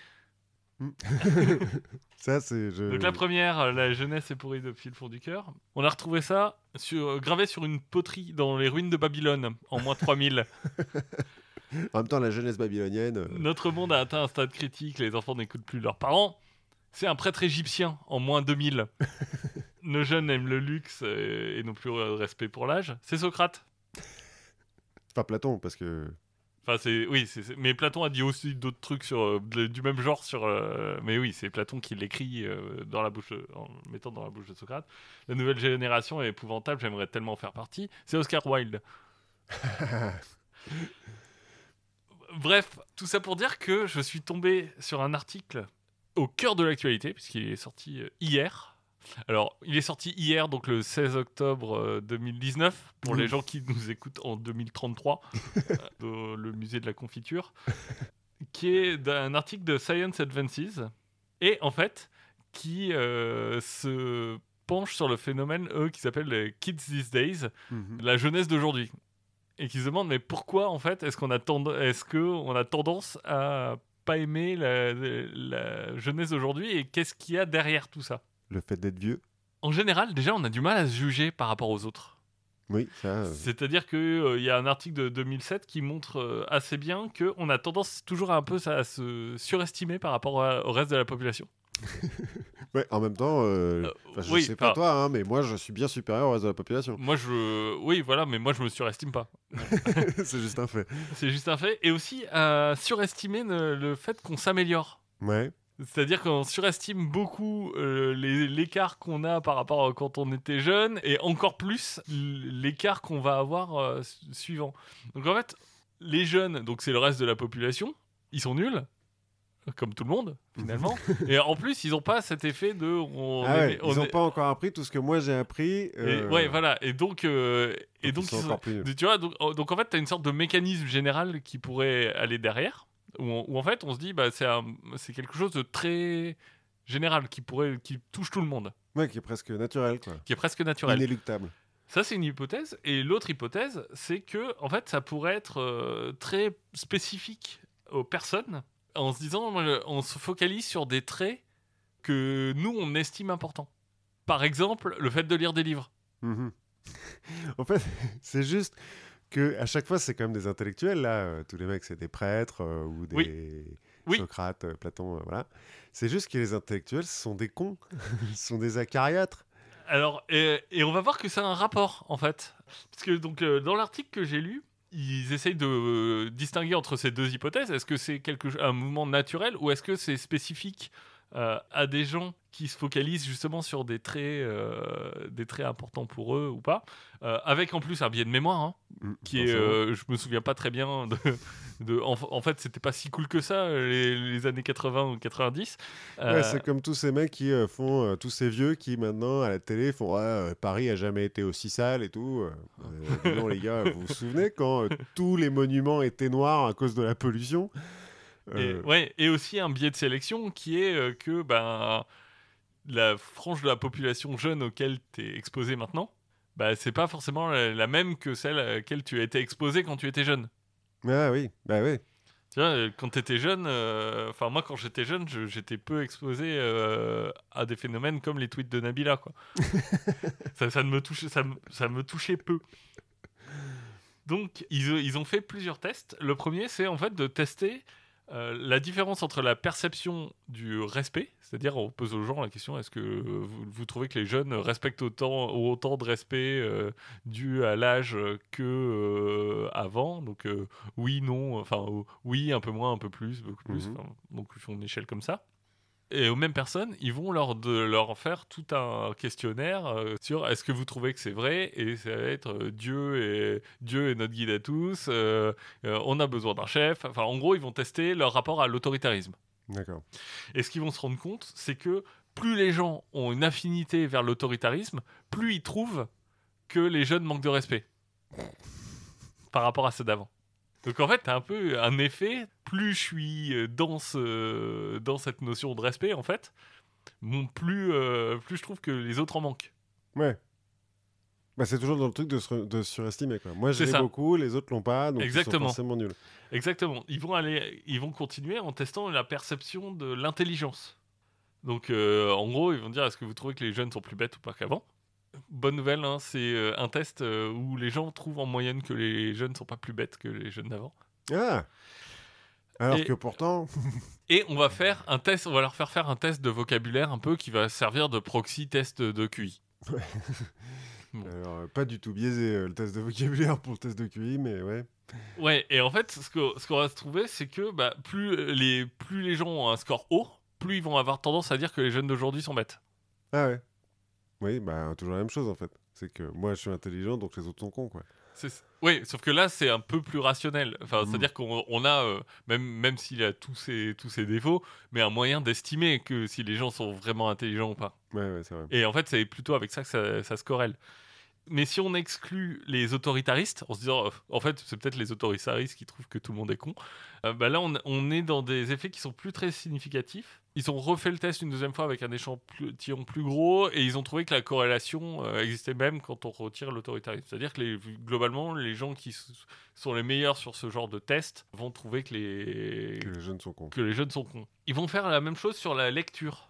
Ça, c'est. je- Donc la première, euh, la jeunesse est pourrie depuis le fond du cœur. On a retrouvé ça sur, euh, gravé sur une poterie dans les ruines de Babylone en moins 3000. En même temps, la jeunesse babylonienne. euh, Notre monde a atteint un stade critique, les enfants n'écoutent plus leurs parents. C'est un prêtre égyptien en moins 2000. Nos jeunes aiment le luxe et n'ont plus de respect pour l'âge. C'est Socrate. Pas Platon, parce que. Enfin, c'est oui, c'est- mais Platon a dit aussi d'autres trucs sur euh, de- du même genre sur. euh, mais oui, c'est Platon qui l'écrit euh, dans la bouche, de- en le mettant dans la bouche de Socrate. La nouvelle génération est épouvantable. J'aimerais tellement en faire partie. C'est Oscar Wilde. Bref, tout ça pour dire que je suis tombé sur un article au cœur de l'actualité puisqu'il est sorti hier. Alors, il est sorti hier, donc le 16 octobre euh, 2019, pour Oui. les gens qui nous écoutent en 2033, euh, dans le musée de la confiture, qui est d'un article de Science Advances, et en fait, qui euh, se penche sur le phénomène, eux, qui s'appelle les Kids These Days, Mhm. la jeunesse d'aujourd'hui. Et qui se demandent, mais pourquoi, en fait, est-ce qu'on a, tend- est-ce que on a tendance à pas aimer la, la jeunesse d'aujourd'hui, et qu'est-ce qu'il y a derrière tout ça? Le fait d'être vieux. en général, déjà, on a du mal à se juger par rapport aux autres. Oui, ça. euh, C'est-à-dire qu'il y a un article de 2007 qui montre euh, assez bien qu'on a tendance toujours à un peu ça, à se surestimer par rapport à- au reste de la population. Ouais, en même temps, euh, Euh, je oui, sais pas toi, hein, mais moi, je suis bien supérieur au reste de la population. Moi, je. Oui, voilà, mais moi, je me surestime pas. c'est juste un fait. C'est juste un fait. Et aussi à surestimer le, le fait qu'on s'améliore. Ouais. C'est-à-dire qu'on surestime beaucoup euh, l'écart qu'on a par rapport à quand on était jeune et encore plus l'écart qu'on va avoir euh, su- suivant. Donc en fait, les jeunes, donc c'est le reste de la population, ils sont nuls, comme tout le monde finalement. et en plus, ils n'ont pas cet effet de. On ah ouais, est- on ils n'ont est- pas encore appris tout ce que moi j'ai appris. et- euh, ouais, voilà. Et donc, euh, et donc, ils sont ils sont- encore plus nuls. tu vois, donc, oh, donc en fait, tu as une sorte de mécanisme général qui pourrait aller derrière, où, on- où en fait, on se dit, bah, c'est quelque chose de très général qui pourrait, qui touche tout le monde, Ouais, qui est presque naturel, quoi. qui est presque naturel. Inéluctable. Ça, c'est une hypothèse. Et l'autre hypothèse, c'est que, en fait, ça pourrait être euh, très spécifique aux personnes, en se disant, on se focalise sur des traits que nous, on estime importants. Par exemple, le fait de lire des livres. Mhm. en fait, c'est juste que à chaque fois, c'est quand même des intellectuels, là. euh, tous les mecs, c'est des prêtres euh, ou des Oui. Oui. Socrate, euh, Platon, voilà. C'est juste que les intellectuels ce sont des cons. Ce sont des acariâtres. Alors, et, et on va voir que ça a un rapport, en fait. Parce que donc, dans l'article que j'ai lu, ils essayent de euh, distinguer entre ces deux hypothèses. Est-ce que c'est quelque, un mouvement naturel ou est-ce que c'est spécifique euh, à des gens qui se focalisent justement sur des traits, euh, des traits importants pour eux ou pas Euh, Avec en plus un biais de mémoire, hein, Mm, qui est, euh, je me souviens pas très bien de... de en, en fait, c'était pas si cool que ça, les, les années 80 ou 90. Ouais, c'est comme tous ces mecs qui font, tous ces vieux qui maintenant à la télé font euh, Paris a jamais été aussi sale et tout. Donc, les gars, vous vous souvenez quand tous les monuments étaient noirs à cause de la pollution? Et, Euh, ouais, et aussi un biais de sélection qui est euh, que ben, la frange de la population jeune auquel tu es exposé maintenant, bah, c'est pas forcément la, la même que celle à laquelle tu as été exposé quand tu étais jeune. Ah oui, bah oui. Tu vois, euh, quand tu étais jeune, euh, enfin moi quand j'étais jeune, je- j'étais peu exposé euh, à des phénomènes comme les tweets de Nabila. Quoi. ça, ça, ne me touchait, ça, ça me touchait peu. Donc ils, ils ont fait plusieurs tests. Le premier, c'est en fait de tester euh, la différence entre la perception du respect, c'est-à-dire on pose aux gens la question est-ce que vous, vous trouvez que les jeunes respectent autant, autant de respect euh, dû à l'âge que euh, avant? Donc oui, non, enfin oui, un peu moins, un peu plus, beaucoup plus. Mhm. donc font une échelle comme ça. Et aux mêmes personnes, ils vont leur, de, leur faire tout un questionnaire euh, sur est-ce que vous trouvez que c'est vrai Et ça va être euh, Dieu, est, Dieu est notre guide à tous, euh, on a besoin d'un chef. Enfin, en gros, ils vont tester leur rapport à l'autoritarisme. D'accord. Et ce qu'ils vont se rendre compte, c'est que plus les gens ont une affinité vers l'autoritarisme, plus ils trouvent que les jeunes manquent de respect par rapport à ceux d'avant. Donc en fait, t'as un peu un effet, plus je suis euh, dans, ce- dans cette notion de respect, en fait, plus, euh, plus je trouve que les autres en manquent. Ouais. Bah, c'est toujours dans le truc de, se- de surestimer. Quoi. Moi, j'ai ça. beaucoup, les autres l'ont pas, donc ils Exactement. sont forcément nuls. Exactement. Ils vont, aller, ils vont continuer en testant la perception de l'intelligence. Donc, euh, en gros, ils vont dire est-ce que vous trouvez que les jeunes sont plus bêtes ou pas qu'avant? Bonne nouvelle, hein, c'est euh, un test euh, où les gens trouvent en moyenne que les jeunes sont pas plus bêtes que les jeunes d'avant. Ah Alors Et- que pourtant. Et on va faire un test, on va leur faire faire un test de vocabulaire un peu qui va servir de proxy test de QI. Alors, euh, pas du tout biaisé le test de vocabulaire pour le test de QI, mais ouais. Ouais, et en fait, ce qu'on ce qu'on va se trouver, c'est que bah, plus, les, plus les gens ont un score haut, plus ils vont avoir tendance à dire que les jeunes d'aujourd'hui sont bêtes. Ah ouais. Oui, bah, toujours la même chose en fait. C'est que moi, je suis intelligent, donc les autres sont cons, quoi. Oui, sauf que là, c'est un peu plus rationnel. Enfin, Mhm. C'est-à-dire qu'on on a, euh, même, même s'il a tous ses, tous ses défauts, mais un moyen d'estimer que si les gens sont vraiment intelligents ou pas. Ouais, ouais, vrai. Et en fait, c'est plutôt avec ça que ça, ça se corrèle. Mais si on exclut les autoritaristes, en se disant, euh, en fait, c'est peut-être les autoritaristes qui trouvent que tout le monde est con, euh, bah là, on, on est dans des effets qui sont plus très significatifs. Ils ont refait le test une deuxième fois avec un échantillon plus gros et ils ont trouvé que la corrélation euh, existait même quand on retire l'autoritarisme. C'est-à-dire que les, globalement, les gens qui sont les meilleurs sur ce genre de test vont trouver que les, Que les jeunes sont cons. que les jeunes sont cons. Ils vont faire la même chose sur la lecture.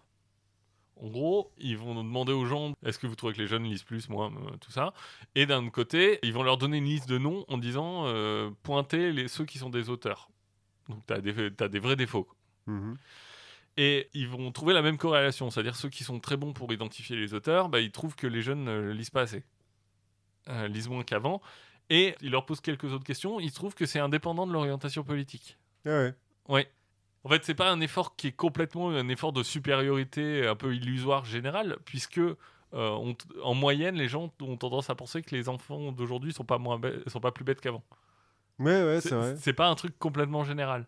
En gros, ils vont demander aux gens est-ce que vous trouvez que les jeunes lisent plus, moins, euh, tout ça. Et d'un autre côté, ils vont leur donner une liste de noms en disant euh, pointez les, ceux qui sont des auteurs. Donc tu as, des vrais défauts. Et ils vont trouver la même corrélation, c'est-à-dire ceux qui sont très bons pour identifier les auteurs, bah, ils trouvent que les jeunes ne lisent pas assez, Euh, lisent moins qu'avant. Et ils leur posent quelques autres questions, ils trouvent que c'est indépendant de l'orientation politique. Ah ouais. Ouais. En fait, c'est pas un effort qui est complètement un effort de supériorité un peu illusoire général, puisque euh, on en moyenne, les gens ont tendance à penser que les enfants d'aujourd'hui sont pas moins bêtes- sont pas plus bêtes qu'avant. Ouais, ouais, c'est C'est vrai. c'est pas un truc complètement général.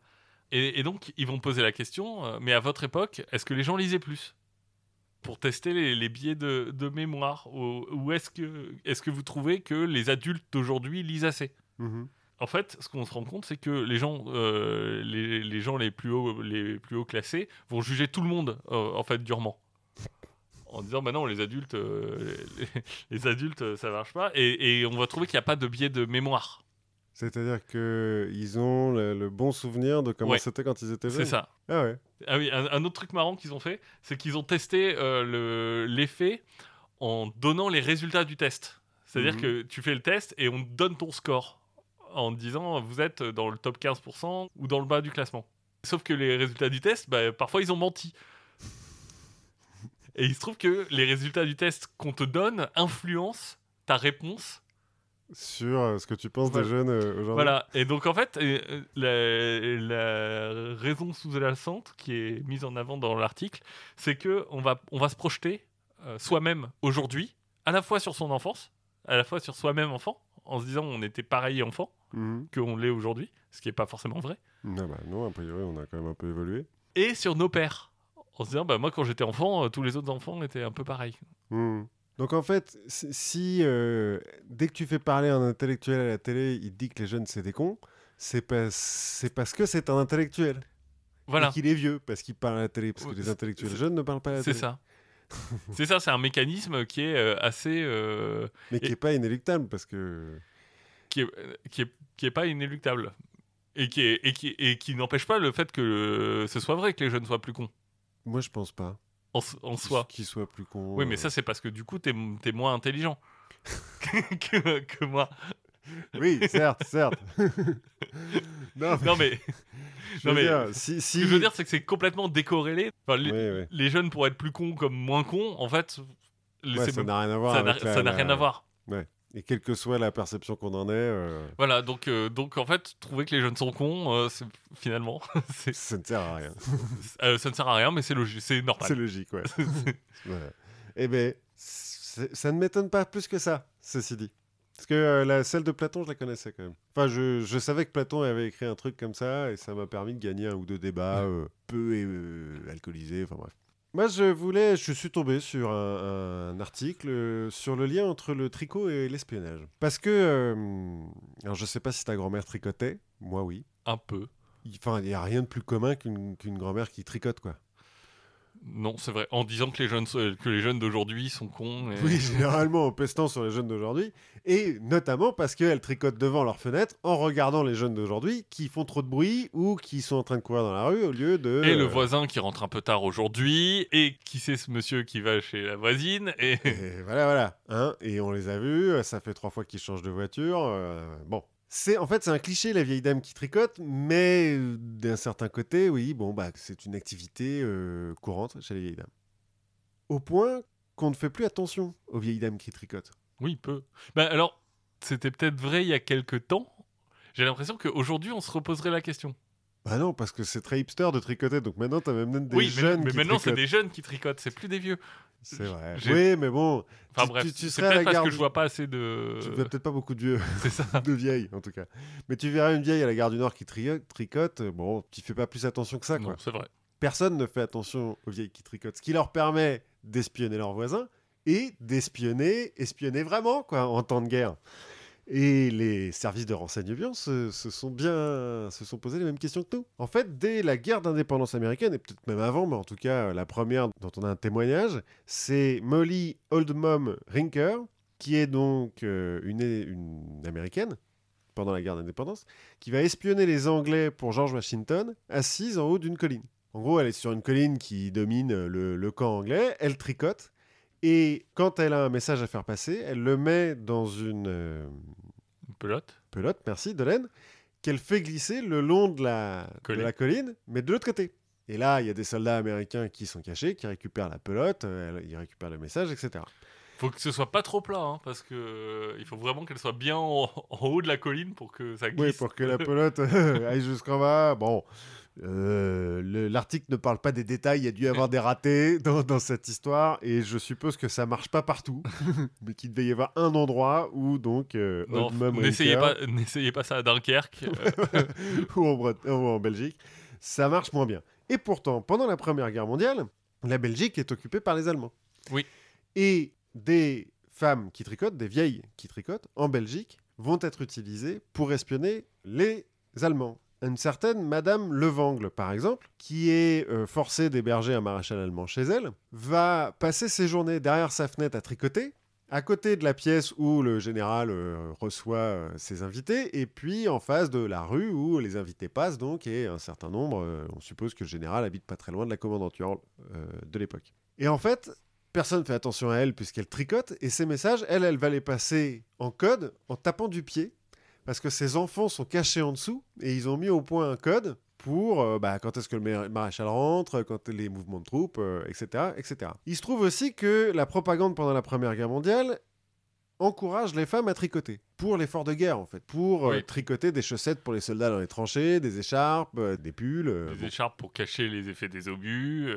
Et, et donc, ils vont poser la question, euh, mais à votre époque, est-ce que les gens lisaient plus Pour tester les, les biais de, de mémoire Ou, ou est-ce que, est que vous trouvez que les adultes d'aujourd'hui lisent assez? Mhm. en fait, ce qu'on se rend compte, c'est que les gens, euh, les, les gens les plus hauts, les plus hauts classés, vont juger tout le monde euh, en fait durement, en disant bah non, les adultes, euh, les, les adultes, ça marche pas, et, et on va trouver qu'il n'y a pas de biais de mémoire. C'est-à-dire qu'ils ont le, le bon souvenir de comment Ouais. c'était quand ils étaient jeunes. C'est ça. Ah ouais. Ah oui, un, un autre truc marrant qu'ils ont fait, c'est qu'ils ont testé euh, le- l'effet en donnant les résultats du test. C'est-à-dire Mhm. que tu fais le test et on te donne ton score en te disant vous êtes dans le top 15% ou dans le bas du classement. Sauf que les résultats du test, bah, parfois ils ont menti. Et il se trouve que les résultats du test qu'on te donne influencent ta réponse Sur euh, ce que tu penses Voilà. des jeunes euh, aujourd'hui. Voilà, et donc en fait, euh, la, la raison sous-jacente qui est mise en avant dans l'article, c'est que on va, on va se projeter euh, soi-même aujourd'hui, à la fois sur son enfance, à la fois sur soi-même enfant, en se disant on était pareil enfant Mhm. qu'on l'est aujourd'hui, ce qui n'est pas forcément vrai, Non, bah non, a priori, on a quand même un peu évolué. et sur nos pères, en se disant bah, moi quand j'étais enfant, tous les autres enfants étaient un peu pareils. Mhm. Donc en fait, si euh, dès que tu fais parler un intellectuel à la télé, il te dit que les jeunes c'est des cons, c'est pas- c'est parce que c'est un intellectuel. Voilà, Et qu'il est vieux, parce qu'il parle à la télé. Parce que Ouais, les c'est- intellectuels c'est- jeunes ne parlent pas à la c'est télé. ça. c'est ça, c'est un mécanisme qui est euh, assez... euh, Mais qui Et- n'est pas inéluctable, parce que. qui est, qui est, qui est pas inéluctable. Et qui, est, et qui, et qui n'empêche pas le fait que ce soit vrai que les jeunes soient plus cons. Moi, je pense pas. En, soi. Qu'ils soient plus cons. Oui, mais euh, ça, c'est parce que du coup, t'es es moins intelligent que, que moi. Oui, certes, certes. non, mais- Non, mais Non, mais dire, si, Ce que je veux dire, c'est que c'est complètement décorrélé. Enfin, les, Ouais, ouais. les jeunes pourraient être plus cons comme moins cons. En fait, Ouais, ça n'a rien à voir ça n'a rien à voir. Et quelle que soit la perception qu'on en ait, euh, Voilà, donc, euh, donc en fait, trouver que les jeunes sont cons, euh, c'est- finalement, c'est- ça ne sert à rien. ça ne sert à rien, mais c'est logique, c'est C'est normal. logique, ouais. Voilà. Eh c'est- ça ne m'étonne pas plus que ça, ceci dit. Parce que la, celle de Platon, je la connaissais quand même. Enfin, je, je savais que Platon avait écrit un truc comme ça, et ça m'a permis de gagner un ou deux débats peu alcoolisés, enfin bref. Moi, je voulais, je suis tombé sur un, un article euh, sur le lien entre le tricot et l'espionnage. Parce que, euh, alors je sais pas si ta grand-mère tricotait, moi oui. Un peu. Enfin, il n'y a rien de plus commun qu'une qu'une grand-mère qui tricote, quoi. Non, c'est vrai. En disant que les jeunes, que les jeunes d'aujourd'hui sont cons. et- Oui, généralement en pestant sur les jeunes d'aujourd'hui, et notamment parce qu'elles tricotent devant leur fenêtre en regardant les jeunes d'aujourd'hui qui font trop de bruit ou qui sont en train de courir dans la rue au lieu de... Et le euh, voisin qui rentre un peu tard aujourd'hui, et qui c'est ce monsieur qui va chez la voisine, et et voilà, voilà. Hein, et on les a vus, ça fait trois fois qu'ils changent de voiture. euh, bon. C'est, en fait, c'est un cliché, la vieille dame qui tricote, mais euh, d'un certain côté, oui, bon, bah, c'est une activité euh, courante chez les vieilles dames. Au point qu'on ne fait plus attention aux vieilles dames qui tricotent. oui, peu. Bah alors, c'était peut-être vrai il y a quelques temps. J'ai l'impression qu'aujourd'hui, on se reposerait la question. Bah non, parce que c'est très hipster de tricoter, donc maintenant, t'as même des oui, mais- jeunes mais, qui maintenant, c'est des jeunes qui tricotent, c'est plus des vieux. C'est vrai. Oui, mais bon, Enfin Tu- bref, tu- tu c'est serais à la parce gare que je vois pas assez de. tu vois peut-être pas beaucoup de vieux, C'est ça. de vieilles en tout cas. Mais tu verras une vieille à la gare du Nord qui tri- tricote, bon, tu fais pas plus attention que ça, quoi. Non, c'est vrai. Personne ne fait attention aux vieilles qui tricotent, ce qui leur permet d'espionner leurs voisins et d'espionner, espionner vraiment, quoi, en temps de guerre. Et les services de renseignement se, sont bien, se sont posé les mêmes questions que nous. En fait, dès la guerre d'indépendance américaine, et peut-être même avant, mais en tout cas euh, la première dont on a un témoignage, c'est Molly Oldmom Rinker, qui est donc euh, une, américaine pendant la guerre d'indépendance, qui va espionner les Anglais pour George Washington, assise en haut d'une colline. En gros, elle est sur une colline qui domine le, le camp anglais, elle tricote, et quand elle a un message à faire passer, elle le met dans une euh, pelote. pelote, merci, de laine, qu'elle fait glisser le long de la, de Colline. la colline, mais de l'autre côté. Et là, il y a des soldats américains qui sont cachés, qui récupèrent la pelote, euh, ils récupèrent le message, etc. Faut que ce soit pas trop plat, hein, parce que euh, il faut vraiment qu'elle soit bien en, en haut de la colline pour que ça glisse. Oui, pour que la pelote aille jusqu'en bas. Bon, euh, le- l'article ne parle pas des détails. Il y a dû y avoir des ratés dans, dans cette histoire, et je suppose que ça marche pas partout, mais qu'il devait y avoir un endroit où donc euh, n'essayez pas, ça à Dunkerque. euh, ou en, Bret- ou en Belgique, ça marche moins bien. Et pourtant, pendant la Première Guerre mondiale, la Belgique est occupée par les Allemands. Oui. Et des femmes qui tricotent, des vieilles qui tricotent, en Belgique, vont être utilisées pour espionner les Allemands. Une certaine Madame Levangle, par exemple, qui est euh, forcée d'héberger un maréchal allemand chez elle, va passer ses journées derrière sa fenêtre à tricoter, à côté de la pièce où le général euh, reçoit euh, ses invités, et puis en face de la rue où les invités passent, donc, et un certain nombre, on suppose que le général habite pas très loin de la commandanture de l'époque. Et en fait, personne ne fait attention à elle puisqu'elle tricote, et ces messages, elle, elle va les passer en code en tapant du pied, parce que ses enfants sont cachés en dessous, et ils ont mis au point un code pour euh, bah, quand est-ce que le mar- maréchal rentre, quand les mouvements de troupes, euh, etc., etc. Il se trouve aussi que la propagande pendant la Première Guerre mondiale encourage les femmes à tricoter pour l'effort de guerre en fait, pour euh, tricoter des chaussettes pour les soldats dans les tranchées, des écharpes, euh, des pulls. euh, des bon. écharpes pour cacher les effets des obus,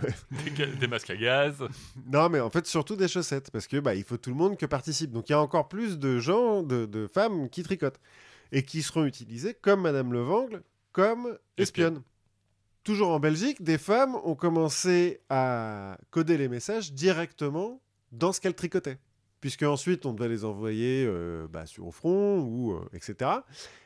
des, masques à gaz. Non, mais en fait surtout des chaussettes parce que bah il faut tout le monde que participe. Donc il y a encore plus de gens, de, de femmes qui tricotent et qui seront utilisées comme Madame Levangle, comme espionnes. Toujours en Belgique, des femmes ont commencé à coder les messages directement dans ce qu'elles tricotaient. Puisque ensuite on devait les envoyer euh, bah, sur au front ou euh, etc.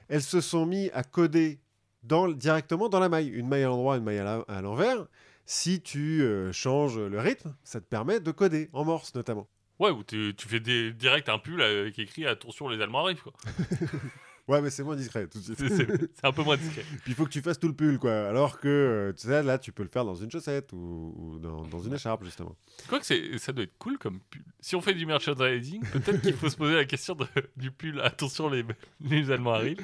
Elles se sont mis à coder dans, directement dans la maille, une maille à l'endroit, une maille à l'envers. Si tu euh, changes le rythme, ça te permet de coder en morse notamment. Ouais, ou tu, tu fais des, direct un pull avec écrit attention les Allemands arrivent quoi. Ouais, mais c'est moins discret tout de suite. C'est- un peu moins discret. Puis il faut que tu fasses tout le pull, quoi. Alors que, euh, tu sais, là, tu peux le faire dans une chaussette ou, ou dans, dans une écharpe, justement. Quoique c'est- ça doit être cool comme pull. Si on fait du merchandising, peut-être qu'il faut se poser la question de- du pull. Attention, les, les Allemands arrivent.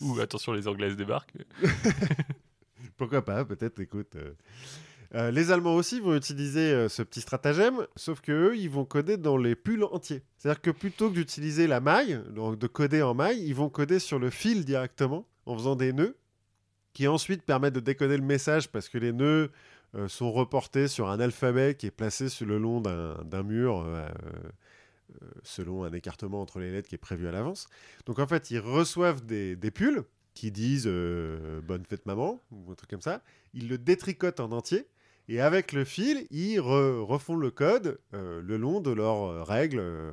Ou attention, les Anglaises débarquent. Pourquoi pas, peut-être, écoute. euh. Euh, les Allemands aussi vont utiliser euh, ce petit stratagème, sauf que eux, ils vont coder dans les pulls entiers. C'est-à-dire que plutôt que d'utiliser la maille, donc de coder en maille, ils vont coder sur le fil directement, en faisant des nœuds, qui ensuite permettent de décoder le message parce que les nœuds euh, sont reportés sur un alphabet qui est placé sur le long d'un mur. selon un écartement entre les lettres qui est prévu à l'avance. Donc en fait, ils reçoivent des, des pulls qui disent bonne fête maman ou un truc comme ça. Ils le détricotent en entier et avec le fil, ils re- refont le code euh, le long de leurs euh, règles. euh.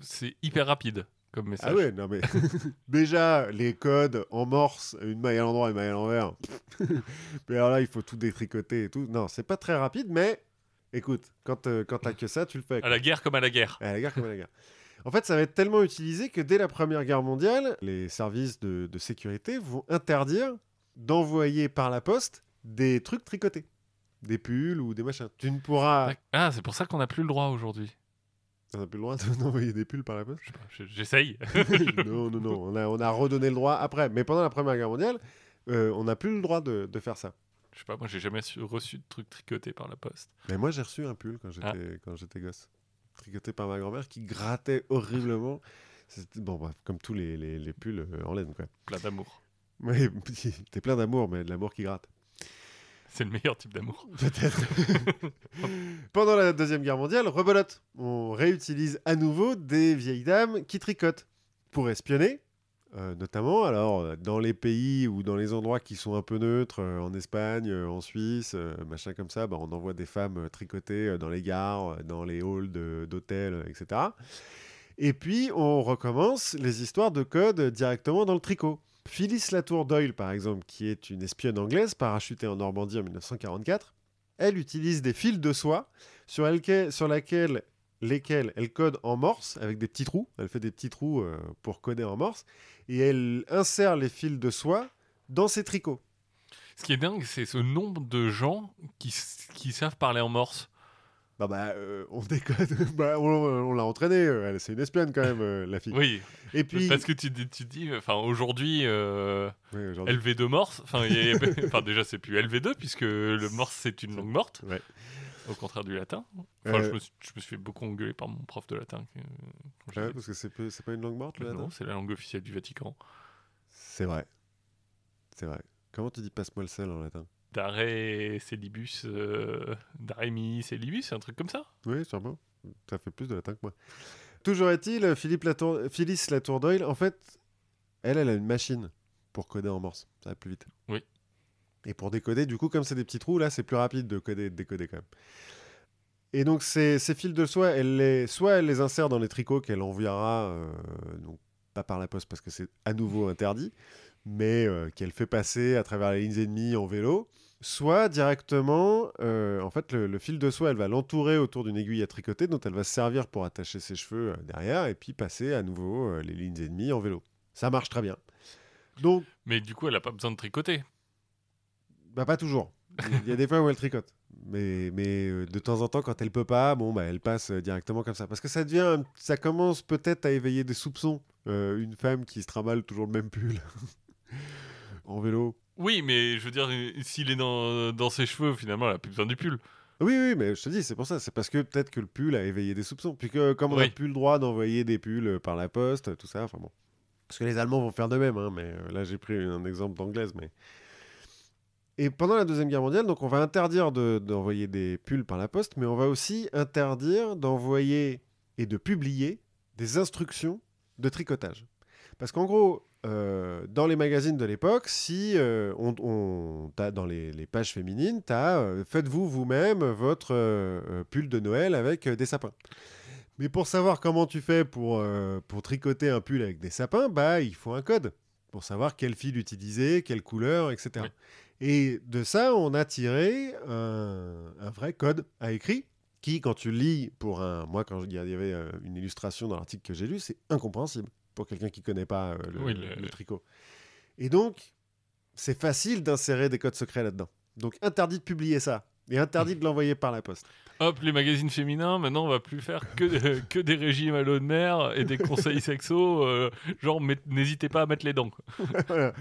C'est hyper rapide comme message. Ah ouais, non mais déjà les codes en morse, une maille à l'endroit, une maille à l'envers. mais alors là, il faut tout détricoter et tout. Non, c'est pas très rapide, mais écoute, quand, euh, quand t'as que ça, tu le fais. À la guerre comme à la guerre. À la guerre comme à la guerre. En fait, ça va être tellement utilisé que dès la Première Guerre mondiale, les services de, de sécurité vont interdire d'envoyer par la poste des trucs tricotés. Des pulls ou des machins. Tu ne pourras... Ah, c'est pour ça qu'on n'a plus le droit aujourd'hui. On n'a plus le droit de- d'envoyer des pulls par la poste J'essaye. Non, non, non. On a, on a redonné le droit après. Mais pendant la Première Guerre mondiale, euh, on n'a plus le droit de, de faire ça. Je sais pas, moi j'ai jamais reçu de trucs tricotés par la poste. Mais moi, j'ai reçu un pull quand j'étais Ah. gosse. Tricoté par ma grand-mère qui grattait horriblement. Bon, bref, comme tous les, les, les pulls euh, en laine, quoi. Plein d'amour. Oui, t'es plein d'amour, mais de l'amour qui gratte. C'est le meilleur type d'amour. Peut-être. Pendant la Deuxième Guerre mondiale, rebelote. On réutilise à nouveau des vieilles dames qui tricotent pour espionner, euh, notamment alors dans les pays ou dans les endroits qui sont un peu neutres, euh, en Espagne, euh, en Suisse, machin comme ça, bah, on envoie des femmes euh, dans les gares, dans les halls d'hôtels, etc. Et puis on recommence les histoires de code directement dans le tricot. Phyllis Latour Doyle, par exemple, qui est une espionne anglaise parachutée en Normandie en 1944, elle utilise des fils de soie sur, sur laquelle, lesquels elle code en morse avec des petits trous. Elle fait des petits trous euh, pour coder en morse et elle insère les fils de soie dans ses tricots. Ce qui est dingue, c'est ce nombre de gens qui savent parler en morse. Bah, bah euh, on décode, Bah, on, on l'a entraînée, euh, c'est une espionne quand même, euh, la fille. Oui, Et puis, parce que tu, dis- tu dis, enfin aujourd'hui, euh, Oui, aujourd'hui. LV2 morse, enfin déjà c'est plus LV2 puisque le morse c'est une langue morte, Ouais. au contraire du latin. Enfin, je, me suis, je me suis fait beaucoup engueuler par mon prof de latin. quand ouais, parce que c'est pas une langue morte, le non, latin? c'est la langue officielle du Vatican. C'est vrai. C'est vrai. Comment tu dis passe-moi le sel en latin? Dare célibus, euh, daremi célibus, un truc comme ça. Oui, sûrement. Ça fait plus de latin que moi. Toujours est-il, Philippe Latour... Phyllis Latour Doyle, en fait, elle, elle a une machine pour coder en morse. Ça va plus vite. Oui. Et pour décoder, du coup, comme c'est des petits trous, là, c'est plus rapide de coder et de décoder quand même. Et donc, ces, ces fils de soie, elle les... soit elle les insère dans les tricots qu'elle enverra, euh, donc pas par la poste parce que c'est à nouveau interdit, mais euh, qu'elle fait passer à travers les lignes ennemies en vélo, soit directement, euh, en fait, le, le fil de soie, elle va l'entourer autour d'une aiguille à tricoter, dont elle va se servir pour attacher ses cheveux euh, derrière, et puis passer à nouveau les lignes ennemies en vélo. Ça marche très bien. Donc, Mais du coup, elle a pas besoin de tricoter. bah, pas toujours. Il y a des fois où elle tricote. Mais, mais de temps en temps, quand elle peut pas, bon, bah, elle passe directement comme ça. Parce que ça devient, ça commence peut-être à éveiller des soupçons. Euh, une femme qui se trimballe toujours le même pull en vélo. Oui, mais je veux dire, s'il est dans, dans ses cheveux, finalement, elle a plus besoin du pull. Oui, oui, mais je te dis, c'est pour ça. C'est parce que peut-être que le pull a éveillé des soupçons. Puis que comme on n'a Oui. plus le droit d'envoyer des pulls euh, par la poste, tout ça, enfin bon. Parce que les Allemands vont faire de même, hein, mais euh, là j'ai pris un exemple d'anglaise. Mais... Et pendant la Deuxième Guerre mondiale, donc on va interdire de- d'envoyer des pulls par la poste, mais on va aussi interdire d'envoyer et de publier des instructions de tricotage. Parce qu'en gros, euh, dans les magazines de l'époque, si euh, on, on- dans les, les pages féminines, tu as faites-vous vous-même votre euh, euh, pull de Noël avec euh, des sapins. Mais pour savoir comment tu fais pour, euh, pour tricoter un pull avec des sapins, bah, il faut un code pour savoir quel fil utiliser, quelle couleur, etc. Oui. Et de ça, on a tiré un, un vrai code à écrit qui, quand tu lis pour un... Moi, quand il y avait euh, une illustration dans l'article que j'ai lu, c'est incompréhensible. Pour quelqu'un qui connaît pas euh, le, Oui, le- le tricot. Et donc, c'est facile d'insérer des codes secrets là-dedans. Donc, interdit de publier ça. Et interdit de l'envoyer par la poste. Hop, les magazines féminins, maintenant on va plus faire que, euh, que des régimes à l'eau de mer et des conseils sexo. euh, genre, n'hésitez pas à mettre les dents. Voilà.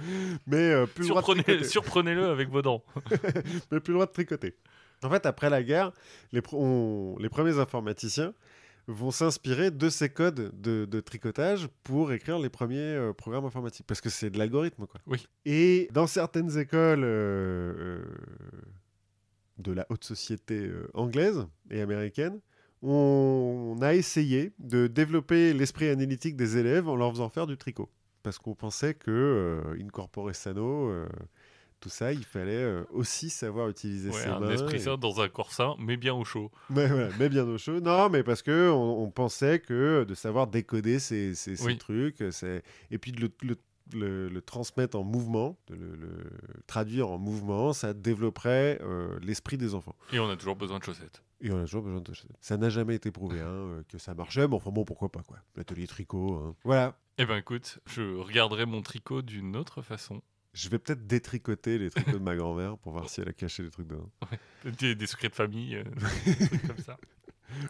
Mais euh, plus Surprenez-. Surprenez-le avec vos dents. mais plus droit de tricoter. En fait, après la guerre, les, pro- on- les premiers informaticiens vont s'inspirer de ces codes de, de tricotage pour écrire les premiers euh, programmes informatiques. Parce que c'est de l'algorithme, quoi. Oui. Et dans certaines écoles euh, euh, de la haute société anglaise et américaine, on, on a essayé de développer l'esprit analytique des élèves en leur faisant faire du tricot. Parce qu'on pensait que euh, in corpore sano, tout ça, il fallait euh, aussi savoir utiliser Ouais, ses un mains. esprit et- sain dans un corps sain, mais bien au chaud. mais, voilà, mais bien au chaud. Non, mais parce que on, on pensait que de savoir décoder ces, ces- ces Oui. trucs, c'est et puis de le, le- le- le transmettre en mouvement, de le, le traduire en mouvement, ça développerait euh, l'esprit des enfants. Et on a toujours besoin de chaussettes. Et on a toujours besoin de chaussettes. Ça n'a jamais été prouvé hein, euh, que ça marchait, mais enfin bon, pourquoi pas quoi. L'atelier tricot. hein. Voilà. Eh ben écoute, je regarderai mon tricot d'une autre façon. Je vais peut-être détricoter les tricots de ma grand-mère pour voir si elle a caché des trucs dedans. Des, des secrets de famille, euh, des trucs comme ça.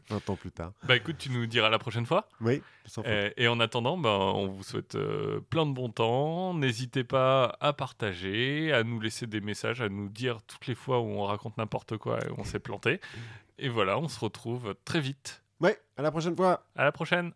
20 ans plus tard. Bah écoute, tu nous diras la prochaine fois. Oui, sans. Euh, et en attendant, bah, on vous souhaite euh, plein de bon temps. N'hésitez pas à partager, à nous laisser des messages, à nous dire toutes les fois où on raconte n'importe quoi et où on s'est planté. Et voilà, on se retrouve très vite. Ouais, à la prochaine fois. À la prochaine